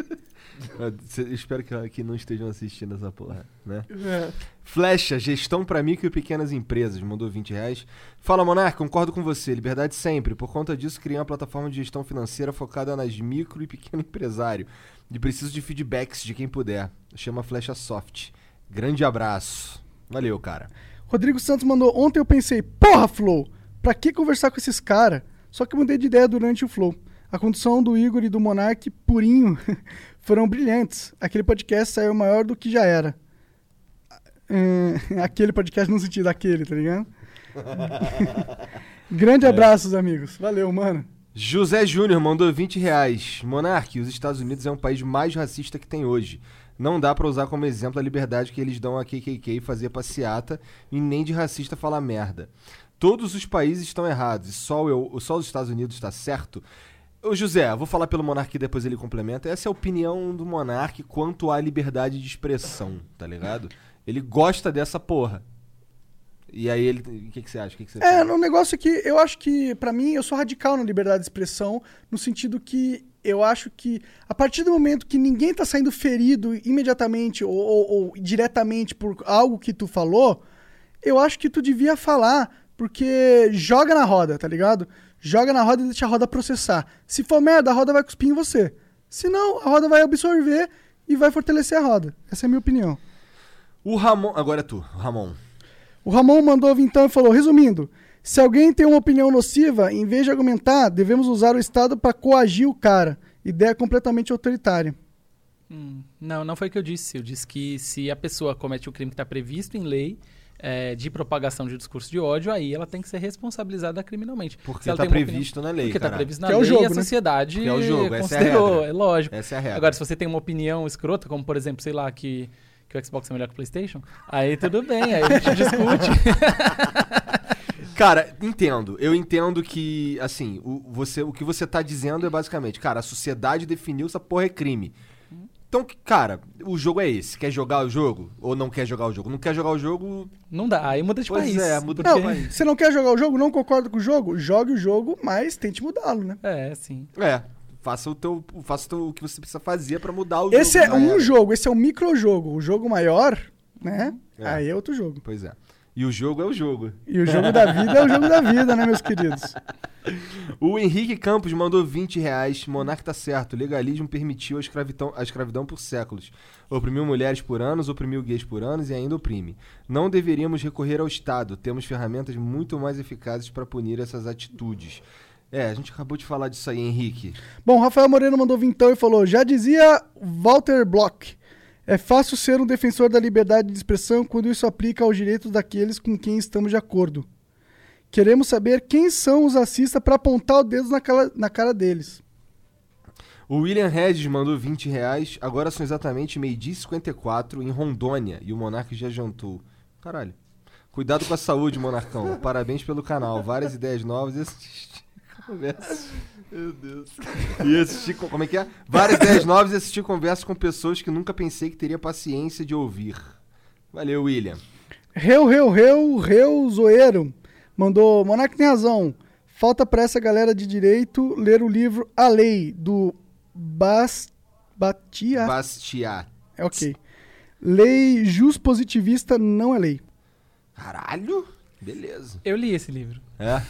Eu eu espero que, que não estejam assistindo essa porra, né? É. Flecha, gestão para micro e pequenas empresas, mandou 20 reais. Fala, Monarca, concordo com você, liberdade sempre. Por conta disso, criei uma plataforma de gestão financeira focada nas micro e pequeno empresário. E preciso de feedbacks de quem puder. Chama Flecha Soft. Grande abraço. Valeu, cara. Rodrigo Santos mandou: Ontem eu pensei, porra, Flow, pra que conversar com esses caras? Só que mudei de ideia durante o Flow. A condução do Igor e do Monark purinho foram brilhantes. Aquele podcast saiu maior do que já era. É, aquele podcast no sentido daquele, tá ligado? Grande abraços, amigos. Valeu, mano. José Júnior mandou 20 reais. Monarque, os Estados Unidos é um país mais racista que tem hoje. Não dá pra usar como exemplo a liberdade que eles dão a KKK fazer passeata e nem de racista falar merda. Todos os países estão errados e só, eu, só os Estados Unidos está certo. Ô, José, vou falar pelo Monark e depois ele complementa. Essa é a opinião do Monark quanto à liberdade de expressão, tá ligado? Ele gosta dessa porra. E aí ele. O que, que você acha? O que, que você É, no negócio que eu acho que, pra mim, eu sou radical na liberdade de expressão, no sentido que eu acho que a partir do momento que ninguém tá saindo ferido imediatamente ou, ou- ou diretamente por algo que tu falou, eu acho que tu devia falar, porque joga na roda, tá ligado? Joga na roda e deixa a roda processar. Se for merda, a roda vai cuspir em você. Se não, a roda vai absorver e vai fortalecer a roda. Essa é a minha opinião. O Ramon. Agora é tu, Ramon. O Ramon mandou então e falou: resumindo, se alguém tem uma opinião nociva, em vez de argumentar, devemos usar o Estado para coagir o cara. Ideia completamente autoritária. Hum, não, não foi o que eu disse. Eu disse que se a pessoa comete o crime que está previsto em lei é, de propagação de discurso de ódio, aí ela tem que ser responsabilizada criminalmente. Porque tá tem uma opinião- previsto na lei. Porque está previsto na Que é o lei jogo, e a né? sociedade Que é o jogo, essa é a considerou, regra. é lógico. Essa é a regra. Agora, se você tem uma opinião escrota, como por exemplo, sei lá, que, que o Xbox é melhor que o PlayStation, aí tudo bem, aí a gente discute. Cara, entendo. Eu entendo que, assim, o, você, o que você tá dizendo é basicamente, cara, a sociedade definiu essa porra é crime. Então, cara, o jogo é esse. Quer jogar o jogo? Ou não quer jogar o jogo? Não quer jogar o jogo, Não dá, aí muda de Pois país. é, muda de porque- país. você não quer jogar o jogo, não concorda com o jogo? Jogue o jogo, mas tente mudá-lo, né? É, sim. É, faça o teu, faça o, teu- o que você precisa fazer pra mudar o Esse jogo. é Já um era. jogo, esse é um microjogo. O jogo maior, né? É. Aí é outro jogo. Pois é. E o jogo é o jogo. E o jogo da vida é o jogo da vida, né, meus queridos? O Henrique Campos mandou 20 reais. Monarca tá certo. O legalismo permitiu a escravidão, a escravidão por séculos. Oprimiu mulheres por anos, oprimiu gays por anos e ainda oprime. Não deveríamos recorrer ao Estado. Temos ferramentas muito mais eficazes para punir essas atitudes. É, a gente acabou de falar disso aí, Henrique. Bom, Rafael Moreno mandou vintão e falou: Já dizia Walter Block, é fácil ser um defensor da liberdade de expressão quando isso aplica aos direitos daqueles com quem estamos de acordo. Queremos saber quem são os racistas para apontar o dedo na cara, na cara deles. O William Regis mandou 20 reais. Agora são exatamente meio-dia e 54 em Rondônia. E o Monarca já jantou. Caralho. Cuidado com a saúde, Monarcão. Parabéns pelo canal. Várias ideias novas e conversas. Meu Deus. E assistir. co- Como é que é? Várias ideias novas e assistir conversas com pessoas que nunca pensei que teria paciência de ouvir. Valeu, William. Reu, reu, reu, reu, zoeiro. Mandou, Monark tem razão. Falta pra essa galera de direito ler o livro A Lei, do Bas... Batia... Bastiat. É ok. Lei juspositivista não é lei. Caralho. Beleza. Eu li esse livro. É?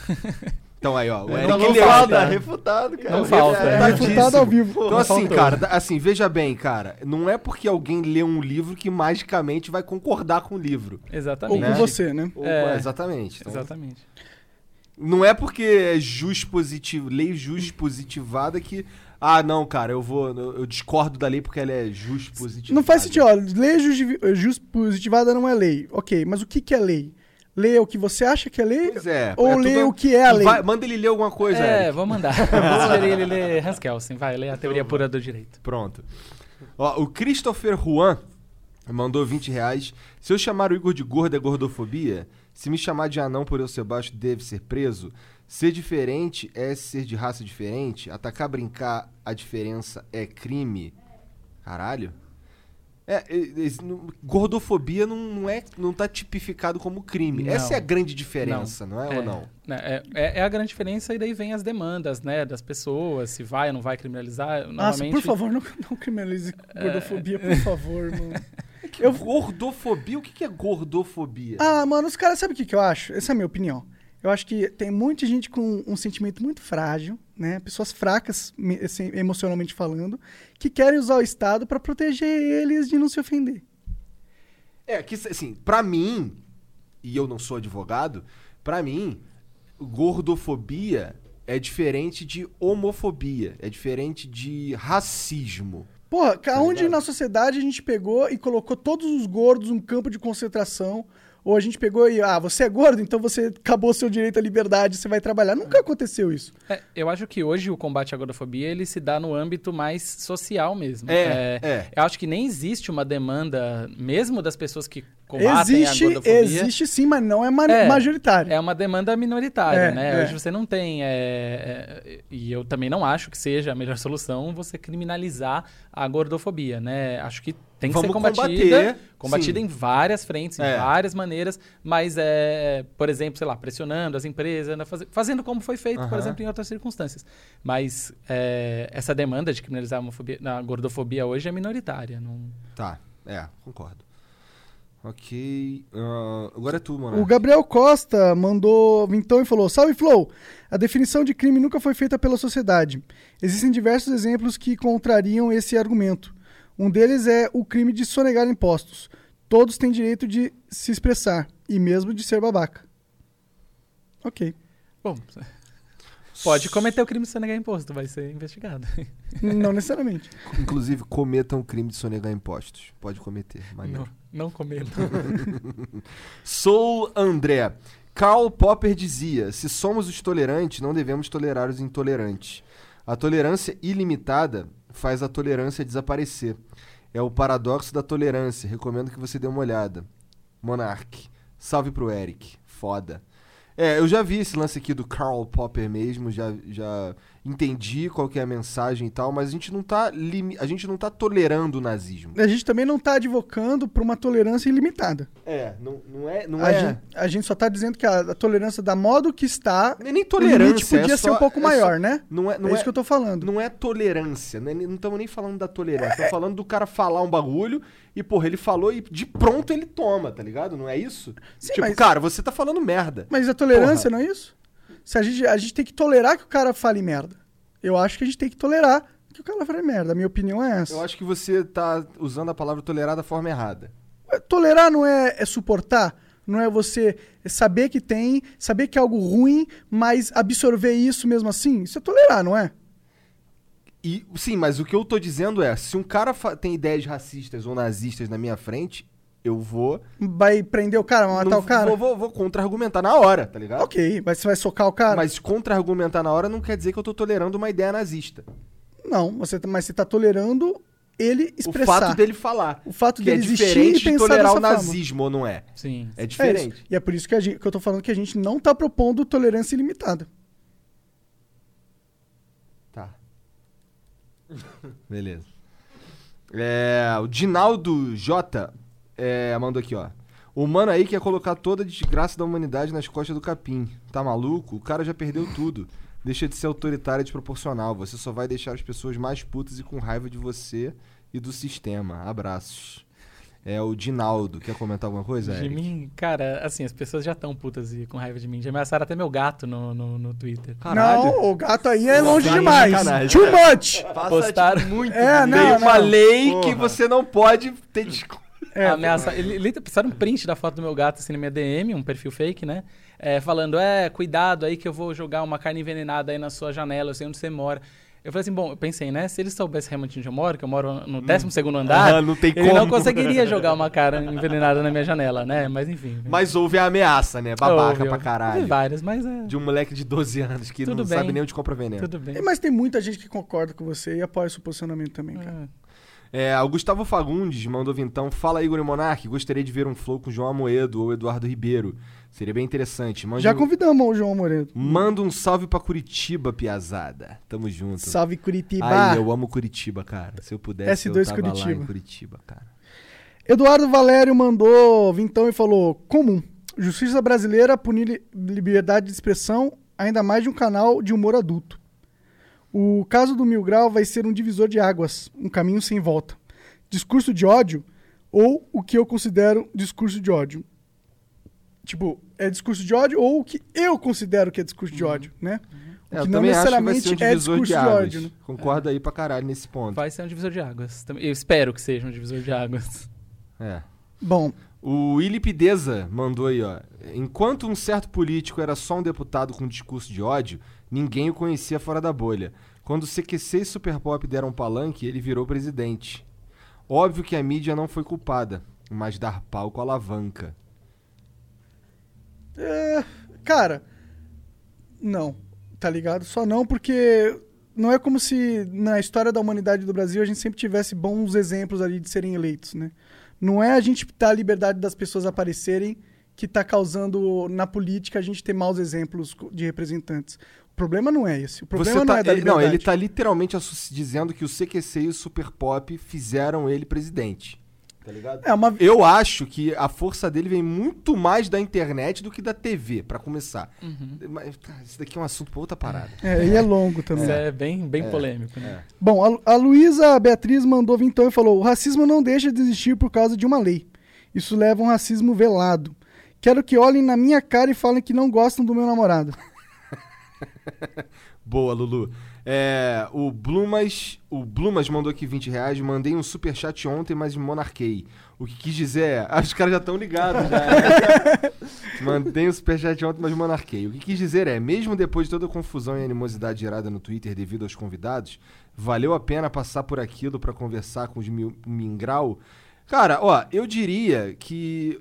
Então aí, ó. O É, Eric não Não falta, falta. refutado, cara. Não falta. Tá Refutadíssimo. refutado ao vivo. Então, Não assim, faltou. cara, da- assim, veja bem, cara, não é porque alguém lê um livro que magicamente vai concordar com o livro. Ou Exatamente. com você, né? Ou- É. exatamente. Então, Exatamente. Não é porque é jus positivo, lei jus positivada que. Ah, não, cara, eu vou. Eu discordo da lei porque ela é jus positivada. Não faz sentido, ó. Lei justi- juspositivada não é lei. Ok, mas o que, que é lei? É o que você acha que é lei? Pois é. Ou é lê tudo- o que é a lei? Vai- manda ele ler alguma coisa, é, Eric. vou mandar. Vou sugerir ele ler Hans Kelsen. Vai, ler a teoria pura do direito. Pronto. Ó, o Christopher Juan mandou 20 reais. Se eu chamar o Igor de gordo é gordofobia? Se me chamar de anão por eu ser baixo, deve ser preso? Ser diferente é ser de raça diferente? Atacar, brincar, a diferença é crime? Caralho. É, é, é, não- gordofobia não, não, é, não tá tipificado como crime. Não. Essa é a grande diferença, não, é, ou não? né, É, é- é a grande diferença e daí vem as demandas, né, das pessoas, se vai ou não vai criminalizar. Nossa, Normalmente, por favor, não, não criminalize gordofobia, por favor, mano. Eu... Gordofobia? O que que é gordofobia? Ah, mano, os caras, sabe o que, que eu acho? Essa é a minha opinião. Eu acho que tem muita gente com um sentimento muito frágil, né? Pessoas fracas, assim, emocionalmente falando, que querem usar o Estado pra proteger eles de não se ofender. É, que assim, pra mim, e eu não sou advogado, pra mim, gordofobia é diferente de homofobia, é diferente de racismo. Porra, ca- onde na sociedade a gente pegou e colocou todos os gordos num campo de concentração, Ou a gente pegou e, ah, você é gordo, então você acabou seu direito à liberdade, você vai trabalhar. Nunca aconteceu isso. É, eu acho que hoje o combate à gordofobia ele se dá no âmbito mais social mesmo. É, é. Eu acho que nem existe uma demanda, mesmo das pessoas que combatem Existe, a gordofobia. existe sim, mas não é, ma É, majoritário. É uma demanda minoritária, É, né? é. Hoje você não tem. é, é, e eu também não acho que seja a melhor solução você criminalizar a gordofobia, né? Acho que tem que Vamos ser combatida. combater, combatida sim. em várias frentes, É. em várias maneiras, mas é, por exemplo, sei lá, pressionando as empresas, né, faz- fazendo como foi feito, por exemplo, em outras circunstâncias. Mas é, essa demanda de criminalizar a, gordofobia hoje é minoritária. Não... Tá, é, concordo. Ok. ah, agora é tu, mano. O Gabriel Costa mandou então e falou: Salve Flow! A definição de crime nunca foi feita pela sociedade. Existem diversos exemplos que contrariam esse argumento. Um deles é o crime de sonegar impostos. Todos têm direito de se expressar e mesmo de ser babaca. Ok. Bom, pode cometer o crime de sonegar imposto, vai ser investigado. Não necessariamente. Inclusive, cometam o crime de sonegar impostos. Pode cometer. maneiro. Não, não cometa. Sou André. Karl Popper dizia: se somos os tolerantes, não devemos tolerar os intolerantes. A tolerância ilimitada faz a tolerância desaparecer. É o paradoxo da tolerância. Recomendo que você dê uma olhada. Monark. Salve pro Eric. Foda. É, eu já vi esse lance aqui do Karl Popper mesmo, já, já entendi qual que é a mensagem e tal, mas a gente não tá, limi- a gente não tá tolerando o nazismo. A gente também não está advocando por uma tolerância ilimitada. É, não, não é. Não a, é... gente, a gente só está dizendo que a, a tolerância da modo que está, é nem o tolerância. podia é ser só- um pouco é maior, só- né? Não é, não é é, isso que eu tô falando. não é tolerância. Não estamos nem falando da tolerância. Estamos falando do cara falar um bagulho e, porra, ele falou e de pronto ele toma, tá ligado? Não é isso? Sim, tipo, mas- cara, você tá falando merda. Mas a tolerância Porra. não é isso? Se a, gente, a gente tem que tolerar que o cara fale merda. Eu acho que a gente tem que tolerar que o cara fale merda. A minha opinião é essa. Eu acho que você tá usando a palavra tolerar da forma errada. Tolerar não é, é suportar, não é você saber que tem, saber que é algo ruim, mas absorver isso mesmo assim. Isso é tolerar, não é? E, sim, mas o que eu tô dizendo é, se um cara tem ideias racistas ou nazistas na minha frente, eu vou... Vai prender o cara, vai matar não- o cara? Vou, vou, vou contra-argumentar na hora, tá ligado? Ok, mas você vai socar o cara? Mas contra-argumentar na hora não quer dizer que eu tô tolerando uma ideia nazista. Não, você, tá- mas você tá tolerando ele O expressar. fato dele falar. O fato que é dele existir e diferente de tolerar o nazismo, ou não é? Sim. É É diferente. isso. E é por isso que, a gente- que eu tô falando que a gente não tá propondo tolerância ilimitada. Tá. Beleza. É, o Dinaldo J é, mandou aqui, ó. O mano aí quer colocar toda a desgraça da humanidade nas costas do capim. Tá maluco? O cara já perdeu tudo. Deixa de ser autoritário e desproporcional. Você só vai deixar as pessoas mais putas e com raiva de você e do sistema. Abraços. É o Dinaldo. Quer comentar alguma coisa, De Eric? mim, cara, assim, as pessoas já estão putas e com raiva de mim. Já ameaçaram até meu gato no, no, no Twitter. Não, o gato aí é longe Gato é demais. sacanagem. Too much. Passa Postaram- tipo, muito É, não, Tem uma não. lei que Porra. você não pode ter desculpa. É, ameaça. Ele, ele passaram um print da foto do meu gato assim na minha DM, um perfil fake, né? É, falando, é, cuidado aí que eu vou jogar uma carne envenenada aí na sua janela, eu sei onde você mora. Eu falei assim, bom, eu pensei, né? Se ele soubesse realmente onde eu moro, que eu moro no 12 segundo andar, Ah, não tem ele não como. conseguiria jogar uma carne envenenada na minha janela, né? Mas enfim. Mas houve a ameaça, né? Babaca Houve, pra caralho. Houve várias, mas é. De um moleque de 12 anos que Tudo não bem. sabe nem onde compra veneno. Tudo bem. Mas tem muita gente que concorda com você e apoia o seu posicionamento também, cara. É. É, o Gustavo Fagundes mandou vintão. Fala Igor e Monark, gostaria de ver um flow com João Amoedo ou Eduardo Ribeiro. Seria bem interessante. Mande Já um, convidamos o João Moreira. Manda um salve pra Curitiba, piazada. Tamo junto. Salve Curitiba. Ai, eu amo Curitiba, cara. Se eu pudesse, S2 eu tava lá Curitiba. em Curitiba, cara. Eduardo Valério mandou vintão e falou: comum. Justiça brasileira punir li- liberdade de expressão, ainda mais de um canal de humor adulto. O caso do Mil Grau vai ser um divisor de águas, um caminho sem volta. Discurso de ódio ou o que eu considero discurso de ódio. Tipo, é discurso de ódio ou o que eu considero que é discurso de ódio, né? O É, eu que não também acho que vai ser um necessariamente é discurso de de, águas. ódio, né? Concordo aí pra caralho nesse ponto. Vai ser um divisor de águas. Também- Eu espero que seja um divisor de águas. É. Bom, O Willi Pideza mandou aí, ó. Enquanto um certo político era só um deputado com discurso de ódio, ninguém o conhecia fora da bolha. Quando o CQC e Super Pop deram palanque, ele virou presidente. Óbvio que a mídia não foi culpada, mas dar palco alavanca. É, cara, não. Tá ligado? Só não porque não é como se na história da humanidade do Brasil a gente sempre tivesse bons exemplos ali de serem eleitos, né? Não é a gente dar a liberdade das pessoas aparecerem que tá causando na política a gente ter maus exemplos de representantes. O problema não é esse. O problema Você não tá- é da ele, não, liberdade. ele tá literalmente dizendo que o CQC e o Super Pop fizeram ele presidente. Tá ligado? É uma Eu acho que a força dele vem muito mais da internet do que da TV, pra começar. Mas tá, isso daqui é um assunto pra outra parada. É, e é longo também. Isso é bem, bem polêmico, né? Bom, a, a Luísa Beatriz mandou vintão e falou: o racismo não deixa de existir por causa de uma lei. Isso leva a um racismo velado. Quero que olhem na minha cara e falem que não gostam do meu namorado. Boa, Lulu. É, o Blumas, o Blumas mandou aqui 20 reais. Mandei um superchat ontem, mas monarquei. O que quis dizer é. Ah, os caras já estão ligados já. né? Mandei um superchat ontem, mas monarquei. O que quis dizer é: mesmo depois de toda a confusão e animosidade gerada no Twitter devido aos convidados, valeu a pena passar por aquilo pra conversar com os Mingral? Cara, ó, eu diria que.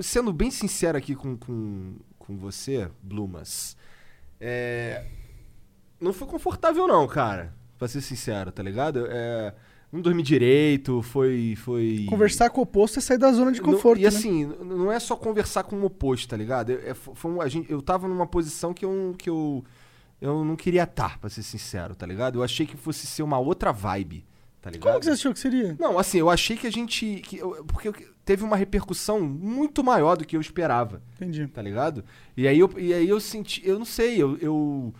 Sendo bem sincero aqui com, com, com você, Blumas. É, não foi confortável não, cara. Pra ser sincero, tá ligado? É, não dormi direito, foi... foi... Conversar com o oposto é sair da zona de Não- conforto. e né? assim, n- não é só conversar com o oposto, tá ligado? É- é- foi um- a gente, eu tava numa posição que eu, que eu, eu não queria estar, pra ser sincero, tá ligado? Eu achei que fosse ser uma outra vibe, tá ligado? Como que você achou que seria? Não, assim, eu achei que a gente... Que, eu- porque teve uma repercussão muito maior do que eu esperava Entendi. tá ligado? E aí eu, e aí eu senti, eu não sei, eu, eu,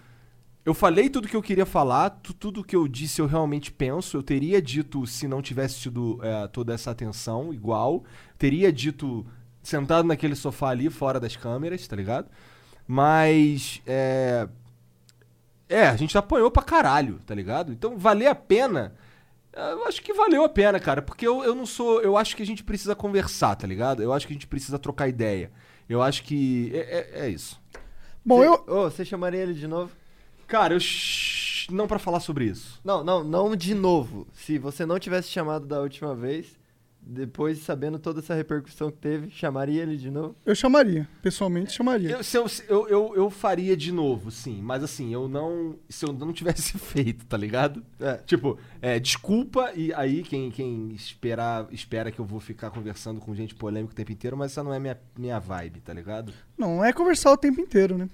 eu falei tudo que eu queria falar, tu- tudo que eu disse eu realmente penso, eu teria dito se não tivesse tido é, toda essa atenção igual, teria dito sentado naquele sofá ali, fora das câmeras, tá ligado? Mas, é... É, a gente apanhou pra caralho, tá ligado? Então, valer a pena... Eu acho que valeu a pena, cara, porque eu, eu não sou. Eu acho que a gente precisa conversar, tá ligado? Eu acho que a gente precisa trocar ideia. Eu acho que. É, é- é isso. Bom, Você- eu. Ô, você chamaria ele de novo? Cara, eu. shh, Não pra falar sobre isso. Não, não, não de novo. Se você não tivesse chamado da última vez, depois sabendo toda essa repercussão que teve, chamaria ele de novo? Eu chamaria. Pessoalmente, chamaria. Eu, se eu, se- eu, eu, eu faria de novo, sim. Mas assim, eu não. Se eu não tivesse feito, tá ligado? É. Tipo, é, desculpa, e aí quem, quem esperar, espera que eu vou ficar conversando com gente polêmica o tempo inteiro, mas essa não é minha, minha vibe, tá ligado? Não é conversar o tempo inteiro, né?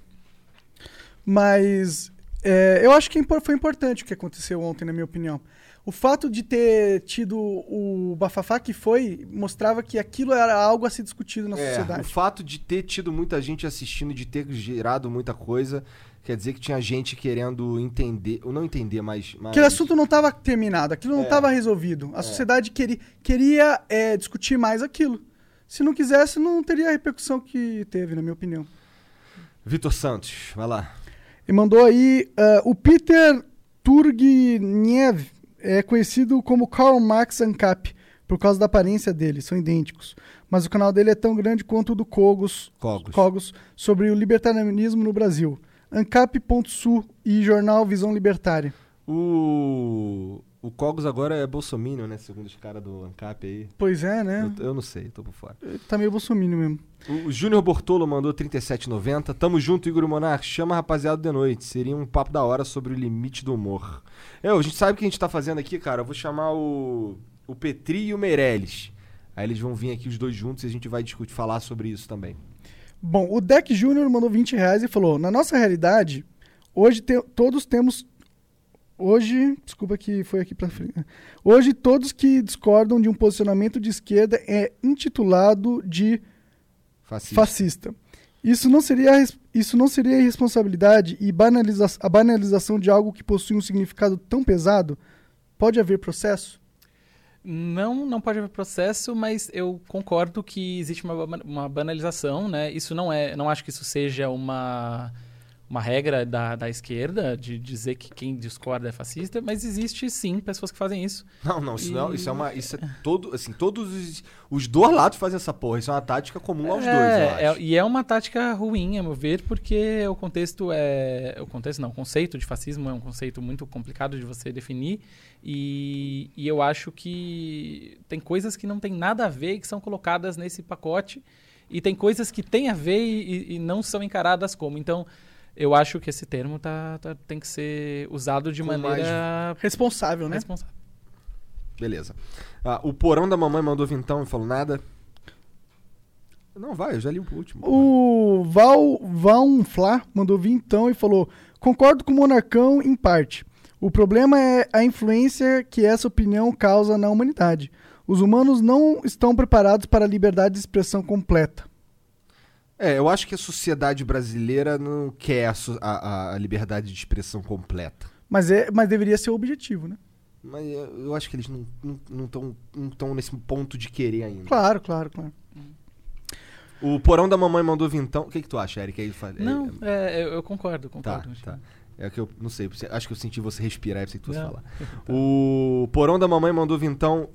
Mas é, eu acho que impor- foi importante o que aconteceu ontem, na minha opinião. O fato de ter tido o bafafá que foi mostrava que aquilo era algo a ser discutido na É, o sociedade. fato de ter tido muita gente assistindo, de ter gerado muita coisa, quer dizer que tinha gente querendo entender, ou não entender, mas... mas... Aquele assunto não estava terminado, aquilo não É. estava resolvido. A sociedade queria, queria é, discutir mais aquilo. Se não quisesse, não teria a repercussão que teve, na minha opinião. Vitor Santos, vai lá. E mandou aí ah, o Peter Turgniev, é conhecido como Karl Marx Ancap, por causa da aparência dele, são idênticos. Mas o canal dele é tão grande quanto o do Cogos, Cogos. Cogos sobre o libertarianismo no Brasil. Ancap.sul e jornal Visão Libertária. O... O Cogos agora é bolsominion, né? Segundo os caras do ANCAP aí. Pois é, né? Eu, eu não sei, tô por fora. Tá meio bolsominion mesmo. O, o Júnior Bortolo mandou 37,90. Tamo junto, Igor Monark. Chama a rapaziada de noite. Seria um papo da hora sobre o limite do humor. É, a gente sabe o que a gente tá fazendo aqui, cara. Eu vou chamar o, o Petri e o Meirelles. Aí eles vão vir aqui os dois juntos e a gente vai discutir, falar sobre isso também. Bom, o Deck Júnior mandou 20 reais e falou: Na nossa realidade, hoje te- todos temos. Hoje. Desculpa que foi aqui pra frente. Hoje, todos que discordam de um posicionamento de esquerda é intitulado de Fascista. fascista. Isso não seria, isso não seria irresponsabilidade e banaliza a banalização de algo que possui um significado tão pesado? Pode haver processo? Não, não pode haver processo, mas eu concordo que existe uma, uma banalização, né? Isso não é, não acho que isso seja uma uma regra da, da esquerda de dizer que quem discorda é fascista, mas existe sim pessoas que fazem isso. Não, não, isso, não, E- isso é uma. Isso é todo. Assim, todos os. Os dois lados fazem essa porra. Isso é uma tática comum aos dois, eu É, acho. é- e é uma tática ruim, a meu ver, porque o contexto é. O contexto não, o conceito de fascismo é um conceito muito complicado de você definir. E, e eu acho que tem coisas que não tem nada a ver e que são colocadas nesse pacote. e tem coisas que têm a ver e, e não são encaradas como. Então, eu acho que esse termo tá, tá- tem que ser usado de Com maneira Responsável, né? responsável. Beleza. Ah, o porão da mamãe mandou vintão e falou nada. Não, vai, eu já li o último. O Val Valfla mandou vir então e falou: Concordo com o Monarcão em parte. O problema é a influência que essa opinião causa na humanidade. Os humanos não estão preparados para a liberdade de expressão completa. É, eu acho que a sociedade brasileira não quer a, a- a liberdade de expressão completa. Mas, é, mas deveria ser o objetivo, né? Mas eu eu acho que eles não estão não, tão- não tão nesse ponto de querer ainda. Claro, claro, claro. O porão da mamãe mandou vintão. O que, que tu acha, Eric? Aí fala- Não, é- é, eu, eu concordo, Tá, concordo. Tá. que- É que eu não sei, acho que eu senti você respirar e pensei que tu Não. falar. O porão da mamãe mandou vintão.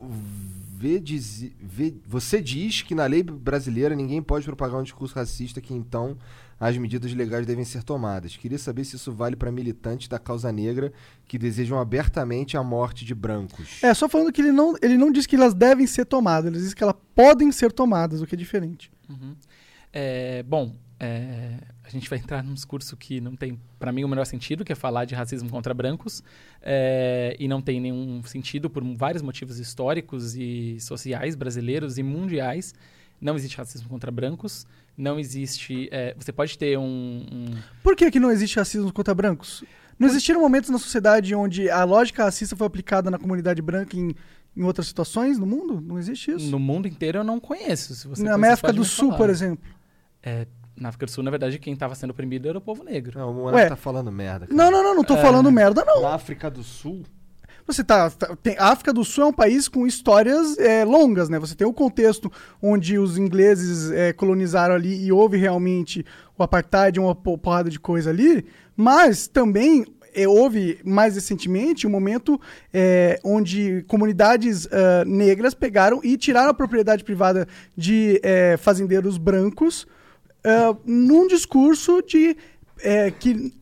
Vê diz- vê- você diz que na lei brasileira ninguém pode propagar um discurso racista, que então as medidas legais devem ser tomadas. Queria saber se isso vale para militantes da causa negra que desejam abertamente a morte de brancos. É, só falando que ele não, ele não diz que elas devem ser tomadas, ele diz que elas podem ser tomadas, o que é diferente. Uhum. É, bom, é, a gente vai entrar num discurso que não tem, para mim, o menor sentido, que é falar de racismo contra brancos, é, e não tem nenhum sentido por vários motivos históricos e sociais brasileiros e mundiais. Não existe racismo contra brancos, não existe. é, você pode ter um- um Por que, que não existe racismo contra brancos? Não existiram momentos na sociedade onde a lógica racista foi aplicada na comunidade branca em, em outras situações no mundo? Não existe isso. No mundo inteiro eu não conheço. Se você na pode do Sul, falar. por exemplo. É, na África do Sul, na verdade, quem estava sendo oprimido era o povo negro. Não, o tá falando merda. cara. Não, não, não, não tô É. falando merda, não. Na África do Sul. Você tá, tá- tem, a África do Sul é um país com histórias é, longas, né? Você tem o contexto onde os ingleses é, colonizaram ali e houve realmente o apartheid, uma po- porrada de coisa ali, mas também é, houve mais recentemente um momento é, onde comunidades ah, negras pegaram e tiraram a propriedade privada de é, fazendeiros brancos ah, num discurso de é, que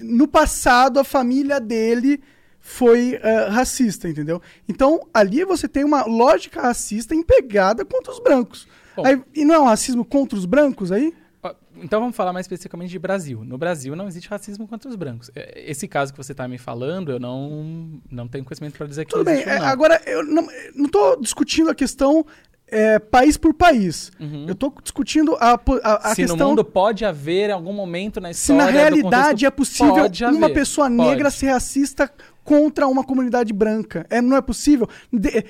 no passado a família dele foi ah, racista, entendeu? Então ali você tem uma lógica racista empregada contra os brancos. Bom. Aí- e não é um racismo contra os brancos aí? Ó, Então vamos falar mais especificamente de Brasil. No Brasil não existe racismo contra os brancos. É, Esse caso que você está me falando, eu não, não tenho conhecimento para dizer que Tudo bem, existe é, agora eu não, tô discutindo a questão é, país por país. Uhum. Eu tô discutindo a, a, a se questão no mundo pode haver algum momento na se história na do realidade contexto- é possível uma haver, pessoa pode. negra ser racista contra uma comunidade branca. É, não é possível? De-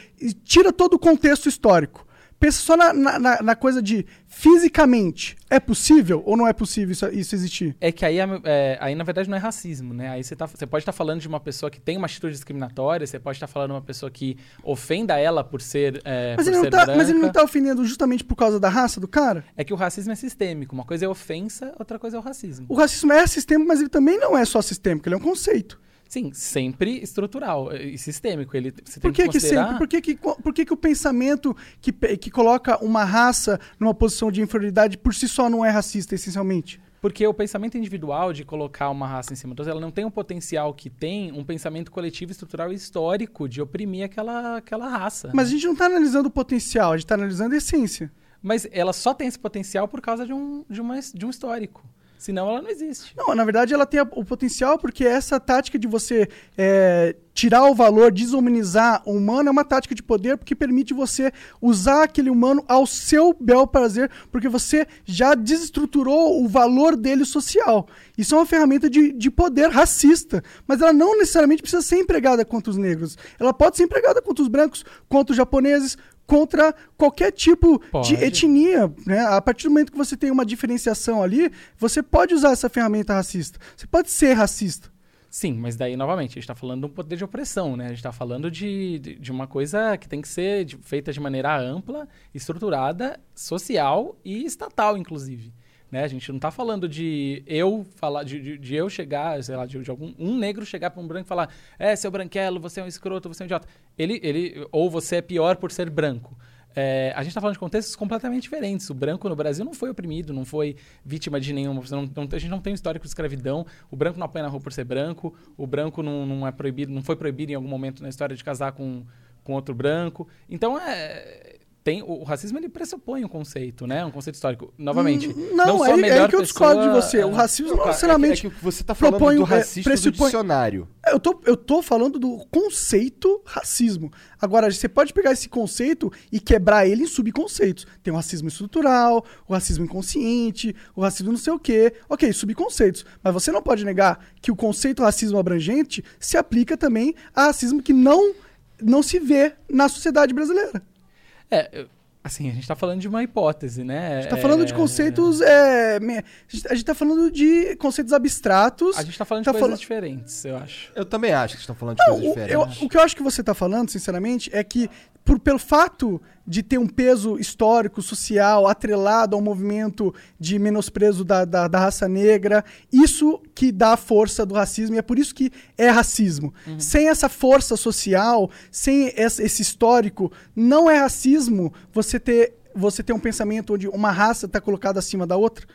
tira todo o contexto histórico. Pensa só na, na- na- coisa de fisicamente. É possível ou não é possível isso, isso existir? É que aí, é- aí, na verdade, não é racismo, né? Aí você, tá, você pode estar falando de uma pessoa que tem uma atitude discriminatória, você pode estar falando de uma pessoa que ofenda ela por ser, é, Mas por ele, não ser tá, mas ele não tá ofendendo justamente por causa da raça do cara? É que o racismo é sistêmico. Uma coisa é ofensa, outra coisa é o racismo. O racismo é sistêmico, mas ele também não é só sistêmico, ele é um conceito. Sim, sempre estrutural e sistêmico. Ele, você Por tem que, que, que considerar... sempre? Por que, que, por que, que o pensamento que, que coloca uma raça numa posição de inferioridade por si só não é racista, essencialmente? Porque o pensamento individual de colocar uma raça em cima da outra, ela não tem o potencial que tem um pensamento coletivo, estrutural e histórico de oprimir aquela, aquela raça. Mas a gente não está analisando o potencial, a gente está analisando a essência. Mas ela só tem esse potencial por causa de um, de uma, de um histórico. Senão ela não existe. Não, na verdade ela tem o potencial porque essa tática de você é, tirar o valor, desumanizar o humano é uma tática de poder porque permite você usar aquele humano ao seu bel prazer, porque você já desestruturou o valor dele social. Isso é uma ferramenta de, de poder racista, mas ela não necessariamente precisa ser empregada contra os negros. Ela pode ser empregada contra os brancos, contra os japoneses, contra qualquer tipo Pode. de etnia, né? A partir do momento que você tem uma diferenciação ali, você pode usar essa ferramenta racista. Você pode ser racista. Sim, mas daí, novamente, a gente está falando de um poder de opressão, né? A gente está falando de, de, de uma coisa que tem que ser de- feita de maneira ampla, estruturada, social e estatal, inclusive. Né? A gente não está falando de eu falar, de, de, de eu chegar, sei lá, de, de algum um negro chegar para um branco e falar, é, seu branquelo, você é um escroto, você é um idiota. Ele, ele, ou você é pior por ser branco. É, a gente está falando de contextos completamente diferentes. O branco no Brasil não foi oprimido, não foi vítima de nenhuma. não- não- a gente não tem um histórico de escravidão. O branco não apanha na rua por ser branco. O branco não, não é proibido, não foi proibido em algum momento na história de casar com, com outro branco. Então é tem o, o racismo ele pressupõe um conceito, né? Um conceito histórico. Novamente, Hum, não, Não, sou é, a é melhor aí que eu discordo de pessoa, você. O é, racismo não Cara, necessariamente. É que, é que você tá falando propõe do um- é, do dicionário. Eu tô, eu tô falando do conceito racismo. Agora, você pode pegar esse conceito e quebrar ele em subconceitos. Tem o racismo estrutural, o racismo inconsciente, o racismo não sei o quê. Ok, subconceitos. Mas você não pode negar que o conceito racismo abrangente se aplica também a racismo que não, não se vê na sociedade brasileira. É, assim, a gente tá falando de uma hipótese, né? A gente tá falando de É, conceitos. é, me- a gente- a gente tá falando de conceitos abstratos. A gente tá falando de tá coisas falando- diferentes, eu acho. Eu também acho que estão falando de Não, coisas o, eu- diferentes. o que eu acho que você está falando, sinceramente, é que por, pelo fato de ter um peso histórico, social, atrelado ao movimento de menosprezo da, da, da raça negra, isso que dá a força do racismo, e é por isso que é racismo. Sem essa força social, sem esse histórico, não é racismo você ter, você ter um pensamento onde uma raça está colocada acima da outra.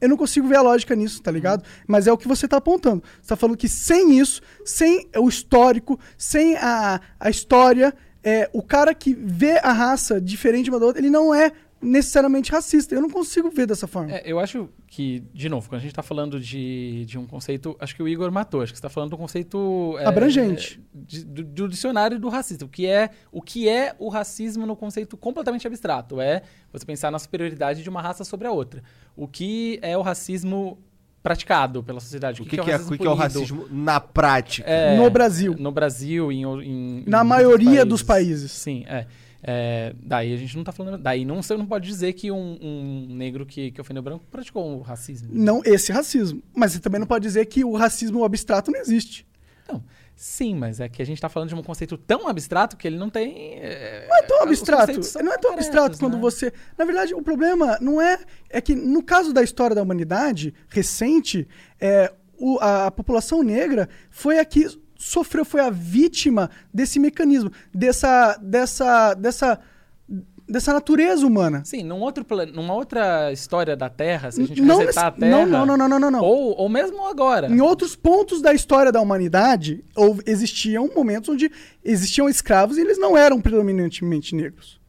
Eu não consigo ver a lógica nisso, tá ligado? Mas é o que você tá apontando. Você tá falando que sem isso, sem o histórico, sem a, a história, é, o cara que vê a raça diferente uma da outra, ele não é necessariamente racista. Eu não consigo ver dessa forma. É, eu acho que, de novo, quando a gente tá falando de, de um conceito. Acho que o Igor matou, acho que você tá falando do conceito. é, Abrangente. de- do, do dicionário do racismo. O que, é, o que é o racismo no conceito completamente abstrato? É você pensar na superioridade de uma raça sobre a outra. O que é o racismo praticado pela sociedade? O que, que, é, o que que é o punido? racismo na prática? É, No Brasil. No Brasil, em, em- Na em maioria outros dos países. Sim, é. É, daí a gente não tá falando. Daí não, você não pode dizer que um, um negro que, que ofendeu branco praticou o racismo. Não esse racismo. Mas você também não pode dizer que o racismo abstrato não existe. Não. Sim, mas é que a gente tá falando de um conceito tão abstrato que ele não tem. é, Não é tão abstrato. Não é tão abstrato quando né? você. Na verdade, o problema não é. É que no caso da história da humanidade recente, é, o- a, a população negra foi a que sofreu, foi a vítima desse mecanismo, dessa. dessa. dessa. Dessa natureza humana. Sim, num outro plan... numa outra história da Terra, se a gente Não resetar a Terra. não, não, não, não, não, não. Ou, ou mesmo agora. Em outros pontos da história da humanidade, houve- existiam momentos onde existiam escravos e eles não eram predominantemente negros.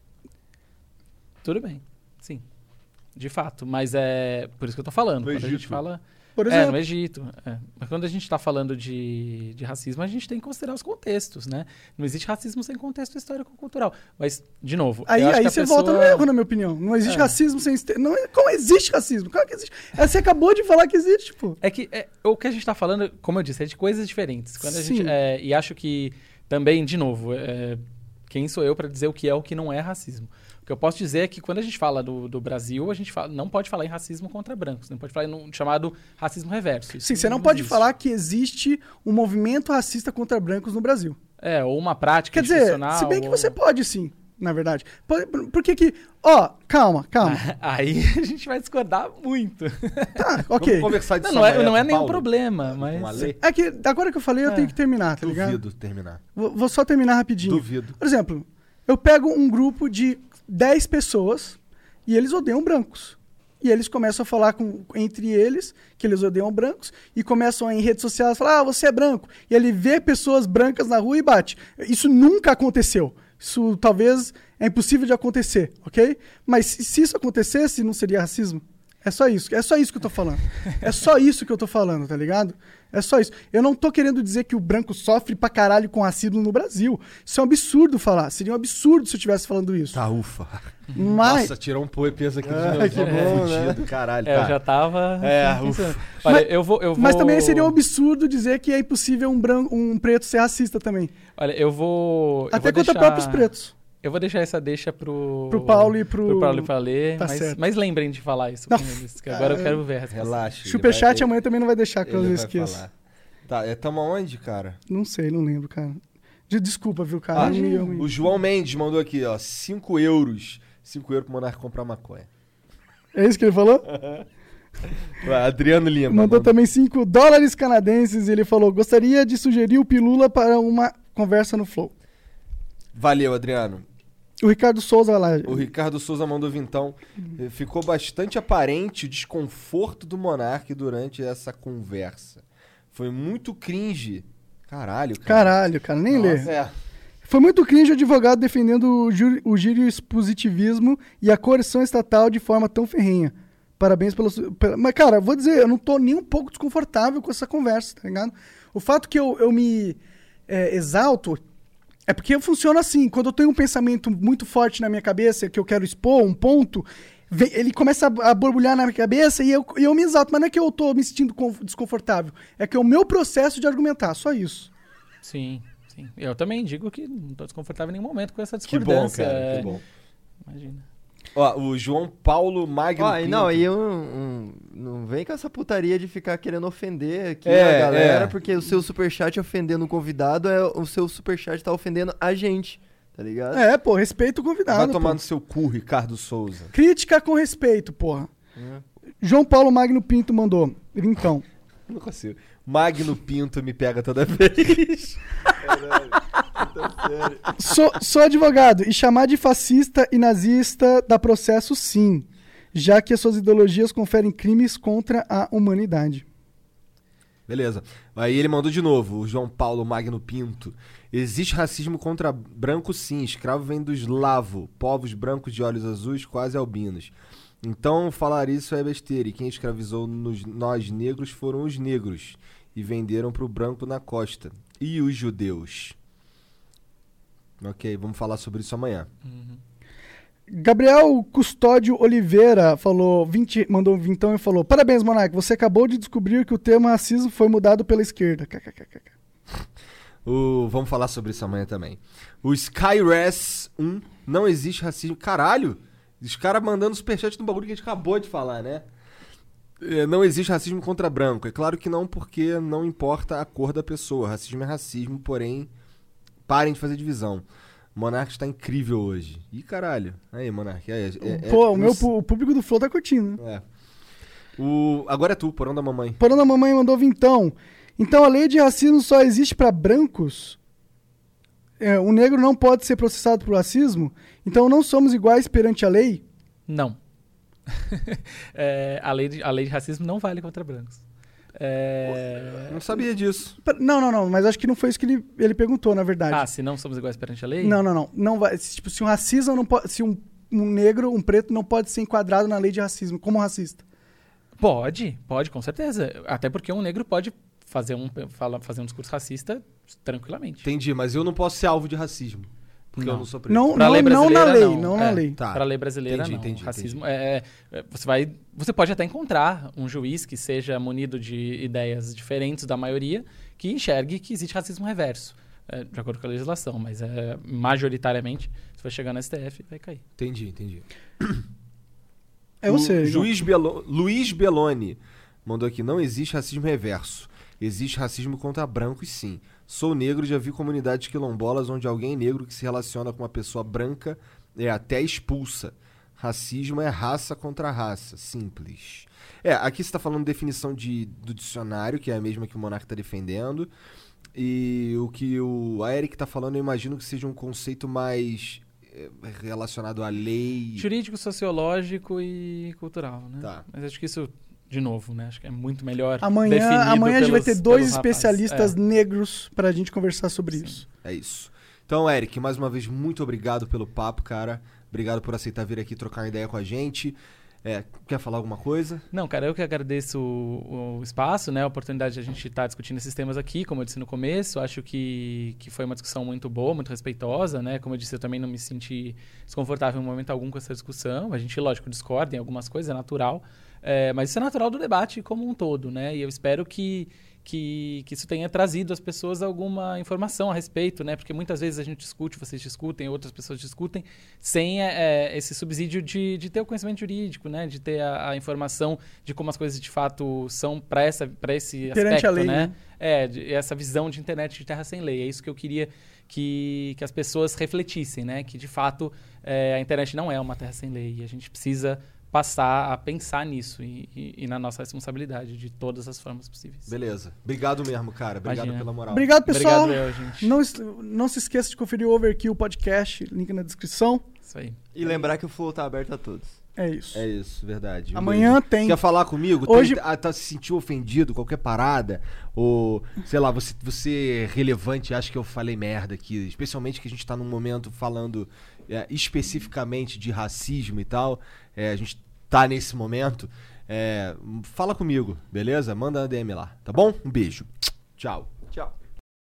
Tudo bem. Sim. De fato. Mas é. Por isso que eu tô falando. No quando a gente Egito. fala. Por É, exemplo. no Egito. é. Mas quando a gente está falando de, de racismo, a gente tem que considerar os contextos, né? Não existe racismo sem contexto histórico-cultural. Mas, de novo, Aí, aí você pessoa... volta no erro, na minha opinião. Não existe É. racismo sem. Não, é- como existe racismo? Claro que existe. É, Você acabou de falar que existe, pô. É que é, o que a gente está falando, como eu disse, é de coisas diferentes. Quando a Sim. gente, é, e acho que também, de novo, é, quem sou eu para dizer o que é o que não é racismo? O que eu posso dizer é que quando a gente fala do, do Brasil, a gente fala- não pode falar em racismo contra brancos, não pode falar em um chamado racismo reverso. Isso Sim, você não pode existe. falar que existe um movimento racista contra brancos no Brasil. É, ou uma prática Quer dizer, se bem que ou- você pode sim, na verdade. Por, por- por que que. Ó, calma, calma. Aí a gente vai discordar muito. Tá, Vamos ok. conversar disso Não, não é, não é nenhum Paulo? problema, mas. É que agora que eu falei, eu É. tenho que terminar, tá ligado? Duvido terminar. Vou, vou só terminar rapidinho. Duvido. Por exemplo, eu pego um grupo de 10 pessoas e eles odeiam brancos. E eles começam a falar com, entre eles que eles odeiam brancos e começam em redes sociais a falar: ah, você é branco. E ele vê pessoas brancas na rua e bate. Isso nunca aconteceu. Isso talvez é impossível de acontecer, ok? Mas se, se isso acontecesse, não seria racismo? É só isso. É só isso que eu tô falando. É só isso que eu tô falando, tá ligado? É só isso. Eu não tô querendo dizer que o branco sofre pra caralho com racismo no Brasil. Isso é um absurdo falar. Seria um absurdo se eu estivesse falando isso. Tá, ufa. Mas. Nossa, tirou um pô- peso aqui de Ah, novo. que bom, né? fudido, caralho. É, eu já tava. É, pensando. Olha, eu vou. Eu vou... Mas também seria um absurdo dizer que é impossível um, branco, um preto ser racista também. Olha, eu vou. eu Até vou contra deixar... próprios pretos. Eu vou deixar essa deixa pro. Pro Paulo e pro- Pro Paulo e pra ler. Tá mas, certo. mas lembrem de falar isso Não. com eles, que agora eu quero ver. Relaxa. Superchat vai- amanhã também não vai deixar que eu ele vai esqueça. falar. Tá, é, tamo aonde, cara? Não sei, não lembro, cara. De- Desculpa, viu, cara? Ah, Eu me- eu me- o João Mendes mandou aqui, ó, 5 euros. 5 euros pro Monarca comprar maconha. É isso que ele falou? Adriano Lima. Mandou também 5 dólares canadenses e ele falou: gostaria de sugerir o Pilula para uma conversa no Flow. Valeu, Adriano. O Ricardo Souza lá. O Ricardo Souza mandou vintão. Eh, Ficou bastante aparente o desconforto do Monark durante essa conversa. Foi muito cringe. Caralho, cara. Caralho, cara, nem lê. Nossa, é. Foi muito cringe o advogado defendendo o, ju- o gírio expositivismo e a coerção estatal de forma tão ferrenha. Parabéns pelo. su- pela- Mas, cara, vou dizer, eu não tô nem um pouco desconfortável com essa conversa, tá ligado? O fato que eu, eu me é, exalto é porque eu funciono assim. Quando eu tenho um pensamento muito forte na minha cabeça, que eu quero expor um ponto, vem- ele começa a, a borbulhar na minha cabeça e eu, e eu me exalto. Mas não é que eu tô me sentindo conf- desconfortável. É que é o meu processo de argumentar, só isso. Sim, sim. Eu também digo que não tô desconfortável em nenhum momento com essa Que bom, discordância. cara, é, que bom. Imagina. Ó, o João Paulo Magno Ó, e Pinto. não, e um, um- não vem com essa putaria de ficar querendo ofender aqui É, a galera, é. porque o seu superchat ofendendo o convidado é o seu superchat tá ofendendo a gente, tá ligado? É, pô, respeito o convidado. Vai tomar pô. no seu cu, Ricardo Souza. Crítica com respeito, porra. É. João Paulo Magno Pinto mandou. Então, Não consigo. Magno Pinto me pega toda vez. sou, sou advogado e chamar de fascista e nazista dá processo sim, já que as suas ideologias conferem crimes contra a humanidade. Beleza. Aí ele mandou de novo, o João Paulo Magno Pinto. Existe racismo contra branco sim. Escravo vem dos lavo, povos brancos de olhos azuis, quase albinos. Então falar isso é besteira. E quem escravizou nos- nós negros foram os negros. E venderam pro branco na costa. E os judeus? Ok, vamos falar sobre isso amanhã. Gabriel Custódio Oliveira falou, 20, mandou um vintão e falou: Parabéns, Monark, você acabou de descobrir que o termo racismo foi mudado pela esquerda. O, vamos falar sobre isso amanhã também. O Skyres 1 não existe racismo. Caralho! Os caras mandando superchat no bagulho que a gente acabou de falar, né? É, não existe racismo contra branco. É claro que não, porque não importa a cor da pessoa. Racismo é racismo, porém, parem de fazer divisão. O Monark está incrível hoje. Ih, caralho. Aí, Monark. É, é, é- Pô, o, não meu, o público do Flow tá curtindo. né? É. O, agora é tu, porão da mamãe. Porão da mamãe mandou vintão. Então a lei de racismo só existe pra brancos? É, o negro não pode ser processado por racismo? Então não somos iguais perante a lei? Não. É, a, lei de, a lei de racismo não vale contra brancos. É... Não sabia disso. Não, não, não, mas acho que não foi isso que ele, ele perguntou, na verdade. Ah, se não somos iguais perante a lei? Não, não, não. não vai, se, tipo, se um racismo não pode. Se um, um negro, um preto, não pode ser enquadrado na lei de racismo, como racista. Pode, pode, com certeza. Até porque um negro pode fazer um, fala- fazer um discurso racista tranquilamente. Entendi, mas eu não posso ser alvo de racismo. Porque eu Não. não sou preto. Não, Pra não, lei não na lei, não. não, na É. lei. Tá. Para a lei brasileira, Entendi, não. entendi, Racismo é, é- você vai, você pode até encontrar um juiz que seja munido de ideias diferentes da maioria que enxergue que existe racismo reverso, é, de acordo com a legislação, mas é, majoritariamente, se vai chegar no STF, vai cair. Entendi, entendi. É você. Juiz Belo... Luiz Beloni mandou aqui: não existe racismo reverso. Existe racismo contra brancos, sim. Sou negro e já vi comunidades quilombolas onde alguém negro que se relaciona com uma pessoa branca é até expulsa. Racismo é raça contra raça. Simples. É, aqui você está falando definição de, do dicionário, que é a mesma que o Monark está defendendo. E o que o a Eric está falando, eu imagino que seja um conceito mais eh, relacionado à lei. Jurídico, sociológico e cultural, né? Tá. Mas acho que isso, de novo, né? Acho que é muito melhor Amanhã, amanhã a gente vai ter dois especialistas É. negros pra gente conversar sobre Sim. isso. É isso. Então, Eric, mais uma vez, muito obrigado pelo papo, cara. Obrigado por aceitar vir aqui trocar uma ideia com a gente. É, quer falar alguma coisa? Não, cara, eu que agradeço o, o espaço, né? A oportunidade de a gente estar discutindo esses temas aqui, como eu disse no começo. Acho que, que foi uma discussão muito boa, muito respeitosa, né? Como eu disse, eu também não me senti desconfortável em momento algum com essa discussão. A gente, lógico, discorda em algumas coisas, é natural. É, mas isso é natural do debate como um todo, né? E eu espero que, que, que isso tenha trazido às pessoas alguma informação a respeito, né? Porque muitas vezes a gente discute, vocês discutem, outras pessoas discutem, sem é, esse subsídio de, de ter o conhecimento jurídico, né? De ter a, a informação de como as coisas de fato são para esse Perante aspecto, a lei, né? né? É, de- essa visão de internet de terra sem lei. É isso que eu queria que, que as pessoas refletissem, né? Que de fato é, a internet não é uma terra sem lei e a gente precisa passar a pensar nisso e, e- e na nossa responsabilidade de todas as formas possíveis. Beleza. Obrigado mesmo, cara. Obrigado Imagina. pela moral. Obrigado, pessoal. Obrigado, eu, gente. Não, não se esqueça de conferir o Overkill Podcast, link na descrição. Isso aí. E lembrar que o Flow tá aberto a todos. É isso. É isso, verdade. Um Amanhã beijo. tem. Quer falar comigo? Hoje- Tem- ah, tá, se sentiu ofendido, qualquer parada? Ou, sei lá, você, você é relevante, acha que eu falei merda aqui? Especialmente que a gente tá num momento falando é, especificamente de racismo e tal. É, a gente tá nesse momento. É, fala comigo, beleza? Manda a DM lá, tá bom? Um beijo. Tchau.